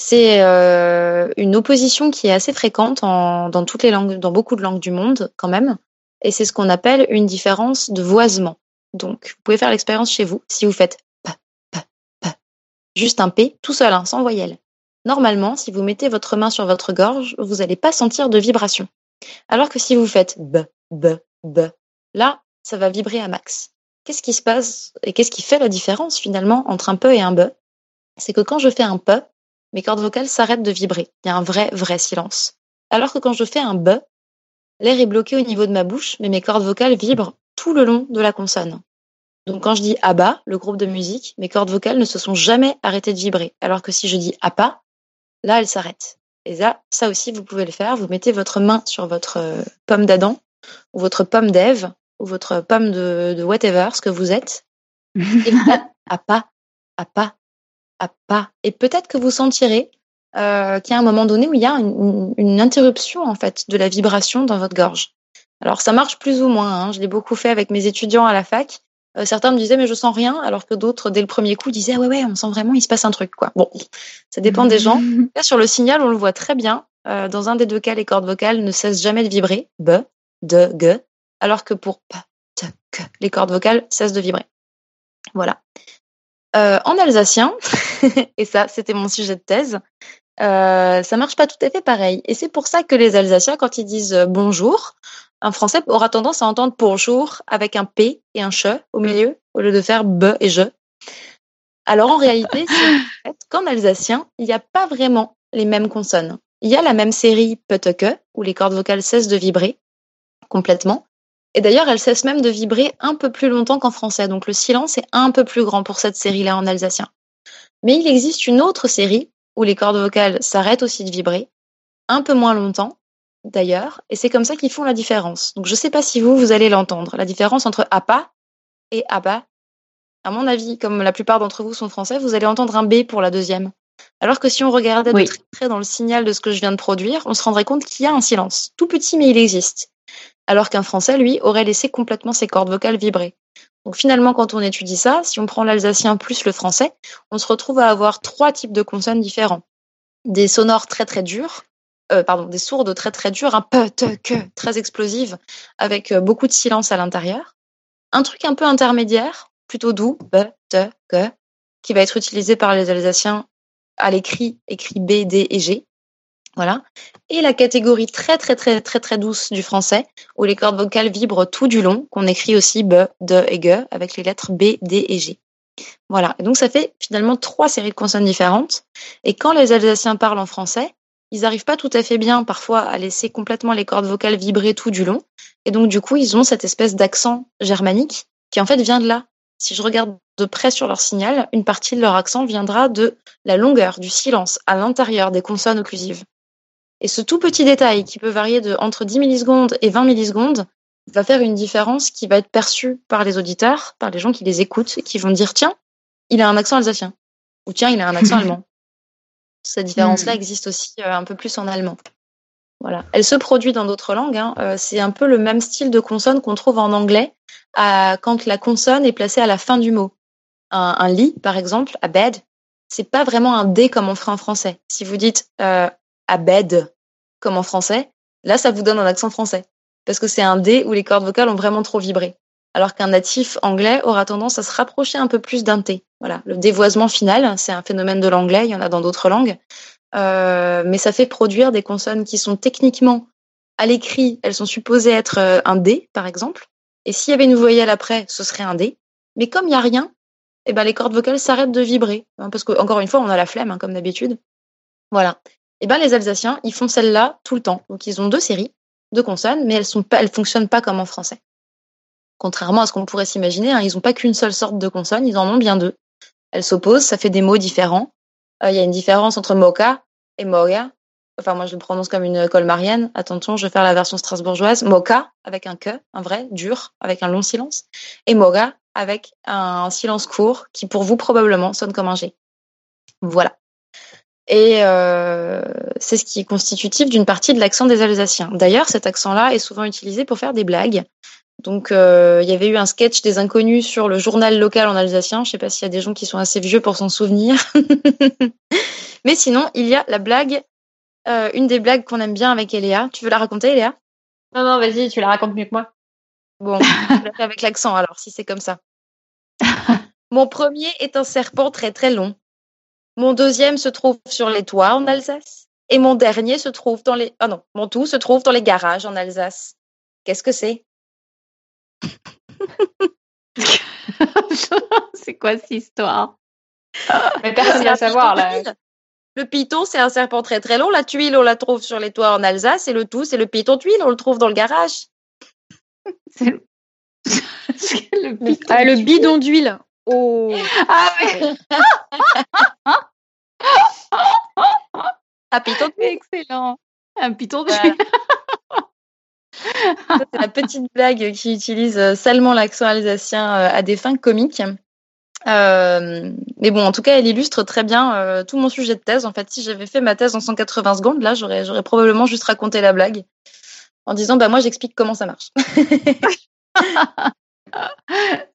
c'est euh, une opposition qui est assez fréquente en, dans toutes les langues, dans beaucoup de langues du monde quand même, et c'est ce qu'on appelle une différence de voisement. Donc, vous pouvez faire l'expérience chez vous si vous faites p, p, p, juste un p tout seul, hein, sans voyelle. Normalement, si vous mettez votre main sur votre gorge, vous n'allez pas sentir de vibration. Alors que si vous faites b, b, b, là, ça va vibrer à max. Qu'est-ce qui se passe et qu'est-ce qui fait la différence finalement entre un peu et un b? C'est que quand je fais un peu, mes cordes vocales s'arrêtent de vibrer. Il y a un vrai, vrai silence. Alors que quand je fais un b, l'air est bloqué au niveau de ma bouche, mais mes cordes vocales vibrent tout le long de la consonne. Donc quand je dis ABBA, le groupe de musique, mes cordes vocales ne se sont jamais arrêtées de vibrer. Alors que si je dis APA, là, elles s'arrêtent. Et ça, ça aussi, vous pouvez le faire. Vous mettez votre main sur votre euh, pomme d'Adam, ou votre pomme d'Ève, ou votre pomme de, de, whatever, ce que vous êtes. Et vous faites APA, APA, APA. Et peut-être que vous sentirez euh, qu'il y a un moment donné où il y a une, une, interruption, en fait, de la vibration dans votre gorge. Alors, ça marche plus ou moins. Hein. Je l'ai beaucoup fait avec mes étudiants à la fac. Euh, certains me disaient mais je sens rien, alors que d'autres dès le premier coup disaient ah ouais ouais on sent vraiment il se passe un truc quoi. Bon, ça dépend des gens. Là sur le signal on le voit très bien. Euh, dans un des deux cas les cordes vocales ne cessent jamais de vibrer b, de, g, alors que pour p, t, que les cordes vocales cessent de vibrer. Voilà. Euh, en alsacien, et ça c'était mon sujet de thèse, euh, ça marche pas tout à fait pareil. Et c'est pour ça que les Alsaciens, quand ils disent bonjour, un Français aura tendance à entendre bonjour avec un P et un che au milieu, au lieu de faire be et je. Alors en réalité, en qu'en alsacien, il n'y a pas vraiment les mêmes consonnes. Il y a la même série que où les cordes vocales cessent de vibrer complètement. Et d'ailleurs, elles cessent même de vibrer un peu plus longtemps qu'en français. Donc le silence est un peu plus grand pour cette série-là en alsacien. Mais il existe une autre série où les cordes vocales s'arrêtent aussi de vibrer, un peu moins longtemps, d'ailleurs, et c'est comme ça qu'ils font la différence. Donc je ne sais pas si vous, vous allez l'entendre, la différence entre APA et ABA. À mon avis, comme la plupart d'entre vous sont français, vous allez entendre un B pour la deuxième. Alors que si on regardait de très près dans le signal de ce que je viens de produire, on se rendrait compte qu'il y a un silence, tout petit mais il existe. Alors qu'un français, lui, aurait laissé complètement ses cordes vocales vibrer. Donc finalement, quand on étudie ça, si on prend l'alsacien plus le français, on se retrouve à avoir trois types de consonnes différents. Des sonores très très durs, euh, pardon, des sourdes très très dures, un peu, te, que, très explosives, avec euh, beaucoup de silence à l'intérieur. Un truc un peu intermédiaire, plutôt doux, be, te, que, qui va être utilisé par les Alsaciens à l'écrit, écrit B, D et G. Voilà. Et la catégorie très très très très très douce du français, où les cordes vocales vibrent tout du long, qu'on écrit aussi be, de et ge, avec les lettres B, D et G. Voilà. Et donc ça fait finalement trois séries de consonnes différentes. Et quand les Alsaciens parlent en français, ils n'arrivent pas tout à fait bien parfois à laisser complètement les cordes vocales vibrer tout du long. Et donc, du coup, ils ont cette espèce d'accent germanique qui en fait vient de là. Si je regarde de près sur leur signal, une partie de leur accent viendra de la longueur du silence à l'intérieur des consonnes occlusives. Et ce tout petit détail qui peut varier de entre 10 millisecondes et 20 millisecondes va faire une différence qui va être perçue par les auditeurs, par les gens qui les écoutent, qui vont dire tiens, il a un accent alsacien ou tiens, il a un accent allemand. Cette différence-là hmm. existe aussi euh, un peu plus en allemand. Voilà. Elle se produit dans d'autres langues. Hein. Euh, c'est un peu le même style de consonne qu'on trouve en anglais à, quand la consonne est placée à la fin du mot. Un, un lit, par exemple, à bed, c'est pas vraiment un D comme on ferait en français. Si vous dites euh, à bed comme en français, là, ça vous donne un accent français. Parce que c'est un D où les cordes vocales ont vraiment trop vibré alors qu'un natif anglais aura tendance à se rapprocher un peu plus d'un T. Voilà, le dévoisement final, c'est un phénomène de l'anglais, il y en a dans d'autres langues, euh, mais ça fait produire des consonnes qui sont techniquement à l'écrit, elles sont supposées être euh, un D, par exemple, et s'il y avait une voyelle après, ce serait un D, mais comme il n'y a rien, eh ben les cordes vocales s'arrêtent de vibrer, hein, parce qu'encore une fois, on a la flemme, hein, comme d'habitude. Voilà. Eh ben les Alsaciens, ils font celle-là tout le temps. Donc ils ont deux séries. de consonnes, mais elles sont pas, elles fonctionnent pas comme en français. Contrairement à ce qu'on pourrait s'imaginer, hein, ils n'ont pas qu'une seule sorte de consonne, ils en ont bien deux. Elles s'opposent, ça fait des mots différents. Euh, il y a une différence entre moka et moga. Enfin, moi, je le prononce comme une colmarienne. Attention, je vais faire la version strasbourgeoise. Moka, avec un que, un vrai, dur, avec un long silence. Et moga, avec un silence court, qui pour vous, probablement, sonne comme un G. Voilà. Et euh, c'est ce qui est constitutif d'une partie de l'accent des Alsaciens. D'ailleurs, cet accent-là est souvent utilisé pour faire des blagues. Donc, euh, il y avait eu un sketch des inconnus sur le journal local en alsacien. Je ne sais pas s'il y a des gens qui sont assez vieux pour s'en souvenir. Mais sinon, il y a la blague, euh, une des blagues qu'on aime bien avec Eléa. Tu veux la raconter, Eléa? Non, non, vas-y, tu la racontes mieux que moi. Bon, je la fais avec l'accent alors, si c'est comme ça. Mon premier est un serpent très très long. Mon deuxième se trouve sur les toits en Alsace. Et mon dernier se trouve dans les. Ah non, mon tout se trouve dans les garages en Alsace. Qu'est-ce que c'est? C'est quoi cette histoire? Mais personne ne va savoir là. Le python, c'est un serpent très très long. La tuile, on la trouve sur les toits en Alsace. Et le tout, c'est le python tuile. On le trouve dans le garage. le... le, ah, le bidon d'huile. Oh. Ah, mais... ah, python tuile. Excellent. Un python d'huile. c'est la petite blague qui utilise euh, salement l'accent alsacien euh, à des fins comiques. Euh, mais bon, en tout cas, elle illustre très bien tout mon sujet de thèse. En fait, si j'avais fait ma thèse en 180 secondes, là, j'aurais, j'aurais probablement juste raconté la blague en disant, bah moi, j'explique comment ça marche.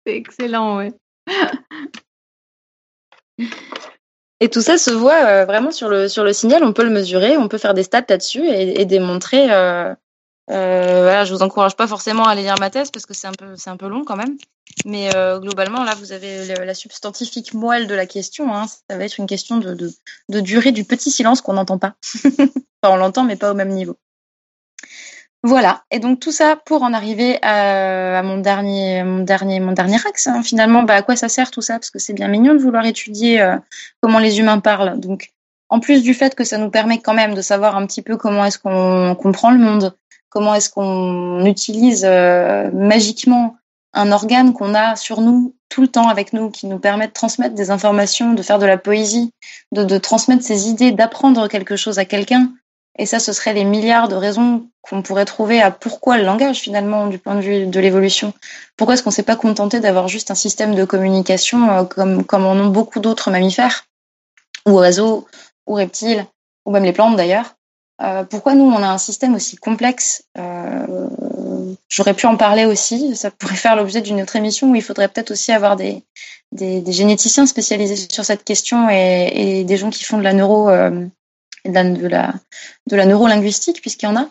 c'est excellent, ouais. Et tout ça se voit vraiment sur le sur le signal. On peut le mesurer, on peut faire des stats là-dessus et, démontrer euh, voilà, je vous encourage pas forcément à aller lire ma thèse parce que c'est un peu un peu long quand même. Mais euh, globalement, là, vous avez la substantifique moelle de la question. Hein. Ça va être une question de, de, de durée du petit silence qu'on n'entend pas. enfin, on l'entend, mais pas au même niveau. Voilà. Et donc tout ça pour en arriver à, mon dernier, mon dernier, mon dernier axe. Hein. Finalement, bah, à quoi ça sert tout ça? Parce que c'est bien mignon de vouloir étudier euh, comment les humains parlent. Donc, en plus du fait que ça nous permet quand même de savoir un petit peu comment est-ce qu'on comprend le monde, comment est-ce qu'on utilise euh, magiquement un organe qu'on a sur nous tout le temps avec nous, qui nous permet de transmettre des informations, de faire de la poésie, de, de transmettre ses idées, d'apprendre quelque chose à quelqu'un. Et ça, ce serait les milliards de raisons qu'on pourrait trouver à pourquoi le langage finalement du point de vue de l'évolution. Pourquoi est-ce qu'on ne s'est pas contenté d'avoir juste un système de communication euh, comme, comme en ont beaucoup d'autres mammifères, ou oiseaux, ou reptiles, ou même les plantes d'ailleurs, euh, pourquoi nous, on a un système aussi complexe? Euh, J'aurais pu en parler aussi. Ça pourrait faire l'objet d'une autre émission où il faudrait peut-être aussi avoir des, des, des, généticiens spécialisés sur cette question et, et, des gens qui font de la neuro, euh, de la, de la, de la neurolinguistique, puisqu'il y en a.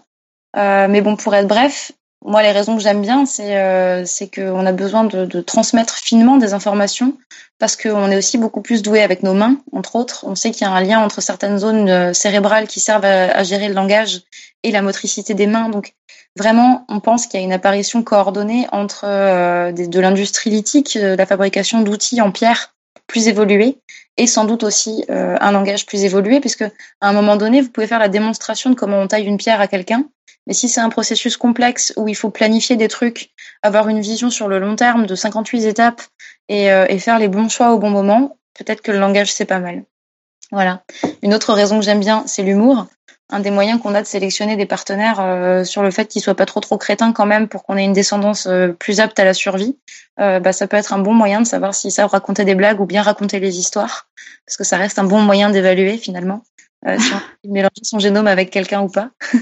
Euh, mais bon, pour être bref, moi, les raisons que j'aime bien, c'est euh, qu'on a besoin de, de, transmettre finement des informations parce qu'on est aussi beaucoup plus doué avec nos mains, entre autres. On sait qu'il y a un lien entre certaines zones euh, cérébrales qui servent à, à, gérer le langage et la motricité des mains. Donc, vraiment, on pense qu'il y a une apparition coordonnée entre euh, de l'industrie lithique, euh, la fabrication d'outils en pierre plus évolués et sans doute aussi euh, un langage plus évolué, puisque à un moment donné, vous pouvez faire la démonstration de comment on taille une pierre à quelqu'un mais si c'est un processus complexe où il faut planifier des trucs, avoir une vision sur le long terme de 58 étapes euh, et faire les bons choix au bon moment, peut-être que le langage, c'est pas mal. Voilà. Une autre raison que j'aime bien, c'est l'humour. Un des moyens qu'on a de sélectionner des partenaires euh, sur le fait qu'ils soient pas trop trop crétins quand même pour qu'on ait une descendance euh, plus apte à la survie, euh, bah, ça peut être un bon moyen de savoir s'ils savent raconter des blagues ou bien raconter les histoires, parce que ça reste un bon moyen d'évaluer finalement euh, si on mélanger son génome avec quelqu'un ou pas.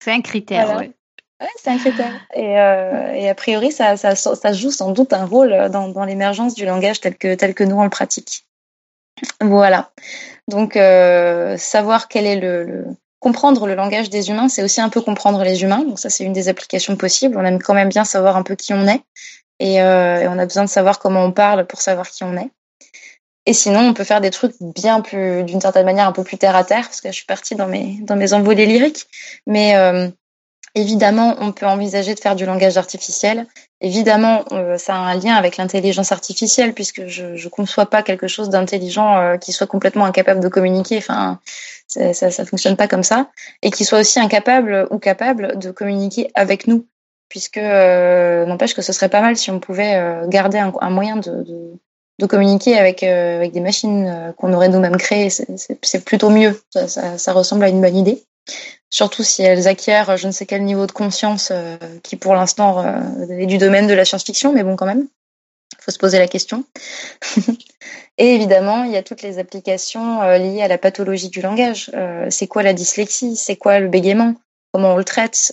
c'est un critère, oui. Ouais, c'est un critère. Et, euh, et, a priori, ça, ça, ça, joue sans doute un rôle dans, dans l'émergence du langage tel que, tel que nous on le pratique. Voilà. Donc, euh, savoir quel est le, comprendre le langage des humains, c'est aussi un peu comprendre les humains. Donc ça, c'est une des applications possibles. On aime quand même bien savoir un peu qui on est, et, euh, et on a besoin de savoir comment on parle pour savoir qui on est. Et sinon, on peut faire des trucs bien plus, d'une certaine manière, un peu plus terre à terre, parce que je suis partie dans mes, dans mes envolées lyriques. Mais euh, évidemment, on peut envisager de faire du langage artificiel. Évidemment, ça a un lien avec l'intelligence artificielle puisque je ne conçois pas quelque chose d'intelligent qui soit complètement incapable de communiquer. Enfin, ça, ça, fonctionne pas comme ça, et qui soit aussi incapable ou capable de communiquer avec nous, puisque n'empêche que ce serait pas mal si on pouvait garder un, moyen de, communiquer avec des machines qu'on aurait nous-mêmes créées. C'est plutôt mieux. Ça, ressemble à une bonne idée surtout si elles acquièrent je ne sais quel niveau de conscience euh, qui pour l'instant euh, est du domaine de la science-fiction, mais bon quand même, il faut se poser la question. Et évidemment, il y a toutes les applications euh, liées à la pathologie du langage. c'est quoi la dyslexie? C'est quoi le bégaiement? Comment on le traite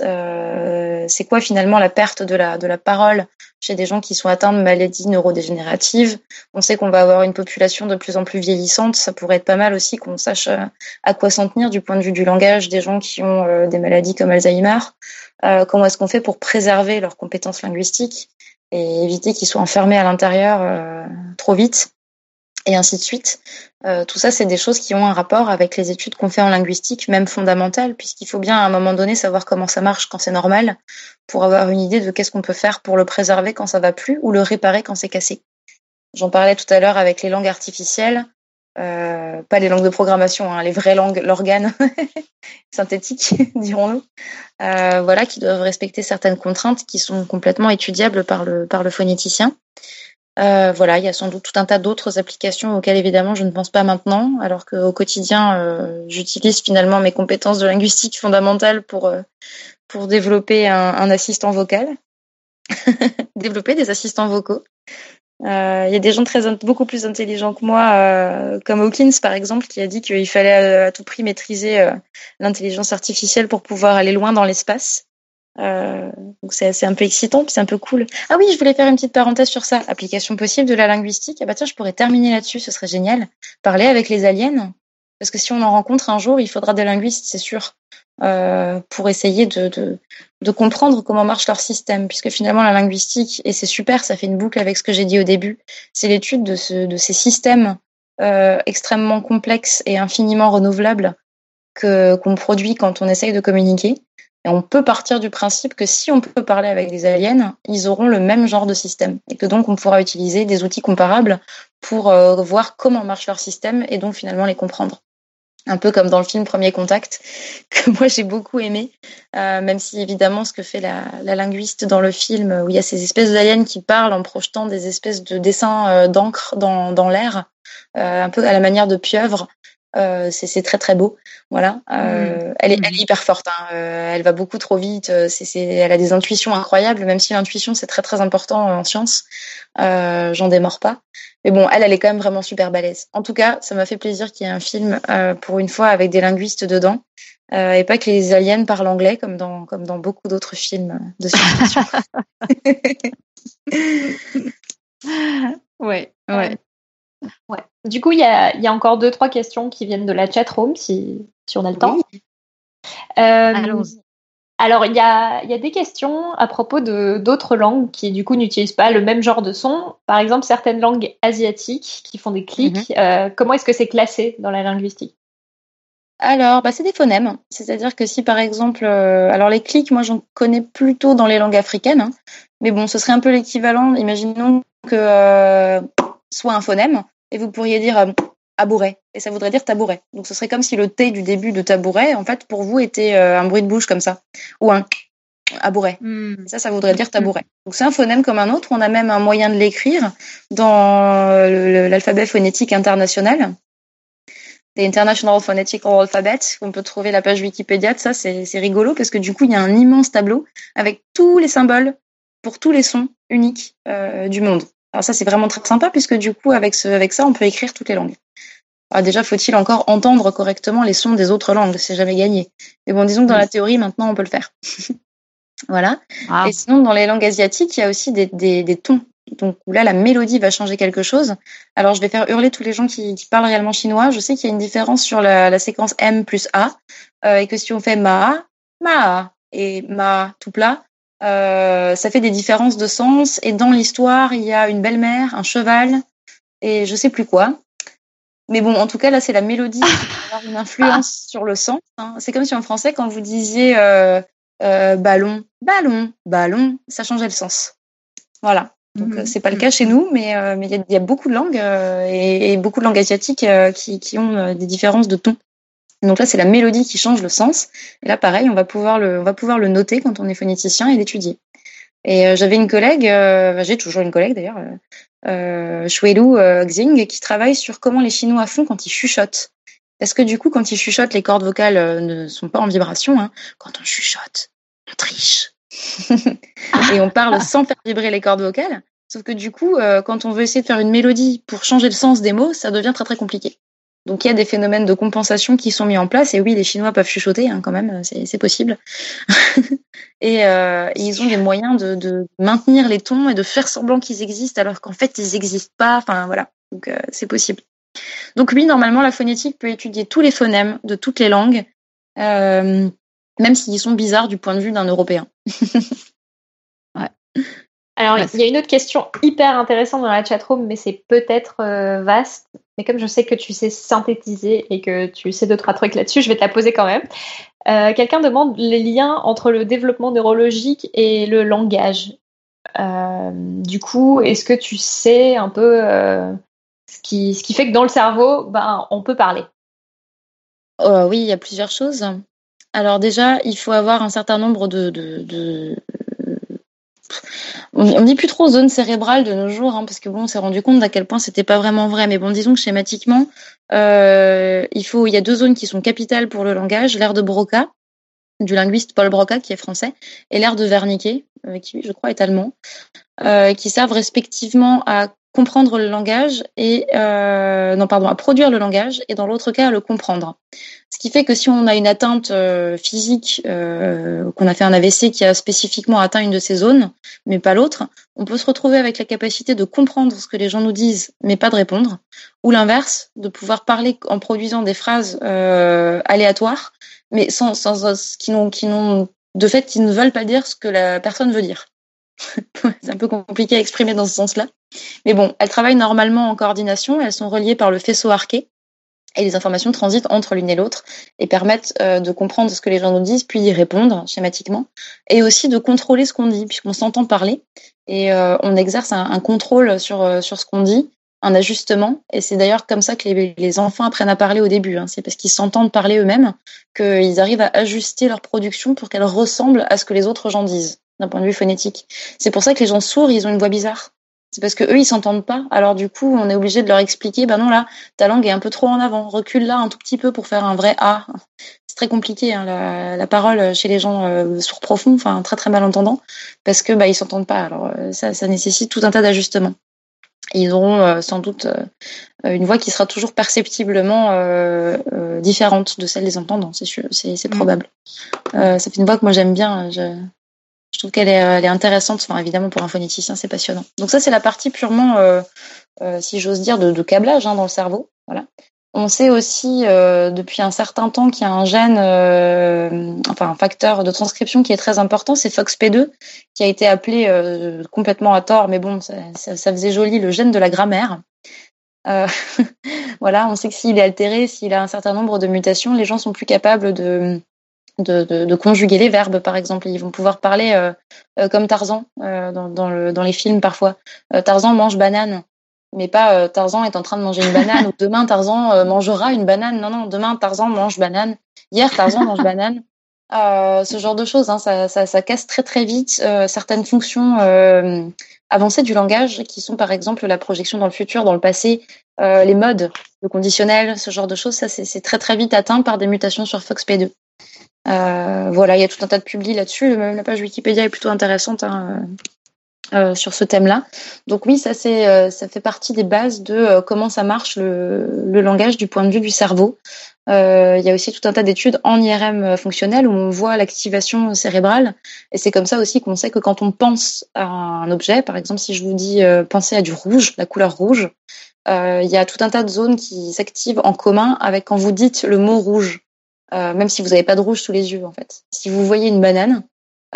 C'est quoi finalement la perte de la, de la parole chez des gens qui sont atteints de maladies neurodégénératives. On sait qu'on va avoir une population de plus en plus vieillissante. Ça pourrait être pas mal aussi qu'on sache euh, à quoi s'en tenir du point de vue du langage des gens qui ont euh, des maladies comme Alzheimer. Euh, comment est-ce qu'on fait pour préserver leurs compétences linguistiques et éviter qu'ils soient enfermés à l'intérieur trop vite? Et ainsi de suite. Euh, tout ça, c'est des choses qui ont un rapport avec les études qu'on fait en linguistique, même fondamentales, puisqu'il faut bien à un moment donné savoir comment ça marche quand c'est normal, pour avoir une idée de qu'est-ce qu'on peut faire pour le préserver quand ça va plus ou le réparer quand c'est cassé. J'en parlais tout à l'heure avec les langues artificielles, euh, pas les langues de programmation, hein, les vraies langues, l'organe synthétique, dirons-nous, euh, voilà, qui doivent respecter certaines contraintes qui sont complètement étudiables par le par le phonéticien. Euh, voilà, il y a sans doute tout un tas d'autres applications auxquelles évidemment je ne pense pas maintenant, alors qu'au quotidien euh, j'utilise finalement mes compétences de linguistique fondamentales pour euh, pour développer un, assistant vocal, développer des assistants vocaux. Il y a des gens beaucoup plus intelligents que moi, comme Hawkins par exemple, qui a dit qu'il fallait à, tout prix maîtriser l'intelligence artificielle pour pouvoir aller loin dans l'espace. Euh, donc c'est un peu excitant, c'est un peu cool. Ah oui, je voulais faire une petite parenthèse sur ça. Application possible de la linguistique. Ah bah tiens, je pourrais terminer là-dessus, ce serait génial. Parler avec les aliens, parce que si on en rencontre un jour, il faudra des linguistes, c'est sûr, euh, pour essayer de, de, comprendre comment marche leur système, puisque finalement la linguistique, et c'est super, ça fait une boucle avec ce que j'ai dit au début, c'est l'étude de, ce, de ces systèmes euh, extrêmement complexes et infiniment renouvelables qu'on produit quand on essaye de communiquer et on peut partir du principe que si on peut parler avec des aliens, ils auront le même genre de système et que donc on pourra utiliser des outils comparables pour euh, voir comment marche leur système et donc finalement les comprendre. Un peu comme dans le film Premier Contact, que moi j'ai beaucoup aimé, euh, même si évidemment ce que fait la, linguiste dans le film, où il y a ces espèces d'aliens qui parlent en projetant des espèces de dessins euh, d'encre dans, dans l'air, un peu à la manière de pieuvre, euh, c'est très très beau. Voilà, euh, mm. elle, est, elle, est, hyper forte. Hein. Euh, elle va beaucoup trop vite. C'est elle a des intuitions incroyables, même si l'intuition c'est très très important en science. J'en démords pas. Mais bon, elle, elle est quand même vraiment super balèze. En tout cas, ça m'a fait plaisir qu'il y ait un film pour une fois avec des linguistes dedans. et pas que les aliens parlent anglais comme dans, comme dans beaucoup d'autres films de science-fiction. ouais, ouais. Ouais. Du coup, il y a, y a, encore deux, trois questions qui viennent de la chatroom, si, si on a le temps. Euh, alors, il y a, y a, des questions à propos de d'autres langues qui, du coup, n'utilisent pas le même genre de son. Par exemple, certaines langues asiatiques qui font des clics. Mhm. Euh, comment est-ce que c'est classé dans la linguistique? Alors, bah, c'est des phonèmes. C'est-à-dire que si, par exemple, euh, alors les clics, moi, j'en connais plutôt dans les langues africaines. Hein. mais bon, ce serait un peu l'équivalent. Imaginons que soit un phonème, et vous pourriez dire euh, abouret, et ça voudrait dire tabouret. Donc ce serait comme si le T du début de tabouret, en fait, pour vous, était euh, un bruit de bouche comme ça, ou un abouret. Hmm. Ça, ça voudrait dire tabouret. Donc c'est un phonème comme un autre. On a même un moyen de l'écrire dans l'alphabet phonétique international. The International Phonetical Alphabet. On peut trouver la page Wikipédia de ça. C'est rigolo parce que du coup, il y a un immense tableau avec tous les symboles pour tous les sons uniques euh, du monde. Alors ça, c'est vraiment très sympa puisque du coup, avec, ce, avec ça, on peut écrire toutes les langues. Alors déjà, faut-il encore entendre correctement les sons des autres langues? C'est jamais gagné. Mais bon, disons que dans la théorie, maintenant, on peut le faire. voilà. Ah. Et sinon, dans les langues asiatiques, il y a aussi des, des, des tons. Donc là, la mélodie va changer quelque chose. Alors, je vais faire hurler tous les gens qui, qui parlent réellement chinois. Je sais qu'il y a une différence sur la, la séquence M plus A, euh, et que si on fait Ma, Ma et Ma tout plat, euh, ça fait des différences de sens. Et dans l'histoire, il y a une belle-mère, un cheval et je sais plus quoi. Mais bon, en tout cas, là, c'est la mélodie qui va avoir une influence sur le sens. Hein. C'est comme si en français, quand vous disiez euh, euh, ballon, ballon, ballon, ça changeait le sens. Voilà. Donc mmh. c'est pas le cas chez nous, mais mais il y, a beaucoup de langues et, beaucoup de langues asiatiques qui, qui ont des différences de ton. Donc là, c'est la mélodie qui change le sens. Et là, pareil, on va pouvoir le, on va pouvoir le noter quand on est phonéticien et l'étudier. Et euh, j'avais une collègue, euh, j'ai toujours une collègue d'ailleurs, euh, Shuelu euh, Xing, qui travaille sur comment les Chinois font quand ils chuchotent. Parce que du coup, quand ils chuchotent, les cordes vocales ne sont pas en vibration. Hein. Quand on chuchote, on triche. et on parle sans faire vibrer les cordes vocales. Sauf que du coup, quand on veut essayer de faire une mélodie pour changer le sens des mots, ça devient très très compliqué. Donc il y a des phénomènes de compensation qui sont mis en place. Et oui, les Chinois peuvent chuchoter hein, quand même, c'est possible. et, euh, et, ils ont des moyens de, de, maintenir les tons et de faire semblant qu'ils existent alors qu'en fait ils n'existent pas. Enfin voilà, donc euh, c'est possible. Donc oui, normalement la phonétique peut étudier tous les phonèmes de toutes les langues, euh, même s'ils sont bizarres du point de vue d'un Européen. ouais. Alors, il y a une autre question hyper intéressante dans la chatroom, mais c'est peut-être euh, vaste. Mais comme je sais que tu sais synthétiser et que tu sais deux, trois trucs là-dessus, je vais te la poser quand même. Euh, quelqu'un demande les liens entre le développement neurologique et le langage. Euh, du coup, est-ce que tu sais un peu ce, qui, ce qui fait que dans le cerveau, ben, on peut parler? Oui, il y a plusieurs choses. Alors déjà, il faut avoir un certain nombre de, de on, dit plus trop zone cérébrale de nos jours, hein, parce que bon, on s'est rendu compte d'à quel point c'était pas vraiment vrai. Mais bon, disons que schématiquement, euh, il faut, il y a deux zones qui sont capitales pour le langage l'aire de Broca, du linguiste Paul Broca qui est français, et l'aire de Wernicke, euh, qui je crois est allemand, euh, qui servent respectivement à comprendre le langage et euh, non pardon à produire le langage et dans l'autre cas à le comprendre. Ce qui fait que si on a une atteinte euh, physique, euh, qu'on a fait un AVC qui a spécifiquement atteint une de ces zones, mais pas l'autre, on peut se retrouver avec la capacité de comprendre ce que les gens nous disent, mais pas de répondre, ou l'inverse, de pouvoir parler en produisant des phrases euh, aléatoires, mais sans, sans qui n'ont qui n'ont de fait qui ne veulent pas dire ce que la personne veut dire. c'est un peu compliqué à exprimer dans ce sens-là. Mais bon, elles travaillent normalement en coordination, elles sont reliées par le faisceau arqué, et les informations transitent entre l'une et l'autre et permettent euh, de comprendre ce que les gens nous disent, puis y répondre schématiquement, et aussi de contrôler ce qu'on dit, puisqu'on s'entend parler, et euh, on exerce un, contrôle sur, euh, sur ce qu'on dit, un ajustement, et c'est d'ailleurs comme ça que les, enfants apprennent à parler au début, hein. c'est parce qu'ils s'entendent parler eux-mêmes qu'ils arrivent à ajuster leur production pour qu'elle ressemble à ce que les autres gens disent d'un point de vue phonétique. C'est pour ça que les gens sourds, ils ont une voix bizarre. C'est parce que eux, ils s'entendent pas. Alors du coup, on est obligé de leur expliquer, ben non là, ta langue est un peu trop en avant. Recule là un tout petit peu pour faire un vrai A. C'est très compliqué hein, la, parole chez les gens euh, sourds profonds, enfin très très malentendants, parce que bah ils s'entendent pas. Alors euh, ça, ça nécessite tout un tas d'ajustements. Ils auront euh, sans doute une voix qui sera toujours perceptiblement différente de celle des entendants, c'est mmh. probable. ça fait une voix que moi j'aime bien. Je, je trouve qu'elle est, elle est intéressante. Enfin, évidemment, pour un phonéticien, c'est passionnant. Donc ça, c'est la partie purement, euh, euh, si j'ose dire, de, de câblage hein, dans le cerveau. Voilà. On sait aussi euh, depuis un certain temps qu'il y a un gène, euh, enfin un facteur de transcription qui est très important, c'est FOXP2, qui a été appelé euh, complètement à tort, mais bon, ça, ça, ça, faisait joli, le gène de la grammaire. voilà, on sait que s'il est altéré, s'il a un certain nombre de mutations, les gens sont plus capables de de, conjuguer les verbes, par exemple. Ils vont pouvoir parler euh, euh, comme Tarzan euh, dans, dans, le, dans, les films parfois. Tarzan mange banane, mais pas Tarzan est en train de manger une banane ou demain Tarzan mangera une banane. Non, non, demain Tarzan mange banane. Hier Tarzan mange banane. ce genre de choses, hein, ça, casse très très vite certaines fonctions avancées du langage, qui sont par exemple la projection dans le futur, dans le passé, les modes, le conditionnel, ce genre de choses. Ça, c'est très très vite atteint par des mutations sur FOXP2. Euh, voilà, il y a tout un tas de publis là-dessus. Même la page Wikipédia est plutôt intéressante hein, euh, euh, sur ce thème-là. Donc oui, ça c'est ça fait partie des bases de comment ça marche le, le, langage du point de vue du cerveau. il y a aussi tout un tas d'études en IRM fonctionnel où on voit l'activation cérébrale et c'est comme ça aussi qu'on sait que quand on pense à un objet, par exemple si je vous dis penser à du rouge, la couleur rouge, il y a tout un tas de zones qui s'activent en commun avec quand vous dites le mot rouge. Euh, même si vous n'avez pas de rouge sous les yeux en fait. Si vous voyez une banane,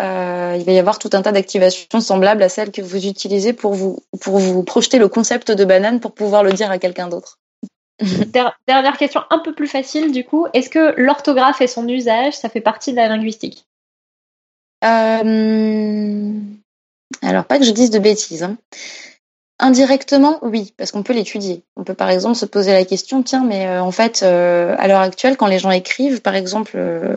euh, il va y avoir tout un tas d'activations semblables à celles que vous utilisez pour vous pour vous projeter le concept de banane pour pouvoir le dire à quelqu'un d'autre. Dernière question un peu plus facile du coup, est-ce que l'orthographe et son usage, ça fait partie de la linguistique? Euh, Alors, pas que je dise de bêtises. Hein. Indirectement, oui, parce qu'on peut l'étudier. On peut par exemple se poser la question, tiens, mais euh, en fait, euh, à l'heure actuelle, quand les gens écrivent, par exemple, euh,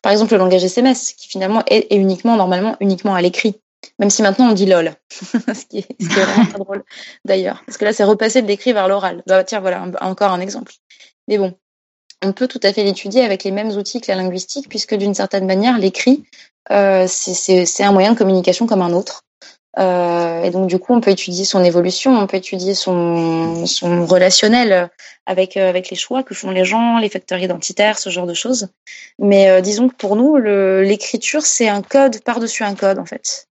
par exemple le langage SMS, qui finalement est, uniquement, normalement, uniquement à l'écrit. Même si maintenant on dit lol, ce, qui est, vraiment pas drôle d'ailleurs, parce que là c'est repassé de l'écrit vers l'oral. Bah, tiens, voilà encore un exemple. Mais bon, on peut tout à fait l'étudier avec les mêmes outils que la linguistique, puisque d'une certaine manière, l'écrit, c'est un moyen de communication comme un autre. Euh, et donc du coup, on peut étudier son évolution, on peut étudier son, son relationnel avec euh, avec les choix que font les gens, les facteurs identitaires, ce genre de choses. Mais euh, disons que pour nous, l'écriture c'est un code par-dessus un code en fait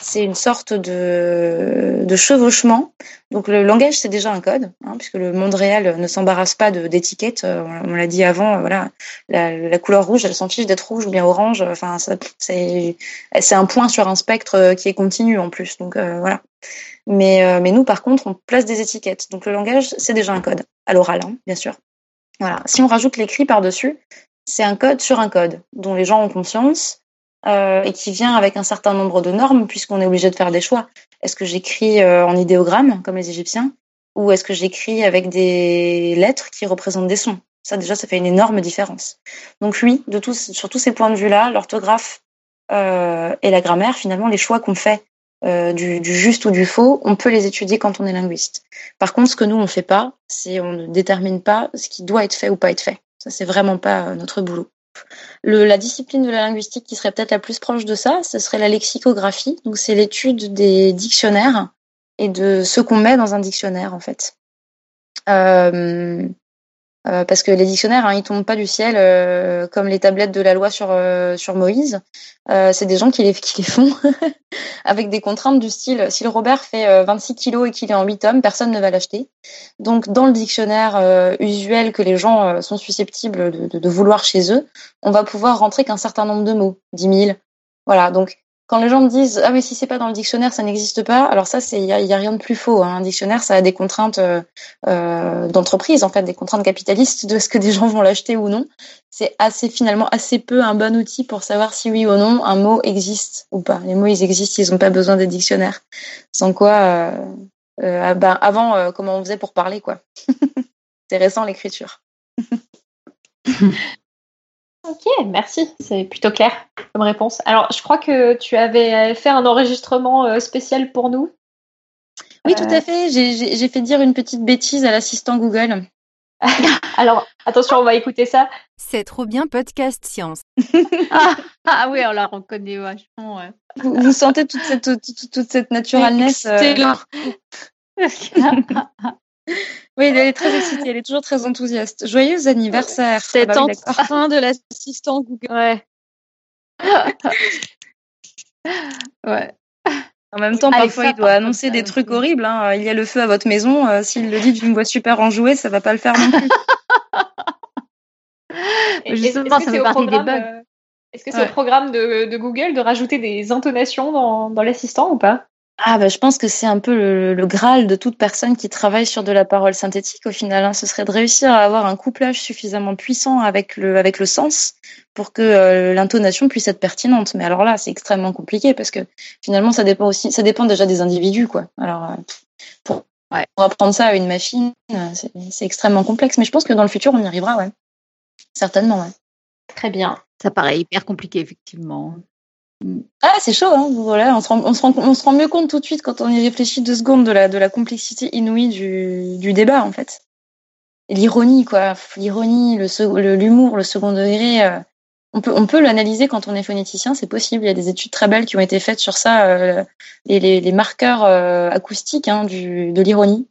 c'est une sorte de, chevauchement. Donc le langage, c'est déjà un code, hein, puisque le monde réel ne s'embarrasse pas d'étiquettes. Euh, on, l'a dit avant, euh, voilà, la, couleur rouge, elle s'en fiche d'être rouge ou bien orange. Enfin, c'est un point sur un spectre euh, qui est continu en plus. Donc voilà. Mais nous, par contre, on place des étiquettes. Donc le langage, c'est déjà un code à l'oral, hein, bien sûr. Voilà. Si on rajoute l'écrit par dessus, c'est un code sur un code dont les gens ont conscience euh, et qui vient avec un certain nombre de normes puisqu'on est obligé de faire des choix. Est-ce que j'écris euh, en idéogramme comme les Égyptiens ou est-ce que j'écris avec des lettres qui représentent des sons? Ça déjà, ça fait une énorme différence. Donc oui, de tous, sur tous ces points de vue-là, l'orthographe euh, et la grammaire, finalement, les choix qu'on fait euh, du, du, juste ou du faux, on peut les étudier quand on est linguiste. Par contre, ce que nous on fait pas, c'est on ne détermine pas ce qui doit être fait ou pas être fait. Ça, c'est vraiment pas notre boulot. La discipline de la linguistique qui serait peut-être la plus proche de ça, ce serait la lexicographie. Donc c'est l'étude des dictionnaires et de ce qu'on met dans un dictionnaire en fait. Euh, euh, parce que les dictionnaires, hein, ils tombent pas du ciel euh, comme les tablettes de la loi sur euh, sur Moïse. c'est des gens qui les qui les font avec des contraintes du style si le Robert fait 26 kilos et qu'il est en 8 tomes, personne ne va l'acheter. Donc dans le dictionnaire usuel que les gens sont susceptibles de, de, de, vouloir chez eux, on va pouvoir rentrer qu'un certain nombre de mots, 10 000. Voilà, donc quand les gens me disent ah mais si c'est pas dans le dictionnaire ça n'existe pas alors ça c'est il y a, rien de plus faux hein. un dictionnaire ça a des contraintes euh, euh, d'entreprise en fait des contraintes capitalistes de ce que des gens vont l'acheter ou non. C'est assez finalement assez peu un bon outil pour savoir si oui ou non un mot existe ou pas. Les mots ils existent ils ont pas besoin des dictionnaires. Sans quoi euh, ah ben, avant comment on faisait pour parler quoi. C'est récent l'écriture Ok, merci, c'est plutôt clair comme réponse. Alors, je crois que tu avais fait un enregistrement euh, spécial pour nous. Oui, tout à euh. fait. J'ai fait dire une petite bêtise à l'assistant Google. Alors, attention, on va écouter ça. C'est trop bien, podcast science. ah, ah, oui, on la reconnaît vachement. Ouais. Vous, sentez toute cette, toute, toute cette naturalness. Euh... Oui, elle est très excitée, elle est toujours très enthousiaste. Joyeux anniversaire. C'est ah bah train de l'assistant Google. Ouais. ouais. En même temps, parfois, il doit annoncer des trucs horribles. Hein. Il y a le feu à votre maison. Euh, s'il le dit d'une voix super enjouée, ça va pas le faire non plus. Justement, ça fait partie des bugs. Euh, est-ce que c'est au programme de, de, Google de rajouter des intonations dans, dans l'assistant ou pas? Ah bah je pense que c'est un peu le, le, graal de toute personne qui travaille sur de la parole synthétique au final. Hein. Ce serait de réussir à avoir un couplage suffisamment puissant avec le avec le sens pour que euh, l'intonation puisse être pertinente. Mais alors là, c'est extrêmement compliqué parce que finalement, ça dépend aussi, ça dépend déjà des individus quoi. Alors euh, pour, ouais, pour apprendre ça à une machine, c'est extrêmement complexe. Mais je pense que dans le futur, on y arrivera, ouais. Certainement, ouais. Très bien. Ça paraît hyper compliqué effectivement. Ah, c'est chaud, hein. Voilà, on se, rend, on, se rend, on se rend mieux compte tout de suite quand on y réfléchit deux secondes de la, de la complexité inouïe du, du débat, en fait. L'ironie, quoi. L'ironie, l'humour, le second degré. Euh, on peut, on peut l'analyser quand on est phonéticien, c'est possible. Il y a des études très belles qui ont été faites sur ça, euh, les, les, les, marqueurs euh, acoustiques hein, du, de l'ironie.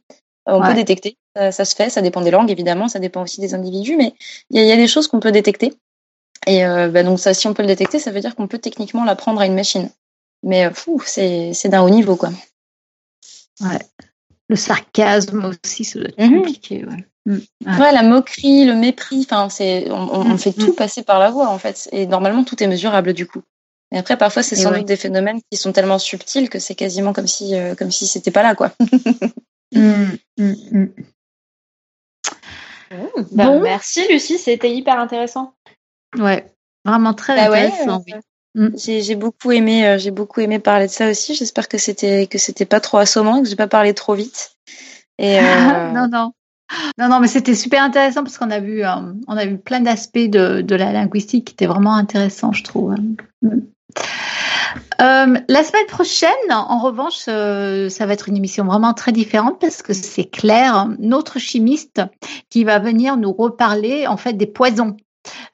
On peut détecter. Ça, ça, se fait, ça dépend des langues, évidemment, ça dépend aussi des individus, mais il y a, il y a des choses qu'on peut détecter. Et euh, bah donc ça, si on peut le détecter, ça veut dire qu'on peut techniquement l'apprendre à une machine. Mais euh, c'est d'un haut niveau, quoi. Ouais. Le sarcasme aussi, ça doit être mhm. compliqué. Ouais. Mm. ouais. la moquerie, le mépris, enfin, c'est, on, on, mm, fait tout mm. passer par la voix en fait, et normalement tout est mesurable du coup. Et après, parfois, c'est sans doute des phénomènes qui sont tellement subtils que c'est quasiment comme si, euh, comme si c'était pas là, quoi. Bah, bon. Merci Lucie, c'était hyper intéressant. Ouais, vraiment très bah intéressant. Mm. J'ai beaucoup aimé, euh, j'ai beaucoup aimé parler de ça aussi. J'espère que c'était que c'était pas trop assommant, que j'ai pas parlé trop vite. Et euh, non, non. Non, non, mais c'était super intéressant parce qu'on a vu, euh, on a vu plein d'aspects de, de, la linguistique qui étaient vraiment intéressants, je trouve. Mm. la semaine prochaine, en revanche, ça va être une émission vraiment très différente parce que c'est Claire, notre chimiste, qui va venir nous reparler en fait des poisons.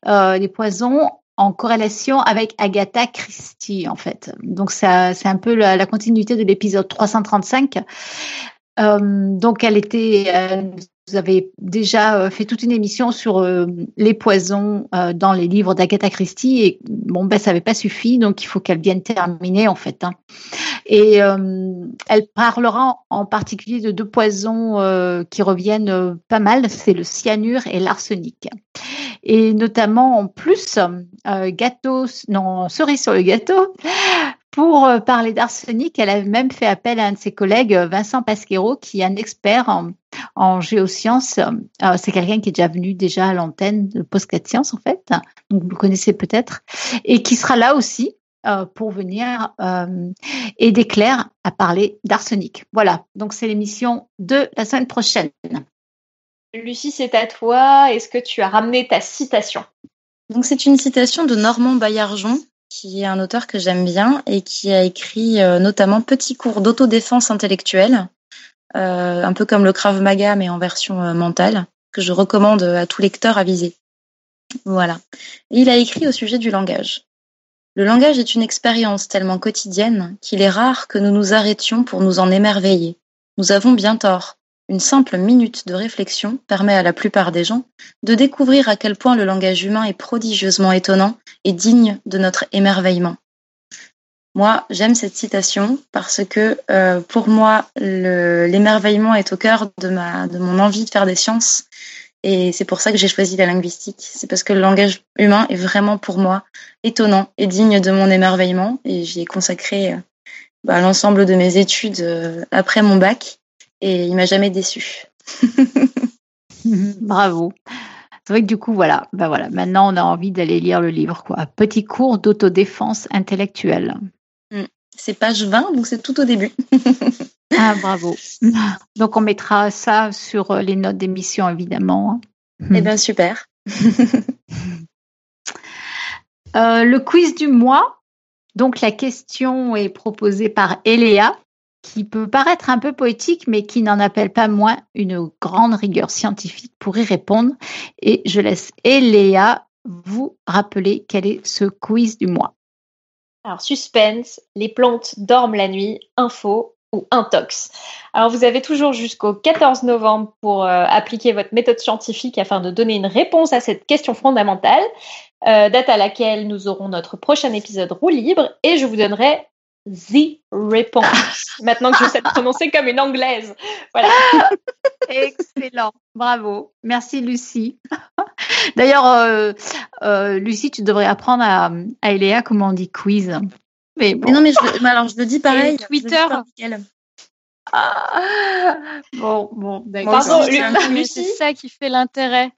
Euh, des poisons en corrélation avec Agatha Christie, en fait. Donc, c'est un peu la, continuité de l'épisode 335. Euh, donc, elle était, vous avez déjà euh, fait toute une émission sur les poisons dans les livres d'Agatha Christie et bon, ben, ça n'avait pas suffi, donc il faut qu'elle vienne terminer, en fait. Hein. Et elle parlera en particulier de deux poisons qui reviennent pas mal, c'est le cyanure et l'arsenic et notamment en plus euh, gâteau, non cerise sur le gâteau. Pour euh, parler d'arsenic, elle a même fait appel à un de ses collègues, Vincent Pasquero, qui est un expert en, géosciences. Euh, c'est quelqu'un qui est déjà venu déjà à l'antenne de Postcat Science, en fait, donc vous le connaissez peut-être, et qui sera là aussi pour venir aider Claire à parler d'arsenic. Voilà, donc c'est l'émission de la semaine prochaine. Lucie, c'est à toi. Est-ce que tu as ramené ta citation? Donc c'est une citation de Normand Baillargeon, qui est un auteur que j'aime bien et qui a écrit euh, notamment Petit cours d'autodéfense intellectuelle, euh, un peu comme le Krav Maga mais en version euh, mentale, que je recommande à tout lecteur avisé. Voilà. il a écrit au sujet du langage. Le langage est une expérience tellement quotidienne qu'il est rare que nous nous arrêtions pour nous en émerveiller. Nous avons bien tort. Une simple minute de réflexion permet à la plupart des gens de découvrir à quel point le langage humain est prodigieusement étonnant et digne de notre émerveillement. Moi, j'aime cette citation parce que euh, pour moi, l'émerveillement est au cœur de, ma, de mon envie de faire des sciences. Et c'est pour ça que j'ai choisi la linguistique. C'est parce que le langage humain est vraiment pour moi étonnant et digne de mon émerveillement. Et j'y ai consacré euh, bah, l'ensemble de mes études euh, après mon bac et il m'a jamais déçu. Bravo. C'est vrai que du coup, voilà, ben voilà, maintenant on a envie d'aller lire le livre, quoi. Petit cours d'autodéfense intellectuelle. Mm. C'est page 20, donc c'est tout au début. ah, bravo. Donc on mettra ça sur euh, les notes d'émission, évidemment. Eh bien, super. Euh, le quiz du mois. Donc la question est proposée par Eléa qui peut paraître un peu poétique, mais qui n'en appelle pas moins une grande rigueur scientifique pour y répondre. Et je laisse Eléa vous rappeler quel est ce quiz du mois. Alors, suspense, les plantes dorment la nuit, info ou intox. Alors, vous avez toujours jusqu'au 14 novembre pour euh, appliquer votre méthode scientifique afin de donner une réponse à cette question fondamentale, euh, date à laquelle nous aurons notre prochain épisode roue libre et je vous donnerai The Réponse. Maintenant que je sais le prononcer comme une anglaise. Voilà. Excellent. Bravo. Merci, Lucie. D'ailleurs, euh, euh, Lucie, tu devrais apprendre à, à Eléa comment on dit quiz. Mais, non, mais, je, alors je le dis pareil. Twitter. Ah. bon, bon, d'accord. Lucie, c'est ça qui fait l'intérêt.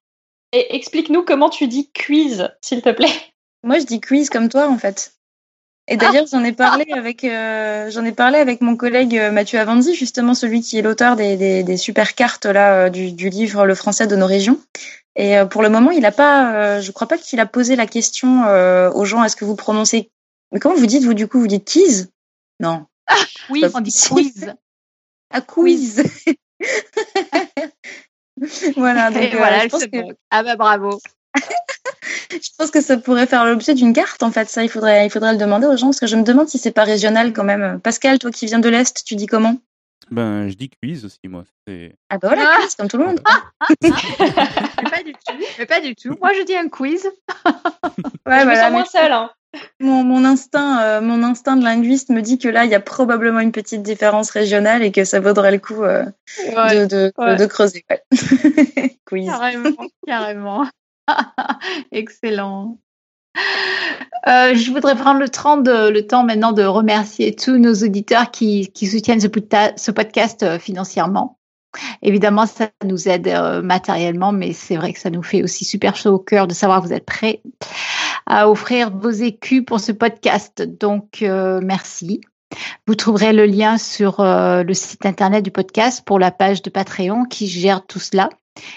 Et explique-nous comment tu dis quiz, s'il te plaît. Moi, je dis quiz comme toi, en fait. Et d'ailleurs, j'en ai parlé avec euh, j'en ai parlé avec mon collègue euh, Mathieu Avanzi, justement celui qui est l'auteur des, des, des, super cartes là euh, du, du, livre Le français de nos régions. Et pour le moment, il a pas, je crois pas qu'il a posé la question aux gens est-ce que vous prononcez Mais comment vous dites vous du coup Vous dites keys Non. Ah, oui, on dit quiz. Ah quiz. voilà. Donc voilà, je pense que... Ah bah bravo. Je pense que ça pourrait faire l'objet d'une carte, en fait. Ça, il faudrait, il faudrait le demander aux gens, parce que je me demande si c'est pas régional quand même. Pascal, toi qui viens de l'Est, tu dis comment? Ben, je dis quiz aussi, moi. Ah bah voilà, quiz, comme tout le monde. mais pas du tout. Mais pas du tout. Moi, je dis un quiz. ouais, je me sens moins seule. Hein. Mon, mon, instinct, euh, mon instinct de linguiste me dit que là, il y a probablement une petite différence régionale et que ça vaudrait le coup euh, de, de, de, creuser. quiz. Carrément, carrément. Excellent. Euh, je voudrais prendre le temps, de, le temps maintenant de remercier tous nos auditeurs qui, soutiennent ce, podcast euh, financièrement. Évidemment, ça nous aide euh, matériellement, mais c'est vrai que ça nous fait aussi super chaud au cœur de savoir que vous êtes prêts à offrir vos écus pour ce podcast. Donc, merci. Vous trouverez le lien sur le site internet du podcast pour la page de Patreon qui gère tout cela.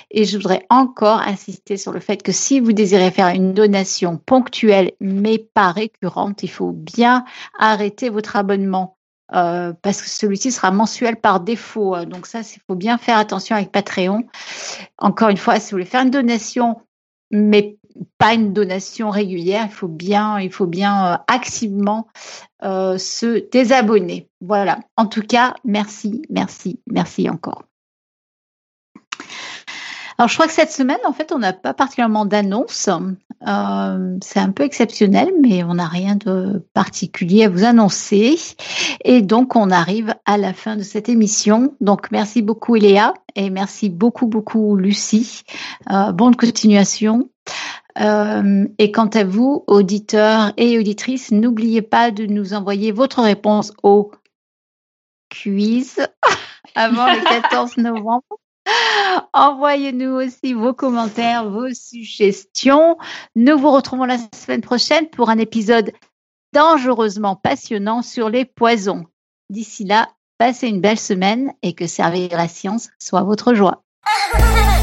Et je voudrais encore insister sur le fait que si vous désirez faire une donation ponctuelle mais pas récurrente, il faut bien arrêter votre abonnement euh, parce que celui-ci sera mensuel par défaut. Donc ça, il faut bien faire attention avec Patreon. Encore une fois, si vous voulez faire une donation, mais pas une donation régulière, il faut bien, il faut bien euh, activement euh, se désabonner. Voilà. En tout cas, merci, merci, merci encore. Alors, je crois que cette semaine, en fait, on n'a pas particulièrement d'annonces. Euh, c'est un peu exceptionnel, mais on n'a rien de particulier à vous annoncer. Et donc, on arrive à la fin de cette émission. Donc, merci beaucoup, Eléa, et merci beaucoup, beaucoup, Lucie. Euh, bonne continuation. Euh, et quant à vous, auditeurs et auditrices, n'oubliez pas de nous envoyer votre réponse au quiz avant le 14 novembre. Envoyez-nous aussi vos commentaires, vos suggestions. Nous vous retrouvons la semaine prochaine pour un épisode dangereusement passionnant sur les poisons. D'ici là, passez une belle semaine et que servir la science soit votre joie.